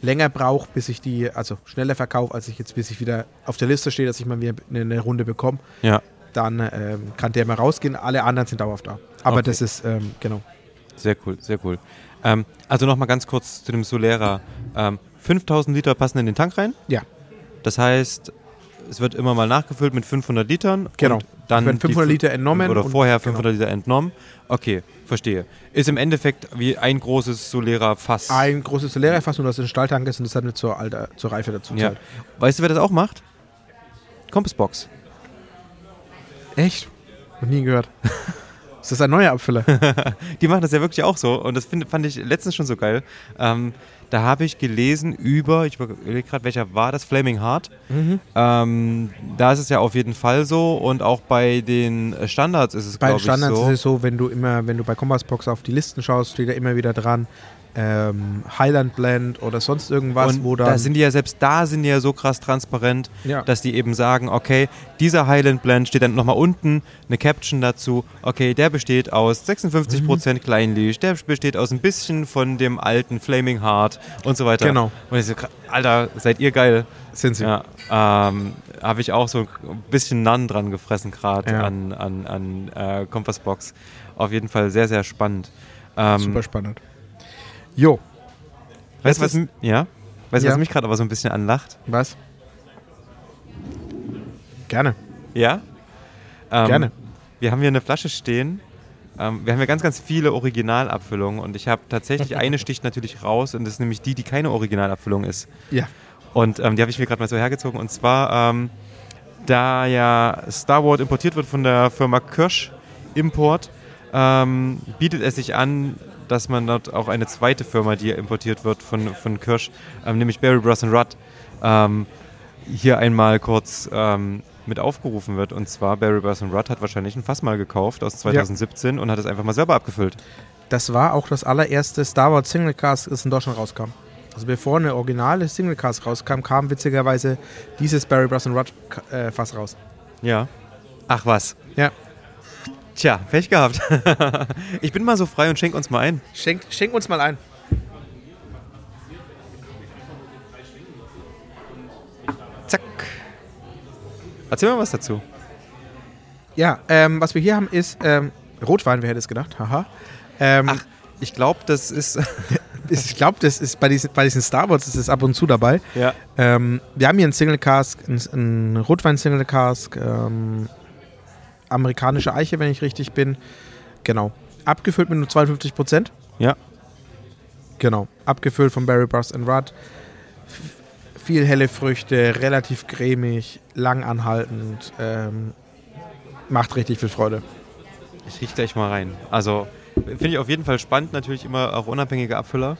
länger brauche, bis ich die, also schneller verkaufe, als ich jetzt, bis ich wieder auf der Liste stehe, dass ich mal wieder eine, Runde bekomme, Ja. dann ähm, kann der mal rausgehen. Alle anderen sind dauerhaft da. Aber Okay. das ist, ähm, genau. Sehr cool, sehr cool. Ähm, also nochmal ganz kurz zu dem Solera. Ähm, 5000 Liter passen in den Tank rein. Ja. Das heißt, es wird immer mal nachgefüllt mit 500 Litern. Genau. Dann werden die 500 fü- Liter entnommen Oder vorher genau. 500 Liter entnommen. Okay, verstehe. Ist im Endeffekt wie ein großes Solera-Fass. Ein großes Solera-Fass, nur dass es ein Stahltank ist und das hat nicht zur, Alter, zur Reife dazu. Ja. Weißt du, wer das auch macht? Compassbox. Echt? Noch nie gehört. ist das ein neuer Abfüller? Die machen das ja wirklich auch so und das find, fand ich letztens schon so geil. Ähm, da habe ich gelesen über, ich überlege gerade, welcher war das, Flaming Heart. mhm. Ähm, da ist es ja auf jeden Fall so und auch bei den Standards ist es, Bei den glaube ich, Standards so. ist es so, wenn du immer, wenn du bei Compassbox auf die Listen schaust, steht da immer wieder dran, ähm, Highland Blend oder sonst irgendwas, und wo dann. da sind die ja selbst da sind die ja so krass transparent, Ja. dass die eben sagen, okay, dieser Highland Blend steht dann nochmal unten eine Caption dazu. Okay, der besteht aus 56% Mhm. Kleinlich, der besteht aus ein bisschen von dem alten Flaming Heart und so weiter. Genau. Und ich so, Alter, seid ihr geil? sind sie. Ja, ähm, habe ich auch so ein bisschen Nan dran gefressen gerade Ja. an, an, an äh, Kompassbox. Auf jeden Fall sehr, sehr spannend. Ähm, Super spannend. Jo, weißt du, was, ja? weißt, Ja. was mich gerade aber so ein bisschen anlacht? was? Gerne. Ja? Ähm, Gerne. Wir haben hier eine Flasche stehen. Ähm, wir haben ja ganz, ganz viele Originalabfüllungen und ich habe tatsächlich eine sticht natürlich raus und das ist nämlich die, die keine Originalabfüllung ist. Ja. Und ähm, die habe ich mir gerade mal so hergezogen. Und zwar, ähm, da ja Star Wars importiert wird von der Firma Kirsch Import, ähm, bietet es sich an, dass man dort auch eine zweite Firma, die importiert wird von, von Kirsch, ähm, nämlich Barry Bros. Rudd, ähm, hier einmal kurz ähm, mit aufgerufen wird. Und zwar Barry Bros. Rudd hat wahrscheinlich ein Fass mal gekauft aus 2017 und hat es einfach mal selber abgefüllt. Das war auch das allererste Star Wars Single Cast, das in Deutschland rauskam. Also bevor eine originale Single Cast rauskam, kam witzigerweise dieses Barry Bros. Rudd äh, Fass raus. Ja. Ach was. Ja. Tja, Pech gehabt. ich bin mal so frei und schenk uns mal ein. Schenk, schenk uns mal ein. Zack. Erzähl mal was dazu. Ja, ähm, was wir hier haben ist ähm, Rotwein, wer hätte es gedacht? Haha. Ähm, Ach, ich glaube, das ist. ich glaube, das ist bei diesen, bei diesen Star Wars ist es ab und zu dabei. ja. Ähm, wir haben hier einen Single Cask, einen, einen Rotwein Single Cask, ähm, amerikanische Eiche, wenn ich richtig bin. Genau. Abgefüllt mit nur 52 Prozent. Ja. Genau. Abgefüllt von Barry Bros. and Rudd. Viel helle Früchte, relativ cremig, lang anhaltend. Ähm, macht richtig viel Freude. Ich riech gleich mal rein. Also, finde ich auf jeden Fall spannend, natürlich immer auch unabhängige Abfüller.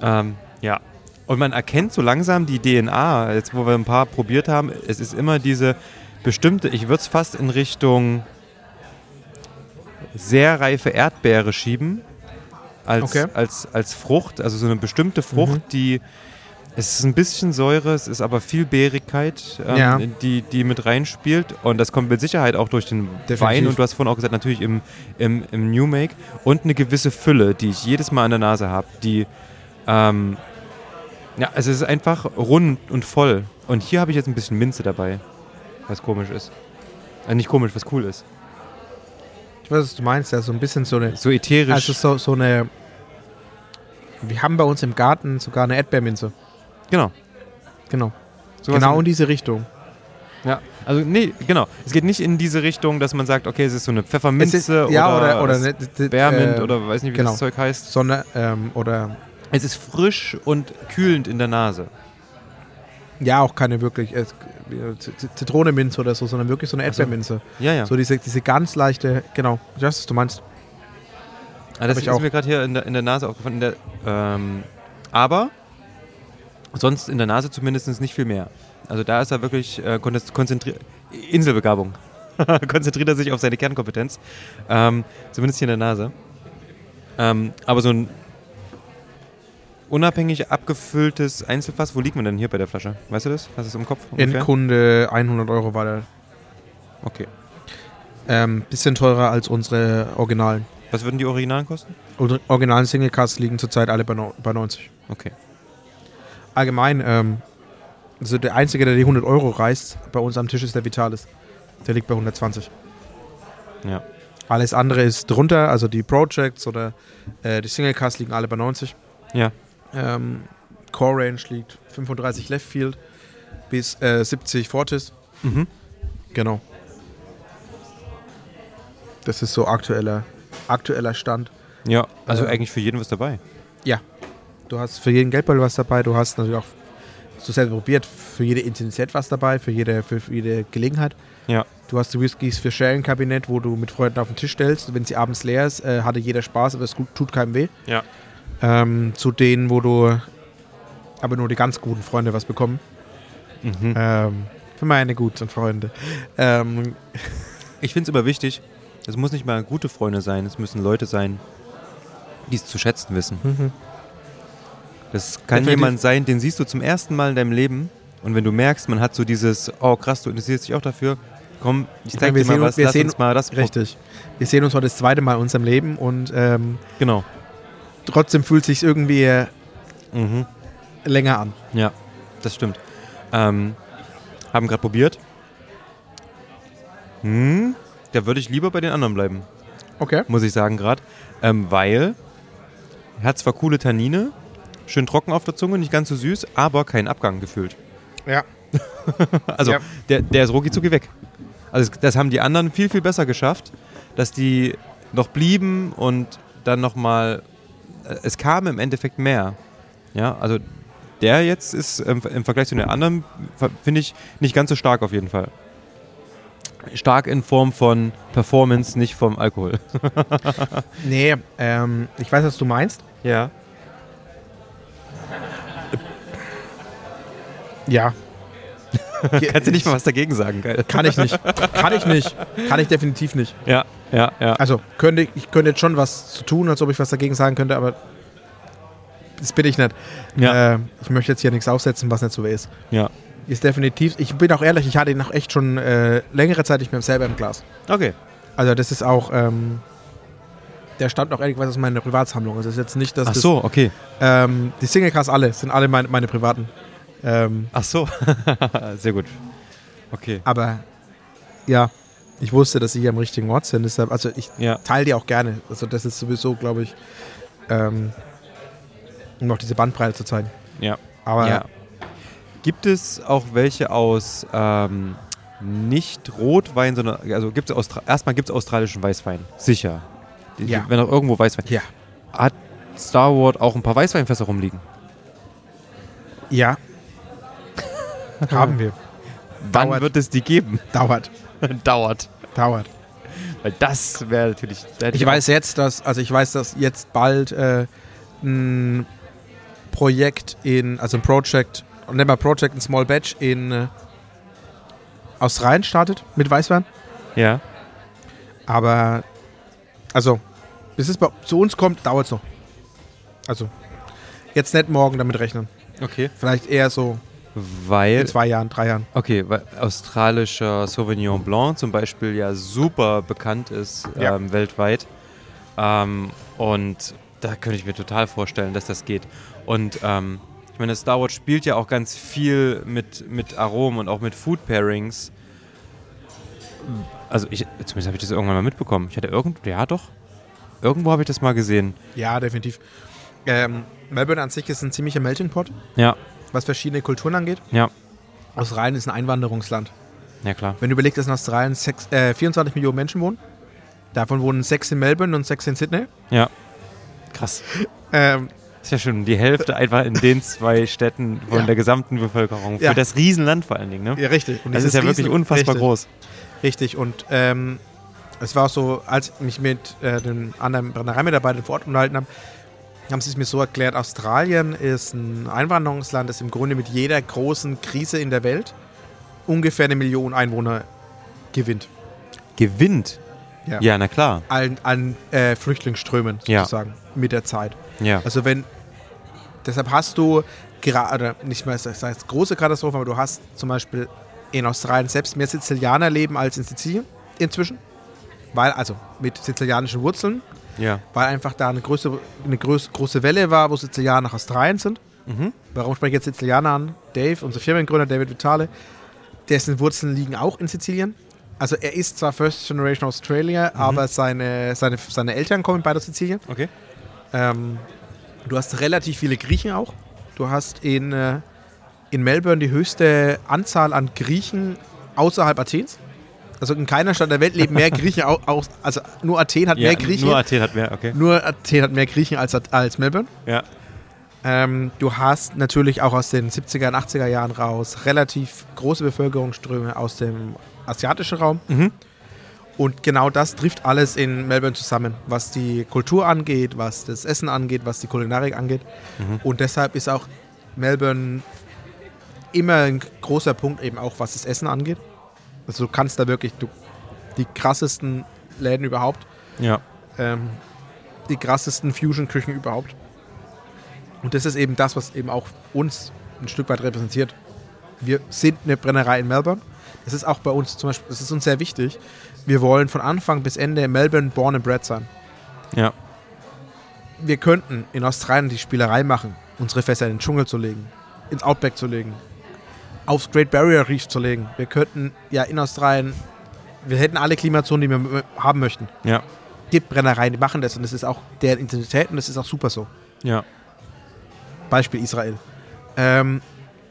Ähm, ja. Und man erkennt so langsam die DNA, jetzt wo wir ein paar probiert haben, es ist immer diese bestimmte, ich würde es fast in Richtung sehr reife Erdbeere schieben, als, Okay. als, als Frucht, also so eine bestimmte Frucht, Mhm. die, es ist ein bisschen Säure, es ist aber viel Beerigkeit, ähm, Ja. die, die mit reinspielt und das kommt mit Sicherheit auch durch den Definitiv. Wein und du hast vorhin auch gesagt, natürlich im, im, im New Make und eine gewisse Fülle, die ich jedes Mal an der Nase habe, die ähm, ja, es ist einfach rund und voll. Und hier habe ich jetzt ein bisschen Minze dabei, was komisch ist. Äh, nicht komisch, was cool ist. Ich weiß, was du meinst. Ja, so ein bisschen so eine. So ätherisch. Also so, so eine. Wir haben bei uns im Garten sogar eine Erdbeerminze. genau. Genau. Sowas genau in- diese Richtung. Ja, also nee, genau. Es geht nicht in diese Richtung, dass man sagt, okay, es ist so eine Pfefferminze Es ist- ja, oder, oder, es ne, Bärmint äh, oder weiß nicht, wie genau. das Zeug heißt. Sonne, ähm, oder Es ist frisch und kühlend in der Nase. ja, auch keine wirklich Z- Zitronenminze oder so, sondern wirklich so eine. Erdbeerminze. Ja, ja. So diese, diese ganz leichte, genau, ich weiß, was du meinst. Ah, das ist auch. mir gerade hier in der, in der Nase aufgefallen. In der, ähm, aber sonst in der Nase zumindest nicht viel mehr. Also da ist er wirklich äh, konzentriert. Inselbegabung. Konzentriert er sich auf seine Kernkompetenz. Ähm, zumindest hier in der Nase. Ähm, aber so ein unabhängig abgefülltes Einzelfass, wo liegt man denn hier bei der Flasche? Weißt du das? Hast du es im Kopf? ungefähr? Endkunde 100 Euro war der. Okay. Ähm, bisschen teurer als unsere Originalen. Was würden die Originalen kosten? Unsere originalen Single Casts liegen zurzeit alle bei, no, bei 90. Okay. Allgemein, ähm, also der Einzige, der die 100 Euro reißt, bei uns am Tisch ist der Vitalis. Der liegt bei 120. Ja. Alles andere ist drunter, also die Projects oder äh, die Single Casts liegen alle bei 90. Ja. Ähm, Core Range liegt 35 Left Field bis äh, 70 Fortis. Mhm. Genau. Das ist so aktueller, aktueller Stand. Ja, also Äh, eigentlich für jeden was dabei. Du hast für jeden Geldbeutel was dabei, du hast natürlich auch, du selber probiert, für jede Intensität was dabei, für jede, für, für jede Gelegenheit. Ja. Du hast die Whiskys für Sharing-Kabinett, wo du mit Freunden auf den Tisch stellst. Wenn sie abends leer ist, äh, hatte jeder Spaß, aber es tut keinem weh. Ja. Ähm, zu denen, wo du aber nur die ganz guten Freunde was bekommen. Mhm. Ähm, für meine guten Freunde. Ähm, Ich finde es immer wichtig, es muss nicht mal gute Freunde sein, es müssen Leute sein, die es zu schätzen wissen. Mhm. Das kann Definitiv. jemand sein, den siehst du zum ersten Mal in deinem Leben. Und wenn du merkst, man hat so dieses, oh krass, du interessierst dich auch dafür, komm, ich zeig wir dir mal was, wir lass sehen- uns mal das Richtig. Wir sehen uns heute das zweite Mal in unserem Leben und ähm, Genau. Trotzdem fühlt sich irgendwie äh, Mhm. länger an. Ja, das stimmt. Ähm, haben gerade probiert. Hm, da würde ich lieber bei den anderen bleiben, Okay. muss ich sagen gerade. Ähm, weil hat zwar coole Tannine, schön trocken auf der Zunge, nicht ganz so süß, aber kein Abgang gefühlt. Ja. Also Ja. der, der ist rucki weg. Also das- das haben die anderen viel, viel besser geschafft, dass die noch blieben und dann nochmal, es kam im Endeffekt mehr. Ja, also der jetzt ist ähm, im Vergleich zu den anderen, finde ich, nicht ganz so stark auf jeden Fall. Stark in Form von Performance, nicht vom Alkohol. Nee, ähm, ich weiß, was du meinst. Ja. Ja. Kannst du nicht mal was dagegen sagen, geil. Kann ich nicht. Kann ich nicht. Kann ich definitiv nicht. Ja, ja, ja. Also, könnte, ich könnte jetzt schon was zu tun, als ob ich was dagegen sagen könnte, aber das bin ich nicht. Ja, Äh, ich möchte jetzt hier nichts aufsetzen, was nicht so ist. ja. Ist definitiv, ich bin auch ehrlich, ich hatte ihn noch echt schon äh, längere Zeit nicht mehr selber im Glas. Okay. Also das ist auch, ähm, der stammt auch ehrlich gesagt aus meiner Privatsammlung. Also es ist jetzt nicht, dass Ach so, okay. das, ähm, die Single Cars alle, sind alle meine, meine privaten. Ähm, Ach so. Sehr gut. Okay. aber ja, ich wusste, dass sie hier am richtigen Ort sind. Deshalb, also ich Ja. teile die auch gerne. Also das ist sowieso, glaube ich, ähm, um noch diese Bandbreite zu zeigen. Ja. Aber Ja. Gibt es auch welche aus ähm, nicht Rotwein, sondern also gibt es erstmal gibt es australischen Weißwein. Sicher. Die, Ja. Wenn auch irgendwo Weißwein. ja, Hat Star Wars auch ein paar Weißweinfässer rumliegen? ja. Haben wir. Wann Dauert. wird es die geben? Dauert. Dauert. Dauert. Weil das wäre natürlich. Ich weiß jetzt, dass, also ich weiß, dass jetzt bald äh, ein Projekt in, also ein Project, nennen wir Project, ein Small Batch in äh, Australien startet mit Weißwein. Ja. Aber, also, bis es bei, zu uns kommt, dauert es noch. Also, jetzt nicht morgen damit rechnen. Okay. Vielleicht eher so Weil. in zwei Jahren, drei Jahren. Okay, weil australischer Sauvignon Blanc zum Beispiel ja super bekannt ist Ja. ähm, weltweit. Ähm, und da könnte ich mir total vorstellen, dass das geht. Und ähm, ich meine, Star Wars spielt ja auch ganz viel mit, mit Aromen und auch mit Food Pairings. Also ich, zumindest habe ich das irgendwann mal mitbekommen. Ich hatte irgendwo, ja doch, irgendwo habe ich das mal gesehen. Ja, definitiv. Ähm, Melbourne an sich ist ein ziemlicher Melting Pot, Ja, was verschiedene Kulturen angeht. ja, Australien ist ein Einwanderungsland. ja klar. Wenn du überlegst, dass in Australien sechs, äh, 24 Millionen Menschen wohnen, davon wohnen sechs in Melbourne und sechs in Sydney. Ja. Krass. Ähm, ist ja schon die Hälfte einfach in den zwei Städten von Ja. der gesamten Bevölkerung. Für Ja. das Riesenland vor allen Dingen, ne? ja, richtig. Und Das ist ja wirklich Riesen- unfassbar richtig, groß. Richtig. Und ähm, es war auch so, als ich mich mit äh, den anderen Brennereimitarbeitern vor Ort unterhalten habe, haben sie es mir so erklärt, Australien ist ein Einwanderungsland, das im Grunde mit jeder großen Krise in der Welt ungefähr eine Million Einwohner gewinnt. Gewinnt. Ja. Ja, na klar. An, an äh, Flüchtlingsströmen Ja. sozusagen mit der Zeit. Ja. Also wenn, deshalb hast du gerade, nicht mehr das heißt große Katastrophe, aber du hast zum Beispiel in Australien selbst mehr Sizilianer leben als in Sizilien inzwischen. Weil, also mit sizilianischen Wurzeln, Ja. weil einfach da eine, größere, eine groß, große Welle war, wo Sizilianer nach Australien sind. Mhm. Warum spreche ich jetzt Sizilianer an? Dave, unser Firmengründer David Vitale, dessen Wurzeln liegen auch in Sizilien. Also er ist zwar First Generation Australia, aber seine, seine, seine Eltern kommen beide aus Sizilien. Okay. Ähm, du hast relativ viele Griechen auch. Du hast in, äh, in Melbourne die höchste Anzahl an Griechen außerhalb Athens. Also in keiner Stadt der Welt leben mehr Griechen, au, aus, also nur Athen hat Ja, mehr Griechen. Nur Athen hat mehr, okay. Nur Athen hat mehr Griechen als, als Melbourne. Ja. Ähm, du hast natürlich auch aus den 70er und 80er Jahren raus relativ große Bevölkerungsströme aus dem asiatischen Raum. Mhm. Und genau das trifft alles in Melbourne zusammen, was die Kultur angeht, was das Essen angeht, was die Kulinarik angeht. Mhm. Und deshalb ist auch Melbourne immer ein großer Punkt, eben auch was das Essen angeht. Also du kannst da wirklich du, die krassesten Läden überhaupt. Ja. Ähm, die krassesten Fusion-Küchen überhaupt. Und das ist eben das, was eben auch uns ein Stück weit repräsentiert. Wir sind eine Brennerei in Melbourne. Das ist auch bei uns zum Beispiel, das ist uns sehr wichtig. Wir wollen von Anfang bis Ende Melbourne born and bred sein. Ja. Wir könnten in Australien die Spielerei machen, unsere Fässer in den Dschungel zu legen, ins Outback zu legen, aufs Great Barrier Reef zu legen. Wir könnten ja in Australien, wir hätten alle Klimazonen, die wir haben möchten. Ja. gibt Brennereien, die machen das und das ist auch deren Intensität und das ist auch super so. Ja. Beispiel Israel. Ähm,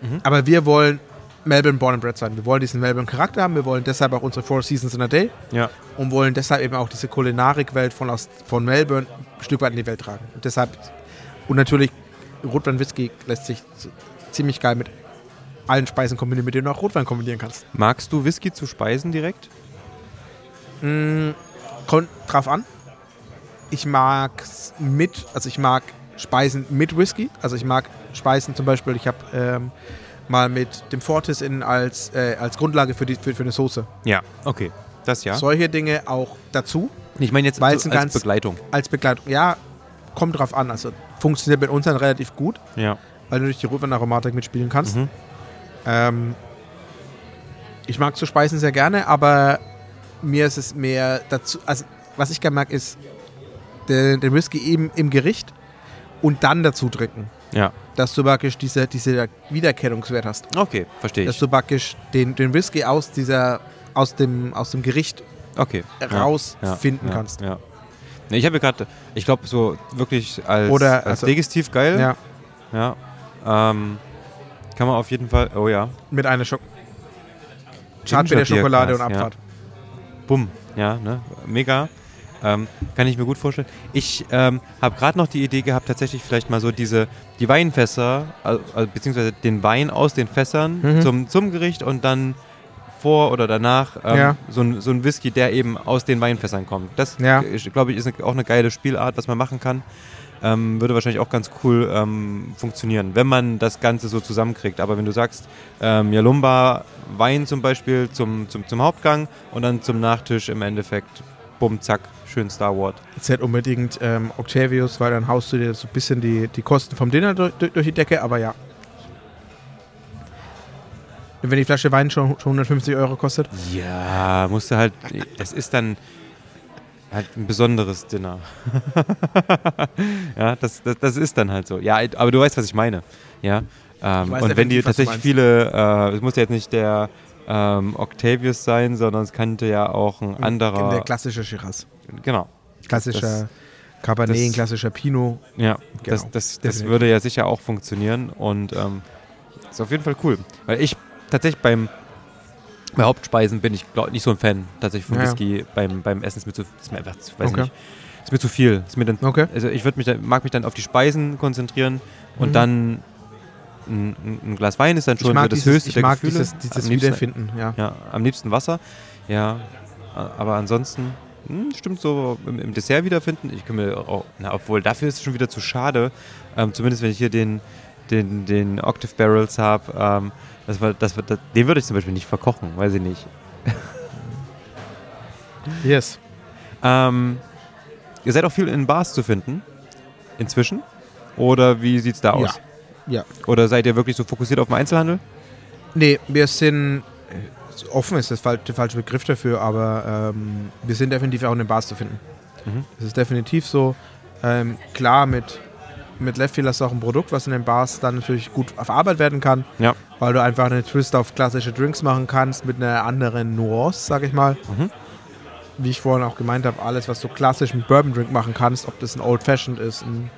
Mhm. Aber wir wollen Melbourne born and bred sein. Wir wollen diesen Melbourne Charakter haben. Wir wollen deshalb auch unsere Four Seasons in a Day Ja. und wollen deshalb eben auch diese Kulinarikwelt von, aus, von Melbourne ein Stück weit in die Welt tragen. Und deshalb und natürlich Rotwein Whisky lässt sich ziemlich geil mit allen Speisen kombinieren, mit denen du auch Rotwein kombinieren kannst. Magst du Whisky zu speisen direkt? Mm, kommt drauf an. Ich mag mit, also ich mag Speisen mit Whisky. Also ich mag Speisen zum Beispiel, ich habe ähm, mal mit dem Fortis in als, äh, als Grundlage für, die, für, für eine Soße. Ja. Okay. Das ja. Solche Dinge auch dazu Ich meine jetzt als ganz- Begleitung. als Begleitung. Ja, kommt drauf an. Also funktioniert mit uns dann relativ gut, Ja. weil du durch die Rotweinaromatik mitspielen kannst. Mhm. Ähm, ich mag so Speisen sehr gerne, aber mir ist es mehr dazu. Also, was ich gerne mag, ist den, den Whisky eben im Gericht und dann dazu trinken. Ja. Dass du praktisch diese, diese Wiedererkennungswert hast. Okay, verstehe Dass ich. du praktisch den, den Whisky aus, dieser, aus, dem, aus dem Gericht Okay. Ja. rausfinden ja, kannst. Ja. Nee, ich habe gerade, ich glaube, so wirklich als, Oder, als also- Digestiv geil. Ja, Ja. Ähm, kann man auf jeden Fall. Oh ja. mit einer Schok Schokolade und Abfahrt. Ja. Bumm. Ja, ne? Mega. Ähm, kann ich mir gut vorstellen. Ich ähm, habe gerade noch die Idee gehabt, tatsächlich vielleicht mal so diese, die Weinfässer, also, beziehungsweise den Wein aus den Fässern Mhm. zum, zum Gericht und dann vor oder danach ähm, Ja. so, ein, so ein Whisky, der eben aus den Weinfässern kommt. Das, Ja. glaube ich, ist eine- auch eine geile Spielart, was man machen kann. Ähm, würde wahrscheinlich auch ganz cool ähm, funktionieren, wenn man das Ganze so zusammenkriegt. Aber wenn du sagst, ähm, Yalumba, Wein zum Beispiel zum, zum, zum Hauptgang und dann zum Nachtisch im Endeffekt, bumm, zack, schön Star Wars. Jetzt nicht unbedingt ähm, Octavius, weil dann haust du dir so ein bisschen die, die Kosten vom Dinner durch, durch, die Decke, aber ja. Wenn die Flasche Wein schon, schon 150 Euro kostet, Ja, musst du halt, das ist dann halt ein besonderes Dinner. ja, das, das, das ist dann halt so. Ja, aber du weißt, was ich meine. Ja. Ähm, weiß und wenn die tatsächlich viele, äh, es muss ja jetzt nicht der ähm, Octavius sein, sondern es könnte ja auch ein anderer. der klassische Shiraz. genau. Klassischer Das- Cabernet, das- ein klassischer Pinot. Ja, Genau, das, das, das würde ja sicher auch funktionieren und ähm, ist auf jeden Fall cool. Weil ich tatsächlich beim bei Hauptspeisen bin ich glaub, nicht so ein Fan tatsächlich von Ja, ja. Whisky beim, beim Essen ist mir zu ist mir einfach weiß Okay. nicht, ist mir zu viel. Ist mir dann, Okay. also ich würde mich mag mich dann auf die Speisen konzentrieren und Mhm. dann ein, ein- Glas Wein ist dann schon so das dieses, höchste ich der mag Gefühle. dieses, dieses am liebsten, Wiederfinden. Ja. ja, am liebsten Wasser. Ja, aber ansonsten hm, stimmt so im, im Dessert wiederfinden. Ich kann mir auch, na, obwohl dafür ist es schon wieder zu schade. Ähm, zumindest wenn ich hier den, den, den Octave Barrels habe, ähm, das war, das, das, den würde ich zum Beispiel nicht verkochen, weiß ich nicht. Yes. Ähm, ihr seid auch viel in Bars zu finden, inzwischen. Oder wie sieht's da aus? Ja. Oder seid ihr wirklich so fokussiert auf den Einzelhandel? Nee, wir sind offen ist das der falsche Begriff dafür, aber ähm, wir sind definitiv auch in den Bars zu finden. Mhm. Das ist definitiv so. Ähm, klar, mit, mit Leftfield hast du auch ein Produkt, was in den Bars dann natürlich gut verarbeitet werden kann, Ja. weil du einfach einen Twist auf klassische Drinks machen kannst mit einer anderen Nuance, sag ich mal. Mhm. Wie ich vorhin auch gemeint habe, alles, was du klassisch mit Bourbon Drink machen kannst, ob das ein Old Fashioned ist, ein,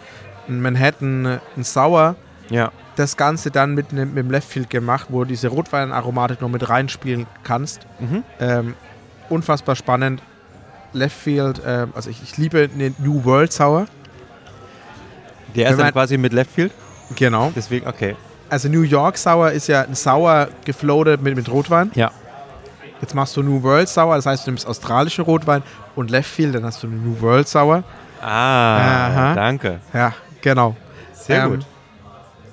ein Manhattan, ein Sour, Ja. das Ganze dann mit, nem- mit dem Leftfield gemacht, wo du diese Rotweinaromatik noch mit reinspielen kannst. Mhm. Ähm, unfassbar spannend. Leftfield, ähm, also ich, ich liebe den New World Sour. Der ist dann quasi mit Left Field. Genau. Deswegen, okay. Also New York Sour ist ja ein Sour gefloatet mit, mit Rotwein. Ja. Jetzt machst du New World Sour, das heißt, du nimmst australische Rotwein und Leftfield, dann hast du eine New World Sour. Ah, Aha. danke. Ja, genau. Sehr Ähm, gut.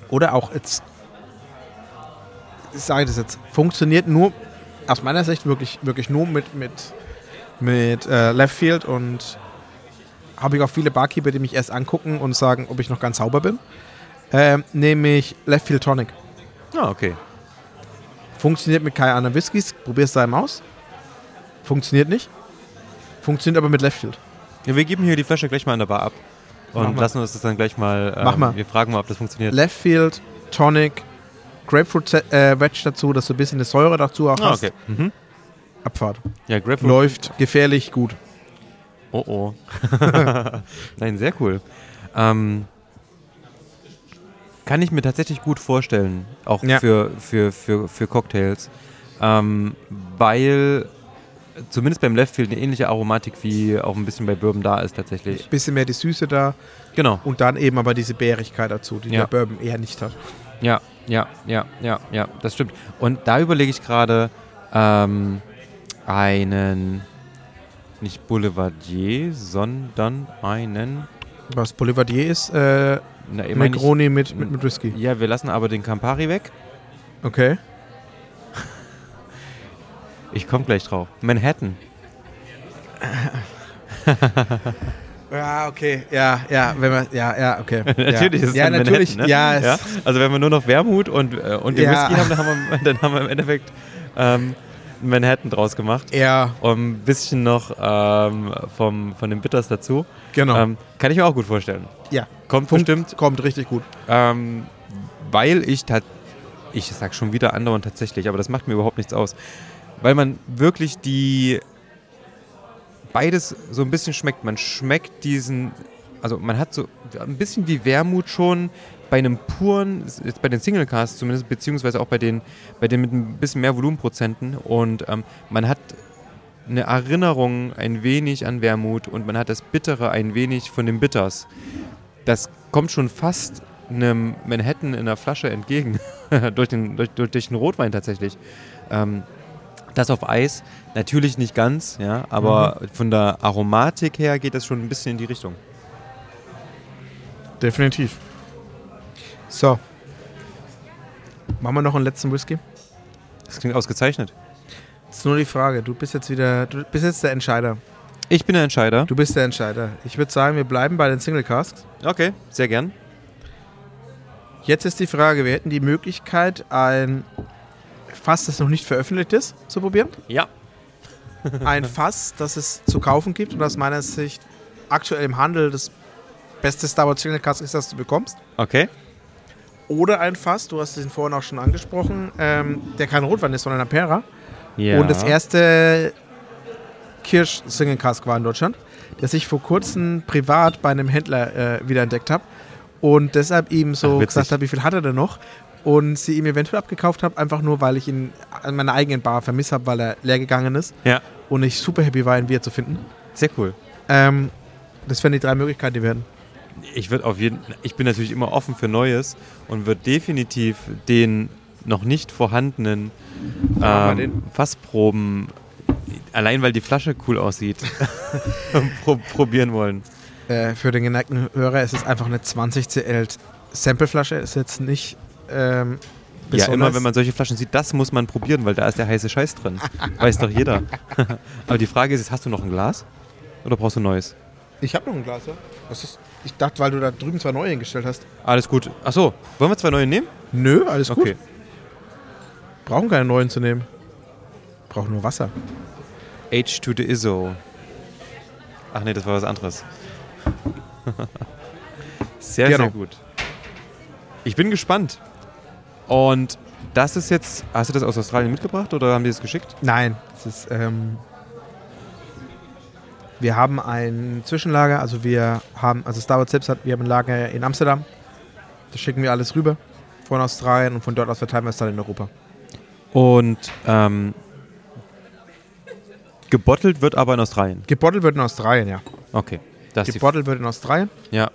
Oder auch jetzt, ich sage das jetzt, funktioniert nur, aus meiner Sicht wirklich, wirklich nur mit, mit, mit äh, Left Field und habe ich auch viele Barkeeper, die mich erst angucken und sagen, ob ich noch ganz sauber bin. Ähm, nämlich Left Field Tonic. Ah, okay. Funktioniert mit keinen anderen Whiskys. Probier's da im aus. Funktioniert nicht. Funktioniert aber mit Left Field. Ja, wir geben hier die Flasche gleich mal an der Bar ab. Und lassen uns das dann gleich mal. Ähm, Mach mal. Wir fragen mal, ob das funktioniert. Left Field Tonic. Grapefruit äh, Wedge dazu, dass du ein bisschen eine Säure dazu auch ah, hast. okay. Mhm. Abfahrt. Ja, Grapefruit. Läuft gefährlich gut. Oh oh. Nein, sehr cool. Ähm, kann ich mir tatsächlich gut vorstellen, auch Ja. für, für, für, für Cocktails. Ähm, weil zumindest beim Left Field eine ähnliche Aromatik wie auch ein bisschen bei Bourbon da ist tatsächlich. Bisschen mehr die Süße da Genau. und dann eben aber diese Bärigkeit dazu, die Ja. der Bourbon eher nicht hat. Ja, ja, ja, ja, ja, das stimmt. Und da überlege ich gerade ähm, einen, nicht Boulevardier, sondern einen, Was Boulevardier ist, äh, na, ich meine, Negroni mit, mit, mit Whisky. ja, wir lassen aber den Campari weg. Okay. Ich komme gleich drauf. Manhattan. Ja, okay. Ja, ja, wenn man, ja, ja, okay. natürlich ja. ist es ja, natürlich. Ne? Ja, ja. Also wenn wir nur noch Wermut und, äh, und den Ja. Whisky haben, dann haben, wir, dann haben wir im Endeffekt ähm, Manhattan draus gemacht. ja, Und ein bisschen noch ähm, vom, von den Bitters dazu. genau. Ähm, kann ich mir auch gut vorstellen. ja, Kommt Punkt. bestimmt kommt richtig gut. Ähm, weil ich tat, ich sag schon wieder andauernd tatsächlich, aber das macht mir überhaupt nichts aus. Weil man wirklich die beides so ein bisschen schmeckt. Man schmeckt diesen, also man hat so ein bisschen wie Wermut schon bei einem puren, jetzt bei den Single Casts zumindest, beziehungsweise auch bei den, bei den mit ein bisschen mehr Volumenprozenten und ähm, man hat eine Erinnerung ein wenig an Wermut und man hat das Bittere ein wenig von den Bitters. Das kommt schon fast einem Manhattan in der Flasche entgegen, durch, den, durch, durch, den Rotwein tatsächlich. Ähm, das auf Eis, natürlich nicht ganz, ja, aber von der Aromatik her geht das schon ein bisschen in die Richtung. Definitiv. So. Machen wir noch einen letzten Whisky? Das klingt ausgezeichnet. Das ist nur die Frage. Du bist jetzt wieder, du bist jetzt der Entscheider. Ich bin der Entscheider. Du bist der Entscheider. Ich würde sagen, wir bleiben bei den Single Casks. Okay, sehr gern. Jetzt ist die Frage, wir hätten die Möglichkeit, ein Fass, das noch nicht veröffentlicht ist, zu probieren. Ja. Ein Fass, das es zu kaufen gibt und aus meiner Sicht aktuell im Handel das beste Star Wars Single Cask ist, das du bekommst. Okay. Oder ein Fass, du hast den vorhin auch schon angesprochen, ähm, der kein Rotwein ist, sondern ein Pera. Ja. Und das erste Kirsch Single Cask war in Deutschland, das ich vor kurzem privat bei einem Händler äh, wiederentdeckt habe und deshalb ihm so Ach, gesagt habe, wie viel hat er denn noch? Und sie ihm eventuell abgekauft habe, einfach nur, weil ich ihn an meiner eigenen Bar vermisst habe, weil er leer gegangen ist Ja, und ich super happy war, ihn wieder zu finden. sehr cool. Ähm, das wären die drei Möglichkeiten, die wir hätten. Ich würde auf jeden ich bin natürlich immer offen für Neues und würde definitiv den noch nicht vorhandenen ähm, den. Fassproben, allein weil die Flasche cool aussieht, pro probieren wollen. Äh, für den geneigten Hörer ist es einfach eine 20 CL Sampleflasche, ist jetzt nicht ähm, Ja, immer wenn man solche Flaschen sieht, das muss man probieren, weil da ist der heiße Scheiß drin. Weiß doch jeder. Aber die Frage ist hast du noch ein Glas? Oder brauchst du ein neues? Ich habe noch ein Glas, ja. Das ist, ich dachte, weil du da drüben zwei neue hingestellt hast. Alles gut. Achso, wollen wir zwei neue nehmen? Nö, alles gut. Okay. Brauchen keine neuen zu nehmen. Brauchen nur Wasser. H to the ISO. Ach nee, das war was anderes. sehr, Genau. sehr gut. Ich bin gespannt. Und das ist jetzt, hast du das aus Australien mitgebracht oder haben die das geschickt? Nein, es ist. Ähm, wir haben ein Zwischenlager, also wir haben, also Star Wars selbst hat, wir haben ein Lager in Amsterdam. Da schicken wir alles rüber von Australien und von dort aus verteilen wir es dann in Europa. Und ähm, gebottelt wird aber in Australien. Gebottelt wird in Australien, ja. Okay. Das ist Gebottelt wird in Australien. ja.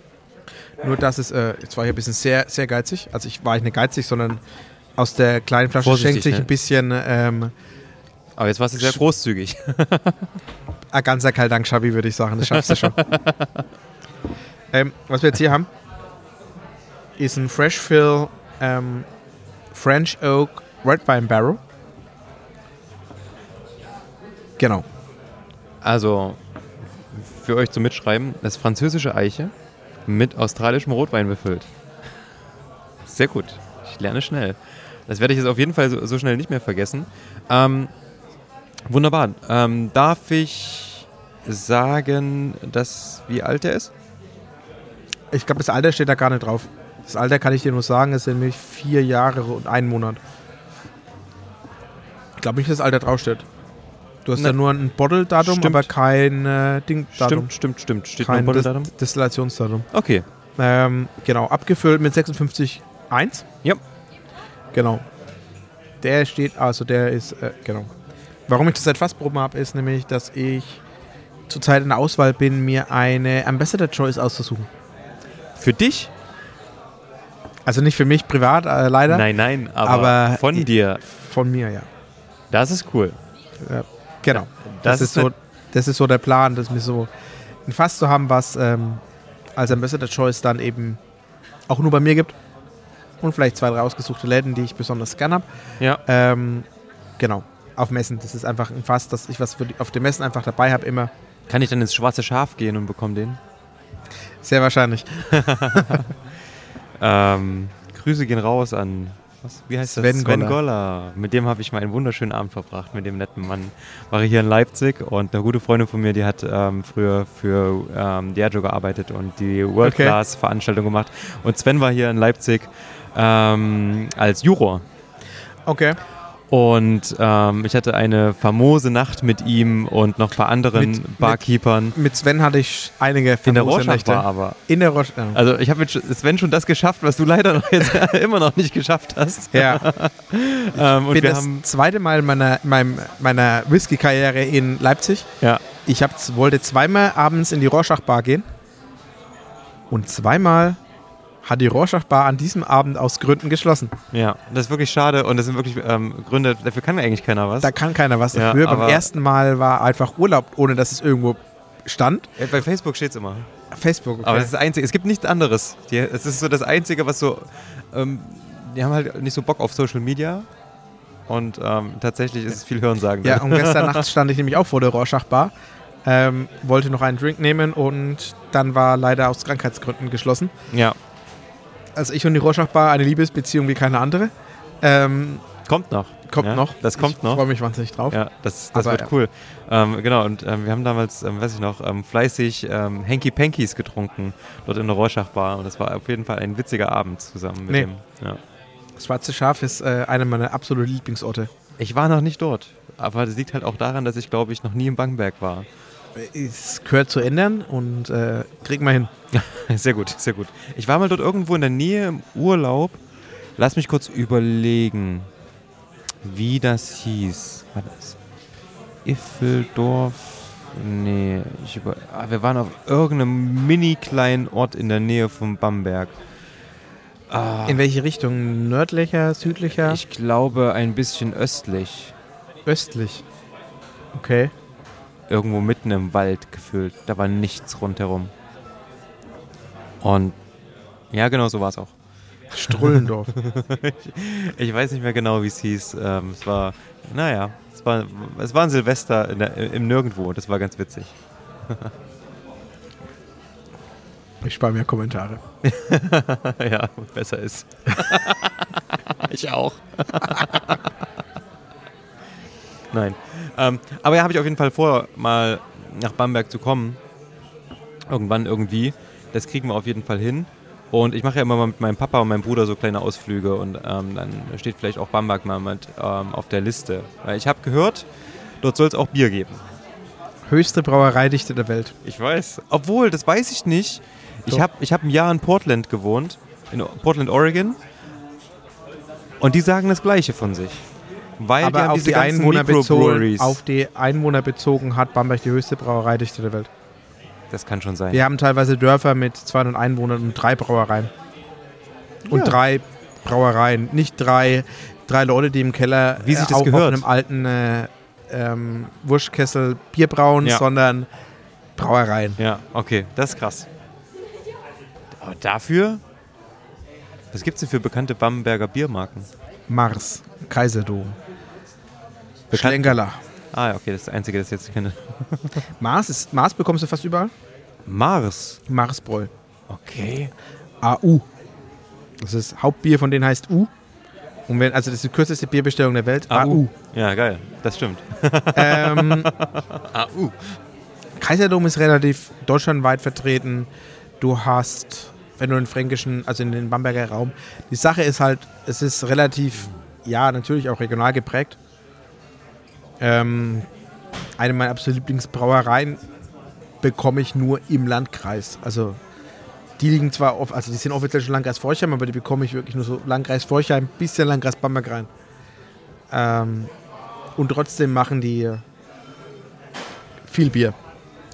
Nur dass es, äh, jetzt war ich ein bisschen sehr, sehr geizig. Also ich war ich nicht geizig, sondern aus der kleinen Flasche Vorsichtig, schenkt sich ne? ein bisschen ähm, Aber jetzt warst du sehr großzügig. ein ganzer Kaldank Schabi, würde ich sagen. Das schaffst du schon. ähm, was wir jetzt hier haben, ist ein Fresh Fill ähm, French Oak Red Wine Barrel. Genau. Also für euch zum Mitschreiben. Das ist französische Eiche mit australischem Rotwein befüllt. Sehr gut. Ich lerne schnell. Das werde ich jetzt auf jeden Fall so, so schnell nicht mehr vergessen. Ähm, wunderbar. Ähm, darf ich sagen, dass, wie alt er ist? Ich glaube, das Alter steht da gar nicht drauf. Das Alter kann ich dir nur sagen, es sind nämlich vier Jahre und ein Monat. Ich glaube nicht, dass das Alter draufsteht. Du hast Ne. ja nur ein Bottle-Datum, aber kein äh, Ding-Datum. Stimmt, stimmt, stimmt. Steht Kein noch ein Dis Datum? Destillationsdatum. Okay. Ähm, genau, abgefüllt mit 56,1. Ja. Genau. Der steht, also der ist, äh, genau. Warum ich das seit Fassproben habe, ist nämlich, dass ich zurzeit in der Auswahl bin, mir eine Ambassador Choice auszusuchen. Für dich? Also nicht für mich privat, äh, leider. Nein, nein, aber, Aber von ich- dir. Von mir, ja. Das ist cool. Genau. Das, Das, ist, so, das ist so der Plan, dass mir so ein Fass zu haben, was ähm, als Ambassador Choice dann eben auch nur bei mir gibt. Und vielleicht zwei, drei ausgesuchte Läden, die ich besonders gern habe. Ja. Ähm, genau. Auf Messen. Das ist einfach ein Fass, dass ich was die, auf den Messen einfach dabei habe, immer. Kann ich dann ins schwarze Schaf gehen und bekomme den? Sehr wahrscheinlich. Ähm, Grüße gehen raus an, was, wie heißt Sven das? Sven Goller. Mit dem habe ich mal einen wunderschönen Abend verbracht, mit dem netten Mann. War ich hier in Leipzig und eine gute Freundin von mir, die hat ähm, früher für ähm, Diageo gearbeitet und die World-Class-Veranstaltung gemacht. Und Sven war hier in Leipzig ähm, als Juror. Okay. Und ähm, ich hatte eine famose Nacht mit ihm und noch ein paar anderen Mit- mit- Barkeepern. Mit Sven hatte ich einige in der famose Rorschach Nächte. aber. In der Roche. Ja. Also ich habe mit Sven schon das geschafft, was du leider noch jetzt immer noch nicht geschafft hast. ja. Ähm, und bin wir das haben zweite Mal meiner, meinem, meiner Whisky-Karriere in Leipzig. ja, Ich hab, wollte zweimal abends in die Rorschach-Bar gehen. Und zweimal hat die Rorschach-Bar an diesem Abend aus Gründen geschlossen. ja, das ist wirklich schade und das sind wirklich ähm, Gründe, dafür kann eigentlich keiner was. Da kann keiner was Ja, dafür. Beim aber- ersten Mal war einfach Urlaub, ohne dass es irgendwo stand. Ja, Bei Facebook steht es immer. Facebook. Okay. Aber das ist das Einzige, es gibt nichts anderes. Es ist so das Einzige, was so, ähm, die haben halt nicht so Bock auf Social Media und ähm, tatsächlich ist es viel Hörensagen. ja, und gestern Nacht stand ich nämlich auch vor der Rorschach-Bar. Ähm, wollte noch einen Drink nehmen und dann war leider aus Krankheitsgründen geschlossen. ja, Also ich und die Rorschach-Bar eine Liebesbeziehung wie keine andere. Ähm, kommt noch. kommt ja, noch. Das kommt ich noch. freue mich wahnsinnig drauf. Ja, das, das Aber wird ja. cool. Ähm, genau, und ähm, wir haben damals, ähm, weiß ich noch, ähm, fleißig ähm, Hanky Pankies getrunken, dort in der Rorschach-Bar. Und das war auf jeden Fall ein witziger Abend zusammen mit Nee. dem. Ja. Das Schwarze Schaf ist äh, einer meiner absoluten Lieblingsorte. Ich war noch nicht dort, aber das liegt halt auch daran, dass ich, glaube ich, noch nie im Bangberg war. Es gehört zu ändern und äh, kriegen wir hin. Sehr gut, sehr gut. Ich war mal dort irgendwo in der Nähe im Urlaub. Lass mich kurz überlegen, wie das hieß. War das Iffeldorf? Nee, ich über ah, wir waren auf irgendeinem mini kleinen Ort in der Nähe von Bamberg. Ah, In welche Richtung? Nördlicher, südlicher, ich glaube ein bisschen östlich. östlich? Okay. Irgendwo mitten im Wald gefüllt. Da war nichts rundherum. Und ja, genau so war es auch. Strullendorf. Ich weiß nicht mehr genau, wie es hieß. Ähm, es war, naja, es war, es war ein Silvester der, im Nirgendwo. Das war ganz witzig. ich spare mir Kommentare. ja, besser ist. ich auch. Nein. Ähm, aber ja, habe ich auf jeden Fall vor, mal nach Bamberg zu kommen. Irgendwann irgendwie. Das kriegen wir auf jeden Fall hin. Und ich mache ja immer mal mit meinem Papa und meinem Bruder so kleine Ausflüge und ähm, dann steht vielleicht auch Bamberg mal mit ähm, auf der Liste. Weil ich habe gehört, dort soll es auch Bier geben. Höchste Brauereidichte der Welt. Ich weiß. Obwohl, das weiß ich nicht. Ich habe ich hab ein Jahr in Portland gewohnt, in Portland, Oregon. Und die sagen das Gleiche von sich. Weil die Aber haben auf die, Einwohner bezogen, auf die Einwohner bezogen hat Bamberg die höchste Brauereidichte der Welt. Das kann schon sein. Wir haben teilweise Dörfer mit 200 Einwohnern und drei Brauereien. Und Ja. drei Brauereien, nicht drei, drei Leute, die im Keller Wie sich das auf, gehört. auf einem alten äh, ähm, Wurstkessel Bier brauen, Ja. sondern Brauereien. Ja, okay, das ist krass. Aber dafür, was gibt es denn für bekannte Bamberger Biermarken? Mars, Kaiserdom, Schlenkerler. Ah, ja, okay, das ist das Einzige, das ich jetzt kenne. Mars, ist, Mars bekommst du fast überall. Mars. Marsbräu. Okay. AU. Das ist Hauptbier von denen heißt U. Und wenn, also das ist die kürzeste Bierbestellung der Welt. AU. Ja, geil. Das stimmt. Ähm, AU. Kaiserdom ist relativ deutschlandweit vertreten. Du hast, wenn du den fränkischen, also in den Bamberger Raum, die Sache ist halt, es ist relativ, ja, natürlich auch regional geprägt. Ähm, eine meiner absoluten Lieblingsbrauereien bekomme ich nur im Landkreis. Also die liegen zwar, auf, also die sind offiziell schon Landkreis Forchheim, aber die bekomme ich wirklich nur so Landkreis Forchheim, bisschen Landkreis Bamberg rein. Ähm, und trotzdem machen die viel Bier.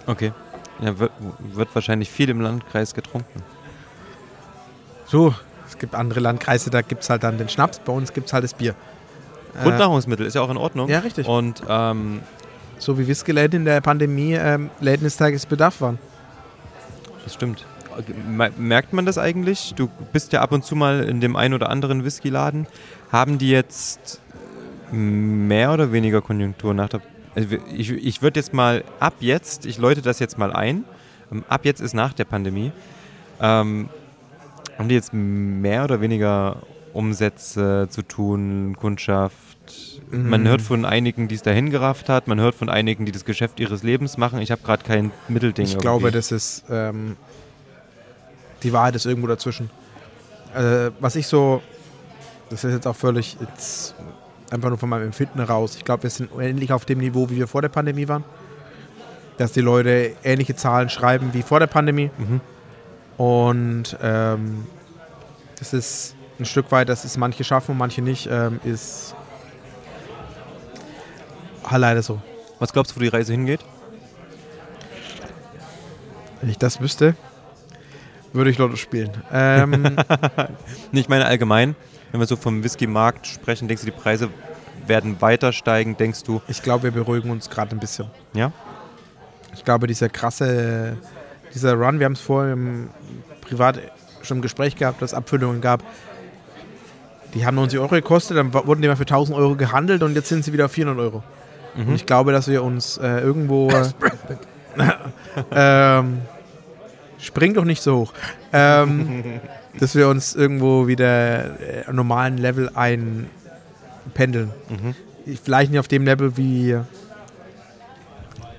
Okay. Ja, wird, wird wahrscheinlich viel im Landkreis getrunken. So, es gibt andere Landkreise, da gibt es halt dann den Schnaps, bei uns gibt es halt das Bier. Grundnahrungsmittel ist ja auch in Ordnung. Ja, richtig. Und ähm, So wie Whisky-Läden in der Pandemie ähm, Läden des Tagesbedarf waren. das stimmt. Me- Merkt man das eigentlich? Du bist ja ab und zu mal in dem einen oder anderen Whiskyladen. Haben die jetzt mehr oder weniger Konjunktur nach der. Also ich ich würde jetzt mal ab jetzt, ich läute das jetzt mal ein. ähm, Ab jetzt ist nach der Pandemie. Ähm, haben die jetzt mehr oder weniger Umsätze zu tun, Kundschaft? Man hört von einigen, die es dahin gerafft hat. Man hört von einigen, die das Geschäft ihres Lebens machen. Ich habe gerade kein Mittelding. Ich irgendwie. glaube, das ist ähm, die Wahrheit ist irgendwo dazwischen. Äh, was ich so, das ist jetzt auch völlig jetzt einfach nur von meinem Empfinden raus. Ich glaube, wir sind ähnlich auf dem Niveau, wie wir vor der Pandemie waren. Dass die Leute ähnliche Zahlen schreiben wie vor der Pandemie. Mhm. Und ähm, das ist ein Stück weit, dass es manche schaffen und manche nicht, ähm, ist halt leider so. Was glaubst du, wo die Reise hingeht? Wenn ich das wüsste, würde ich Lotto spielen. Ähm, ich meine allgemein, wenn wir so vom Whisky-Markt sprechen, denkst du, die Preise werden weiter steigen? Denkst du, ich glaube, wir beruhigen uns gerade ein bisschen. ja? Ich glaube, dieser krasse, dieser Run, wir haben es vorher im privat schon im Gespräch gehabt, dass es Abfüllungen gab. Die haben 90 Euro gekostet, dann wurden die mal für 1000 Euro gehandelt und jetzt sind sie wieder auf 400 Euro. Und ich glaube, dass wir uns äh, irgendwo. ähm, spring doch nicht so hoch. Ähm, dass wir uns irgendwo wieder äh, am normalen Level einpendeln. Mhm. Ich- Vielleicht nicht auf dem Level, wie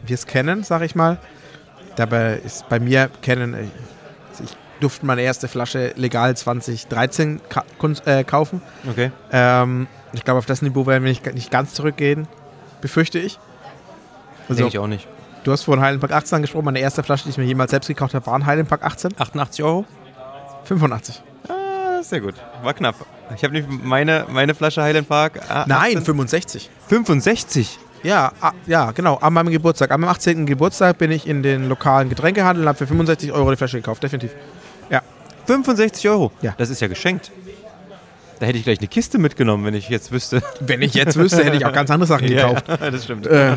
wir es kennen, sag ich mal. Dabei ist bei mir kennen, äh, ich durfte meine erste Flasche legal 2013 ka äh, kaufen. Okay. Ähm, ich glaube, auf das Niveau werden wir nicht, nicht ganz zurückgehen, befürchte ich. Also, Denke ich auch nicht. du hast vorhin Highland Park 18 angesprochen. Meine erste Flasche, die ich mir jemals selbst gekauft habe, war ein Highland Park 18. 88 Euro? 85. Ah, sehr gut. War knapp. Ich habe nicht meine, meine Flasche Highland Park. ah, Nein, 18 65. 65. Ja, ah, ja, genau. An meinem Geburtstag. An meinem 18. Geburtstag bin ich in den lokalen Getränkehandel und habe für 65 Euro die Flasche gekauft. Definitiv. 65 Euro? Ja. Das ist ja geschenkt. Da hätte ich gleich eine Kiste mitgenommen, wenn ich jetzt wüsste. Wenn ich jetzt wüsste, hätte ich auch ganz andere Sachen gekauft. Ja, das stimmt. Äh,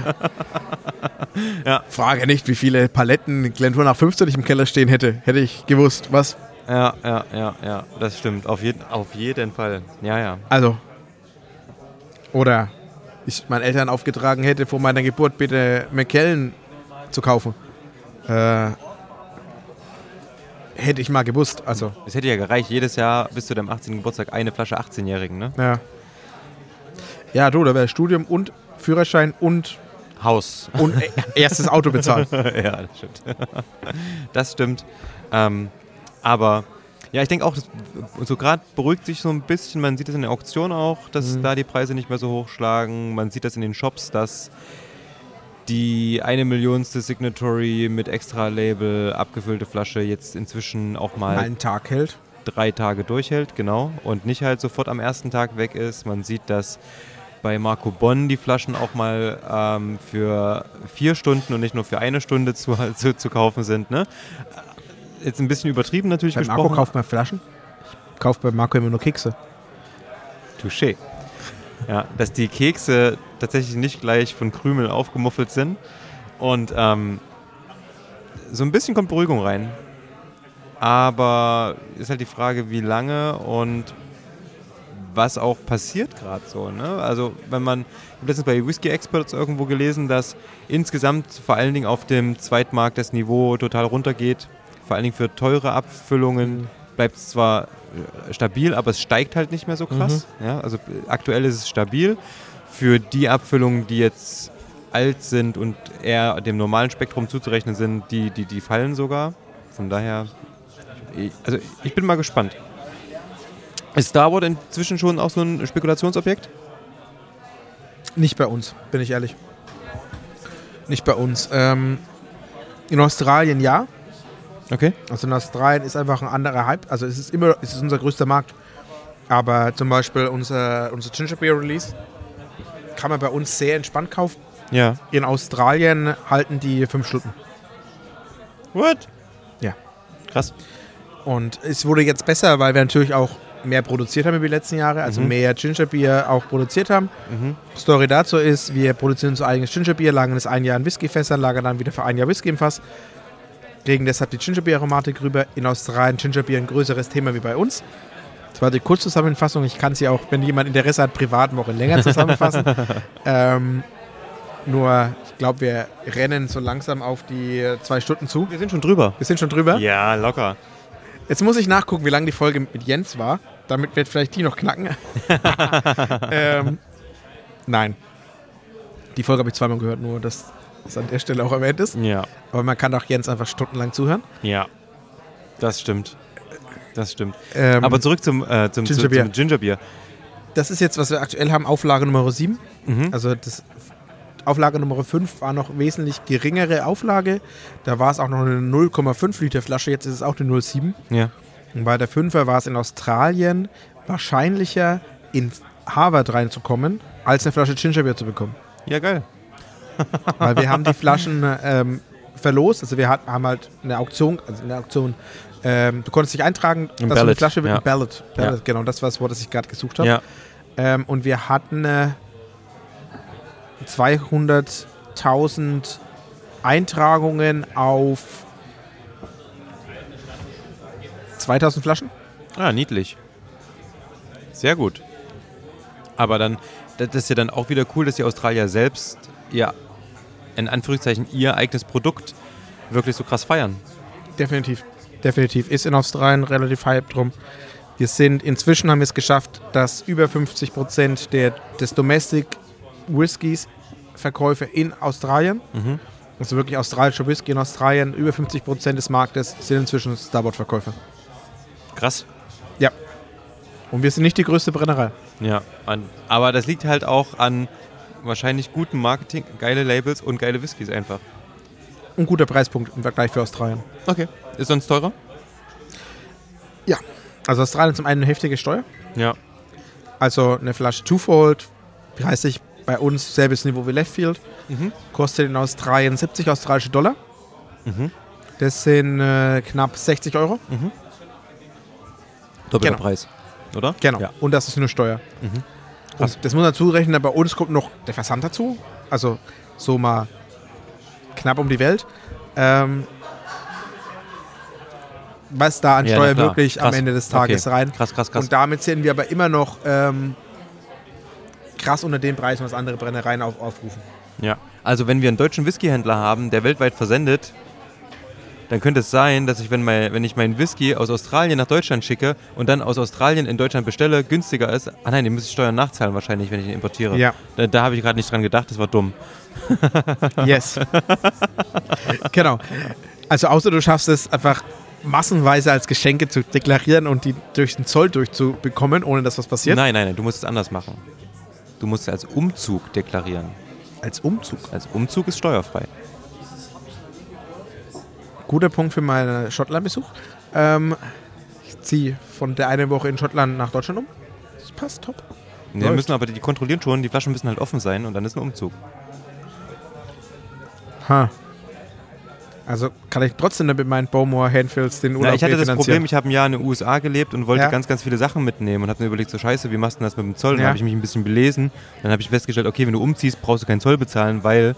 Ja. Frage nicht, wie viele Paletten Glentour nach 15 ich im Keller stehen hätte. Hätte ich gewusst. Was? Ja, ja, ja, ja, das stimmt. Auf jeden, auf jeden Fall. Ja, ja. Also. Oder ich meinen Eltern aufgetragen hätte, vor meiner Geburt bitte McKellen zu kaufen. Äh, hätte ich mal gewusst. Also, Es hätte ja gereicht, jedes Jahr bis zu deinem 18. Geburtstag eine Flasche 18-Jährigen, ne? ja. Ja, du, da wäre Studium und Führerschein und, Haus. und e- erstes Auto bezahlt. ja, das stimmt. das stimmt. Ähm, aber ja, ich denke auch, das, so gerade beruhigt sich so ein bisschen. Man sieht es in der Auktion auch, dass Mhm. da die Preise nicht mehr so hochschlagen. Man sieht das in den Shops, dass die eine Millionste Signatory mit Extra-Label abgefüllte Flasche jetzt inzwischen auch mal einen Tag hält. drei Tage durchhält, genau, und nicht halt sofort am ersten Tag weg ist. Man sieht, dass bei Marco Bonn die Flaschen auch mal ähm, für vier Stunden und nicht nur für eine Stunde zu, zu, zu kaufen sind. Ne? Jetzt ein bisschen übertrieben natürlich Bei Marco gesprochen. kauft man Flaschen. Ich kaufe bei Marco immer nur Kekse. Touché. Ja, dass die Kekse tatsächlich nicht gleich von Krümel aufgemuffelt sind. Und ähm, so ein bisschen kommt Beruhigung rein. Aber ist halt die Frage, wie lange und was auch passiert gerade so. Ne? Also wenn man, ich habe letztens bei Whisky Experts irgendwo gelesen, dass insgesamt vor allen Dingen auf dem Zweitmarkt das Niveau total runtergeht. Vor allen Dingen für teure Abfüllungen bleibt es zwar stabil, aber es steigt halt nicht mehr so krass. Mhm. Ja? Also aktuell ist es stabil. Für die Abfüllungen, die jetzt alt sind und eher dem normalen Spektrum zuzurechnen sind, die, die, die fallen sogar. Von daher, also ich bin mal gespannt. Ist Star Wars inzwischen schon auch so ein Spekulationsobjekt? Nicht bei uns, bin ich ehrlich. Nicht bei uns. Ähm, in Australien ja. Okay. Also in Australien ist einfach ein anderer Hype. Also es ist immer, es ist unser größter Markt. Aber zum Beispiel unser, unser Ginger Beer Release kann man bei uns sehr entspannt kaufen. Ja. In Australien halten die fünf Stunden. What? Ja. Krass. Und es wurde jetzt besser, weil wir natürlich auch mehr produziert haben über die letzten Jahre, also mhm. mehr Gingerbier auch produziert haben. Mhm. Story dazu ist, wir produzieren unser eigenes Gingerbier, lagern es ein Jahr in Whiskyfässern, lagern dann wieder für ein Jahr Whisky im Fass, legen deshalb die Gingerbier-Aromatik rüber. In Australien Gingerbier ein größeres Thema wie bei uns. Das war die Kurzzusammenfassung. Ich kann sie auch, wenn jemand Interesse hat, privat noch länger zusammenfassen. ähm, nur, ich glaube, wir rennen so langsam auf die zwei Stunden zu. Wir sind schon drüber. Wir sind schon drüber? Ja, locker. Jetzt muss ich nachgucken, wie lange die Folge mit Jens war. Damit wird vielleicht die noch knacken. ähm, nein. Die Folge habe ich zweimal gehört, nur dass das an der Stelle auch erwähnt ist. Ja. Aber man kann auch Jens einfach stundenlang zuhören. Ja. Das stimmt. Das stimmt. Ähm, Aber zurück zum, äh, zum, Gingerbier. zum Gingerbier. Das ist jetzt, was wir aktuell haben, Auflage Nummer 7. Mhm. Also das Auflage Nummer 5 war noch wesentlich geringere Auflage. Da war es auch noch eine 0,5 Liter Flasche, jetzt ist es auch eine 0,7. Ja. Und bei der 5er war es in Australien wahrscheinlicher, in Harvard reinzukommen, als eine Flasche Gingerbeer zu bekommen. Ja, geil. Weil wir haben die Flaschen ähm, verlost, also wir haben halt eine Auktion, also eine Auktion, ähm, du konntest dich eintragen, Im dass Ballot, eine Flasche wird ja. Ballot, Ballot ja. genau, das war das Wort, das ich gerade gesucht habe. Ja. Ähm, und wir hatten äh, 200.000 Eintragungen auf 2000 Flaschen. Ah, niedlich. Sehr gut. Aber dann, das ist ja dann auch wieder cool, dass die Australier selbst ihr, in Anführungszeichen, ihr eigenes Produkt wirklich so krass feiern. Definitiv. Definitiv. Ist in Australien relativ hype drum. Wir sind, inzwischen haben wir es geschafft, dass über 50 Prozent der, des Domestic Whiskys Verkäufe in Australien, mhm. also wirklich australischer Whisky in Australien, über 50 Prozent des Marktes sind inzwischen Starboard-Verkäufe. Krass. Ja. Und wir sind nicht die größte Brennerei. Ja, aber das liegt halt auch an wahrscheinlich gutem Marketing, geile Labels und geile Whiskys einfach. Ein guter Preispunkt im Vergleich für Australien. Okay. Ist sonst teurer? Ja. Also Australien zum einen eine heftige Steuer. Ja. Also eine Flasche Twofold, 30 bei uns selbes Niveau wie Leftfield. Mhm. Kostet in Australien 70 australische Dollar. Mhm. Das sind äh, knapp 60 Euro. Mhm. Doppelter genau. Preis, oder? Genau. Ja. Und das ist nur Steuer. Mhm. Und das muss man dazu rechnen, bei uns kommt noch der Versand dazu. Also so mal knapp um die Welt. Ähm, was da an ja, Steuer wirklich krass. am Ende des Tages okay. rein. Krass, krass, krass. Und damit sind wir aber immer noch ähm, krass unter den Preisen, was andere Brennereien auf, aufrufen. Ja, also wenn wir einen deutschen Whiskyhändler haben, der weltweit versendet, dann könnte es sein, dass ich, wenn, mein, wenn ich meinen Whisky aus Australien nach Deutschland schicke und dann aus Australien in Deutschland bestelle, günstiger ist. Ah nein, den müsste ich Steuern nachzahlen wahrscheinlich, wenn ich ihn importiere. Ja. Da, da habe ich gerade nicht dran gedacht, das war dumm. yes. genau. Also außer du schaffst es einfach massenweise als Geschenke zu deklarieren und die durch den Zoll durchzubekommen, ohne dass was passiert. Nein, nein, nein, du musst es anders machen. Du musst es als Umzug deklarieren. Als Umzug? Als Umzug ist steuerfrei. Guter Punkt für meinen Schottland-Besuch. Ähm, ich ziehe von der einen Woche in Schottland nach Deutschland um. Das passt top. Nee, müssen aber die kontrollieren schon, die Flaschen müssen halt offen sein und dann ist ein Umzug. Ha. Also kann ich trotzdem mit meinen Bowmore Handfills den Urlaub Na, Ich hatte das Problem, ich habe ein Jahr in den USA gelebt und wollte ja. ganz, ganz viele Sachen mitnehmen und habe mir überlegt, so scheiße, wie machst du das mit dem Zoll? Dann ja. habe ich mich ein bisschen belesen. Dann habe ich festgestellt, okay, wenn du umziehst, brauchst du keinen Zoll bezahlen, weil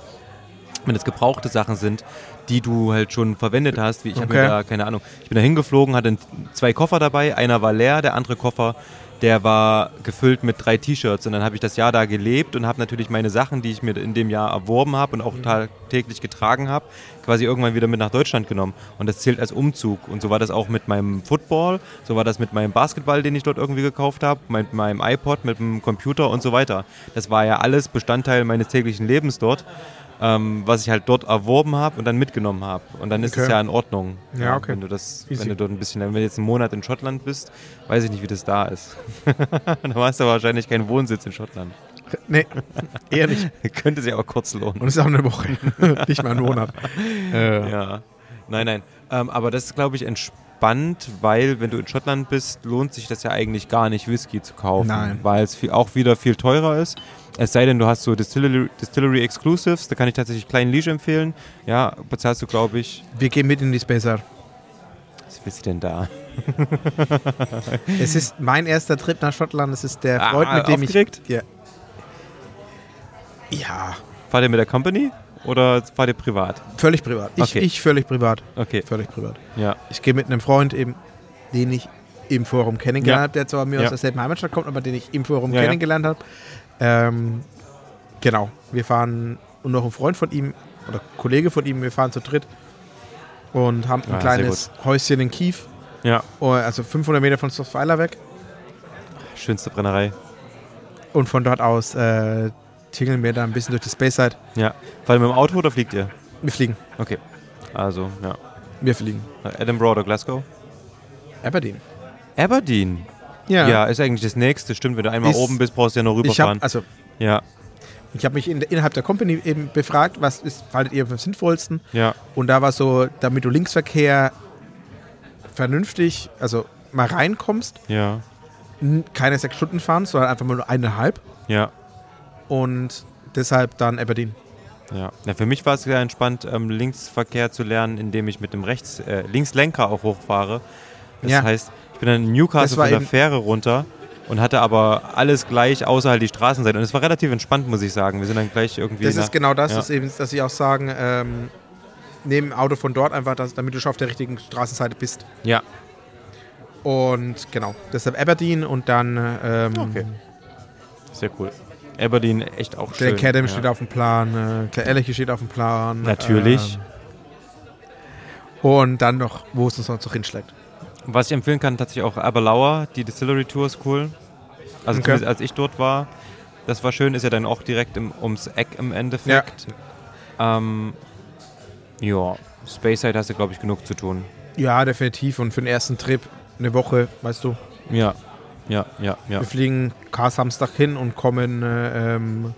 wenn es gebrauchte Sachen sind, die du halt schon verwendet hast. Wie ich habe Okay. mir da, keine Ahnung, ich bin da hingeflogen, hatte zwei Koffer dabei, einer war leer, der andere Koffer, der war gefüllt mit drei T-Shirts und dann habe ich das Jahr da gelebt und habe natürlich meine Sachen, die ich mir in dem Jahr erworben habe und auch tagtäglich getragen habe, quasi irgendwann wieder mit nach Deutschland genommen und das zählt als Umzug und so war das auch mit meinem Football, so war das mit meinem Basketball, den ich dort irgendwie gekauft habe, mit meinem iPod, mit dem Computer und so weiter. Das war ja alles Bestandteil meines täglichen Lebens dort ähm, was ich halt dort erworben habe und dann mitgenommen habe. Und dann ist es Okay. ja in Ordnung. Ja, okay. Wenn du das, Easy. wenn du dort ein bisschen, wenn du jetzt einen Monat in Schottland bist, weiß ich nicht, wie das da ist. dann hast du wahrscheinlich keinen Wohnsitz in Schottland. Nee, eher nicht. Könnte sich aber kurz lohnen. Und es ist auch eine Woche, nicht mal ein Monat. Äh, Ja. Nein, nein. Ähm, aber das ist, glaube ich, entspannt, weil wenn du in Schottland bist, lohnt sich das ja eigentlich gar nicht, Whisky zu kaufen. Nein. Weil es auch wieder viel teurer ist. Es sei denn, du hast so Distillery, Distillery Exclusives, da kann ich tatsächlich Klein Liege empfehlen. Ja, bezahlst du, glaube ich, Wir gehen mit in die Spacer. was willst du denn da? Es ist mein erster Trip nach Schottland. Es ist der Ah, Freund, mit dem aufgeregt? ich. Ja. ja, Fahrt ihr mit der Company oder fahrt ihr privat? völlig privat. Ich, Okay. ich völlig privat. Okay, Völlig privat. ja. Ich gehe mit einem Freund eben, den ich im Forum kennengelernt habe, der zwar mir Ja. aus derselben Heimatstadt kommt, aber den ich im Forum Ja, ja. kennengelernt habe. Ähm, genau, wir fahren und noch ein Freund von ihm oder Kollege von ihm, wir fahren zu dritt und haben ein Ah, sehr kleines Häuschen in Kiew, Ja, oh, also 500 Meter von Stoffweiler weg schönste Brennerei. und von dort aus äh, tingeln wir da ein bisschen durch die Space-Side. Ja. Fahrt ihr mit dem Auto oder fliegt ihr? Wir fliegen, Okay. Also, ja. wir fliegen. Edinburgh oder Glasgow? Aberdeen. Aberdeen. Ja. ist eigentlich das nächste. Stimmt, wenn du einmal Ist- oben bist, brauchst du ja noch rüberfahren. habe also ja, ich habe mich in, innerhalb der Company eben befragt, was ist, haltet ihr für am sinnvollsten? ja, Und da war so, damit du Linksverkehr vernünftig, also mal reinkommst, ja, keine sechs Stunden fahren, sondern einfach mal nur eineinhalb. ja, Und deshalb dann Aberdeen. ja. ja für mich war es sehr entspannt, ähm, Linksverkehr zu lernen, indem ich mit dem Rechts, äh, Linkslenker auch hochfahre. Das Ja. heißt, bin dann in Das Newcastle von der Fähre runter und hatte aber alles gleich, außer halt die Straßenseite. Und es war relativ entspannt, muss ich sagen. Wir sind dann gleich irgendwie. Das ist genau das, ja. dass, eben, dass sie auch sagen, ähm, neben Auto von dort einfach, dass, damit du schon auf der richtigen Straßenseite bist. Ja, Und genau, deshalb Aberdeen und dann ähm, Okay. sehr cool. Aberdeen echt auch schön. Glen Cadam ja. steht auf dem Plan, äh, Claire Elliche steht auf dem Plan. Natürlich. Ähm, und dann noch, wo es uns noch hinschlägt. Was ich empfehlen kann, tatsächlich auch Aberlauer, die Distillery Tour ist cool. Also Okay. als ich dort war, das war schön, ist ja dann auch direkt im, ums Eck im Endeffekt. Ähm, ja, Speyside hast du, glaube ich, genug zu tun. Ja, definitiv. Und für den ersten Trip eine Woche, weißt du, Ja, ja, ja, ja. wir fliegen Kar Samstag hin und kommen äh, ähm,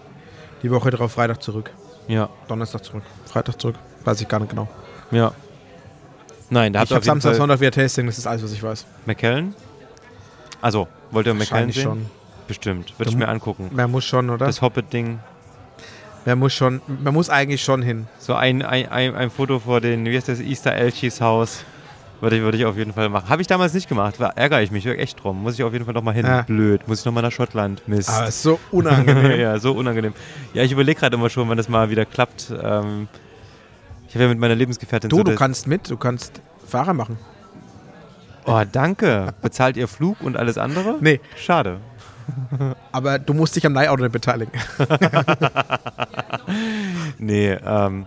die Woche darauf Freitag zurück. Ja, Donnerstag zurück. Freitag zurück. Weiß ich gar nicht genau. ja. Nein, da habt ich habe jeden Samstag, Sonntag wieder Tasting, das ist alles, was ich weiß. McKellen. Also, wollt ihr McKellen sehen? schon. Bestimmt, würde ich mir angucken. Man muss schon, oder? Das Hobbit-Ding. man muss schon, man muss eigentlich schon hin. So ein, ein, ein, ein Foto vor den, wie heißt das, Easter Elchies Haus. Würde ich, würde ich auf jeden Fall machen. Habe ich damals nicht gemacht, war, ärgere ich mich echt drum. Muss ich auf jeden Fall nochmal hin. Ja. Blöd. Muss ich nochmal nach Schottland. Mist. Aber es ist so unangenehm. ja, so unangenehm. Ja, ich überlege gerade immer schon, wann das mal wieder klappt. Ähm, ich habe ja mit meiner Lebensgefährtin du, so du kannst mit, du kannst Fahrer machen. Oh, danke. Bezahlt ihr Flug und alles andere? Nee, Schade. aber du musst dich am Leihauto nicht beteiligen. Nee, ähm,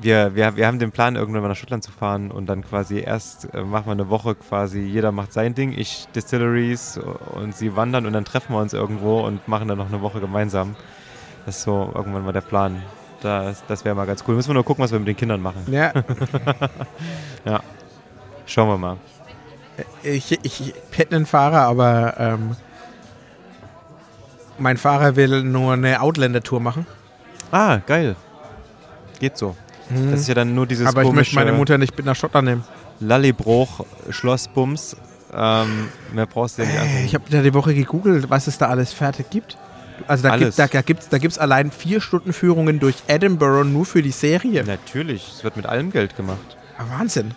wir, wir, wir haben den Plan, irgendwann mal nach Schottland zu fahren und dann quasi erst äh, machen wir eine Woche quasi, jeder macht sein Ding, ich Distilleries und sie wandern und dann treffen wir uns irgendwo und machen dann noch eine Woche gemeinsam. Das ist so irgendwann mal der Plan. Das, das wäre mal ganz cool. Müssen wir nur gucken, was wir mit den Kindern machen. Ja, Schauen wir mal. ich, ich, hätte einen Fahrer, aber ähm, mein Fahrer will nur eine Outlander-Tour machen. Ah, geil. Geht so. Das ist ja dann nur dieses aber ich möchte meine Mutter nicht mit nach Schottland nehmen. Lallybruch, Schlossbums. Ähm, mehr brauchst du ja nicht Äh. Ich habe da die Woche gegoogelt, was es da alles fertig gibt. Also da Alles. gibt es da, gibt's, da gibt's allein vier Stunden Führungen durch Edinburgh nur für die Serie. Natürlich, es wird mit allem Geld gemacht. Ah, Wahnsinn.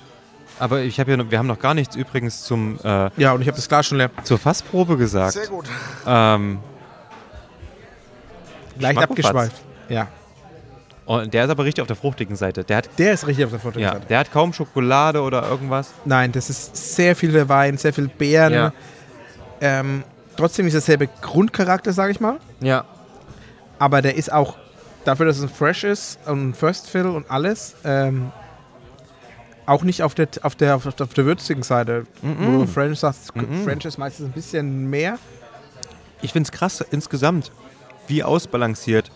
Aber ich habe ja, noch- wir haben noch gar nichts übrigens zum äh, Ja, und ich habe das Glas schon leer. zur Fassprobe gesagt. gut. Ähm, Leicht abgeschweift. Ja. Und der ist aber richtig auf der fruchtigen Seite. Der hat, Der ist richtig auf der fruchtigen ja, Seite. der hat kaum Schokolade oder irgendwas. Nein, das ist sehr viel Wein, sehr viel Beeren. Ja. Ähm, trotzdem ist derselbe Grundcharakter, sage ich mal. Ja. Aber der ist auch, dafür, dass es ein Fresh ist und ein First Fill und alles, ähm, auch nicht auf der, auf der, auf der, auf der würzigen Seite. Wo du French sagst, Mhm. French ist meistens ein bisschen mehr. Ich finde es krass insgesamt, wie ausbalanciert.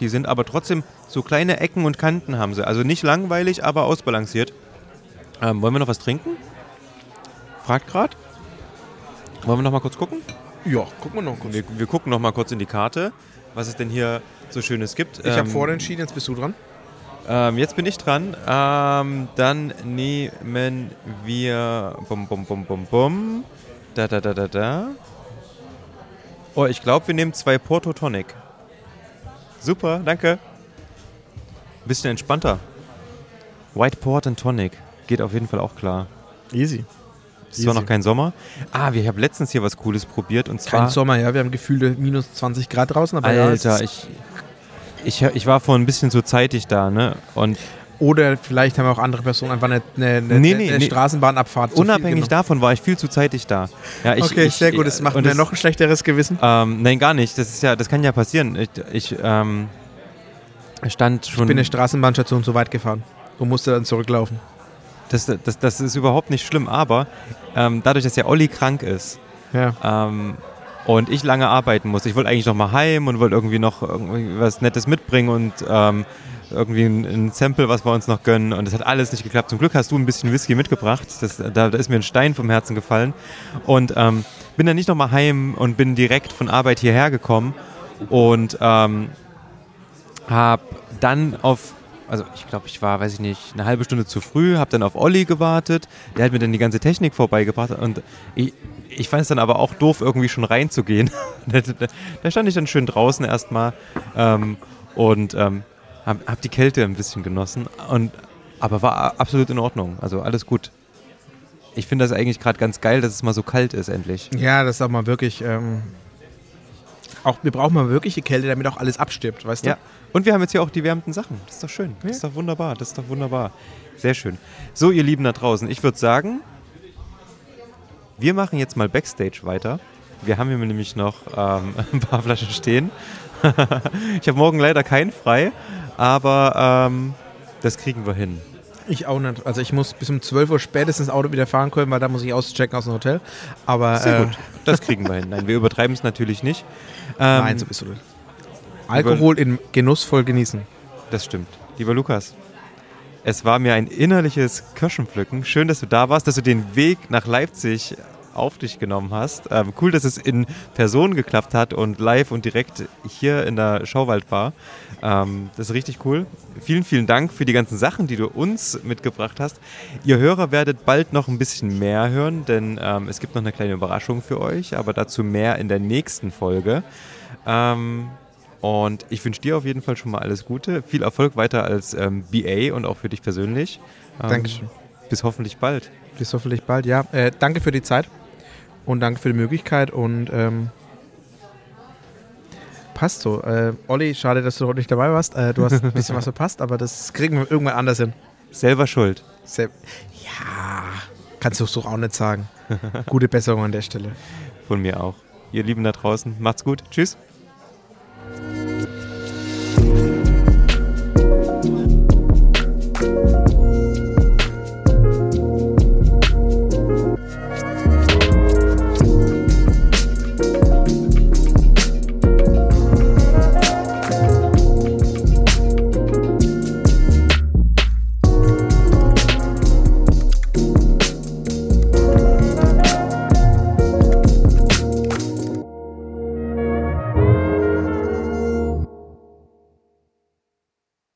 Die sind aber trotzdem so kleine Ecken und Kanten haben sie. Also nicht langweilig, aber ausbalanciert. Ähm, wollen wir noch was trinken? Fragt gerade. Wollen wir noch mal kurz gucken? Ja, guck mal noch kurz. Wir, wir gucken noch mal kurz in die Karte, was es denn hier so Schönes gibt. Ich habe Ähm, vorhin entschieden, jetzt bist du dran. Ähm, jetzt bin ich dran. Ähm, dann nehmen wir. Bum, bum, bum, bum, bum. Da, da, da, da, da. Oh, ich glaube, wir nehmen zwei Porto Tonic. Super, danke. Bisschen entspannter. White Port and Tonic. Geht auf jeden Fall auch klar. Easy. Es Easy. noch kein Sommer. Ah, wir haben letztens hier was Cooles probiert und zwar. Kein Sommer, ja. Wir haben gefühlte minus 20 Grad draußen. Aber ja, Alter, ist- ich, ich, ich war vor ein bisschen zu zeitig da, ne? Und Oder vielleicht haben auch andere Personen einfach eine, eine, eine, Nee, nee, eine nee. Straßenbahnabfahrt. Unabhängig davon war ich viel zu zeitig da. Ja, ich, okay, ich, sehr gut. Das macht mir das- noch ein schlechteres Gewissen. Ähm, nein, gar nicht. Das ist ja, das kann ja passieren. Ich, ich ähm, stand schon. Ich bin eine Straßenbahnstation so weit gefahren und musste dann zurücklaufen. Das, das, das ist überhaupt nicht schlimm, aber ähm, dadurch, dass ja Olli krank ist Ja. ähm, und ich lange arbeiten muss, ich wollte eigentlich noch mal heim und wollte irgendwie noch irgendwie was Nettes mitbringen und ähm, irgendwie ein, ein Sample, was wir uns noch gönnen und es hat alles nicht geklappt. Zum Glück hast du ein bisschen Whisky mitgebracht. Das, da, da ist mir ein Stein vom Herzen gefallen und ähm, bin dann nicht noch mal heim und bin direkt von Arbeit hierher gekommen und ähm, habe dann auf, also ich glaube, ich war, weiß ich nicht, eine halbe Stunde zu früh, habe dann auf Olli gewartet, der hat mir dann die ganze Technik vorbeigebracht und ich, ich fand es dann aber auch doof, irgendwie schon reinzugehen. da, da, da stand ich dann schön draußen erstmal ähm, und ähm, habe hab die Kälte ein bisschen genossen, und, aber war absolut in Ordnung, also alles gut. Ich finde das eigentlich gerade ganz geil, dass es mal so kalt ist, endlich. ja, das ist auch mal wirklich. Ähm, auch, wir brauchen mal wirkliche Kälte, damit auch alles abstirbt, weißt du? Und wir haben jetzt hier auch die wärmenden Sachen. Das ist doch schön. Das ist doch wunderbar. Das ist doch wunderbar. Sehr schön. So, ihr Lieben da draußen, ich würde sagen, wir machen jetzt mal Backstage weiter. Wir haben hier nämlich noch ähm, ein paar Flaschen stehen. ich habe morgen leider keinen frei, aber ähm, das kriegen wir hin. Ich auch nicht. Also ich muss bis um 12 Uhr spätestens das Auto wieder fahren können, weil da muss ich auschecken aus dem Hotel. Aber Sehr äh, gut. Das kriegen wir hin. Nein, wir übertreiben es natürlich nicht. Ähm, nein, so bist du nicht. Alkohol in genussvoll genießen. Das stimmt. Lieber Lukas, es war mir ein innerliches Kirschenpflücken. Schön, dass du da warst, dass du den Weg nach Leipzig auf dich genommen hast. Ähm, cool, dass es in Person geklappt hat und live und direkt hier in der Schauwaldbar. Ähm, das ist richtig cool. Vielen, vielen Dank für die ganzen Sachen, die du uns mitgebracht hast. Ihr Hörer werdet bald noch ein bisschen mehr hören, denn ähm, es gibt noch eine kleine Überraschung für euch, aber dazu mehr in der nächsten Folge. Ähm, und ich wünsche dir auf jeden Fall schon mal alles Gute. Viel Erfolg weiter als ähm, BA und auch für dich persönlich. Ähm, Dankeschön. Bis hoffentlich bald. Bis hoffentlich bald, ja. Äh, danke für die Zeit und danke für die Möglichkeit und ähm, passt so. Äh, Olli, schade, dass du heute nicht dabei warst. Äh, du hast ein bisschen was verpasst, aber das kriegen wir irgendwann anders hin. Selber schuld. Sel ja, kannst du so auch nicht sagen. Gute Besserung an der Stelle. Von mir auch. Ihr Lieben da draußen, macht's gut. Tschüss. Thank you.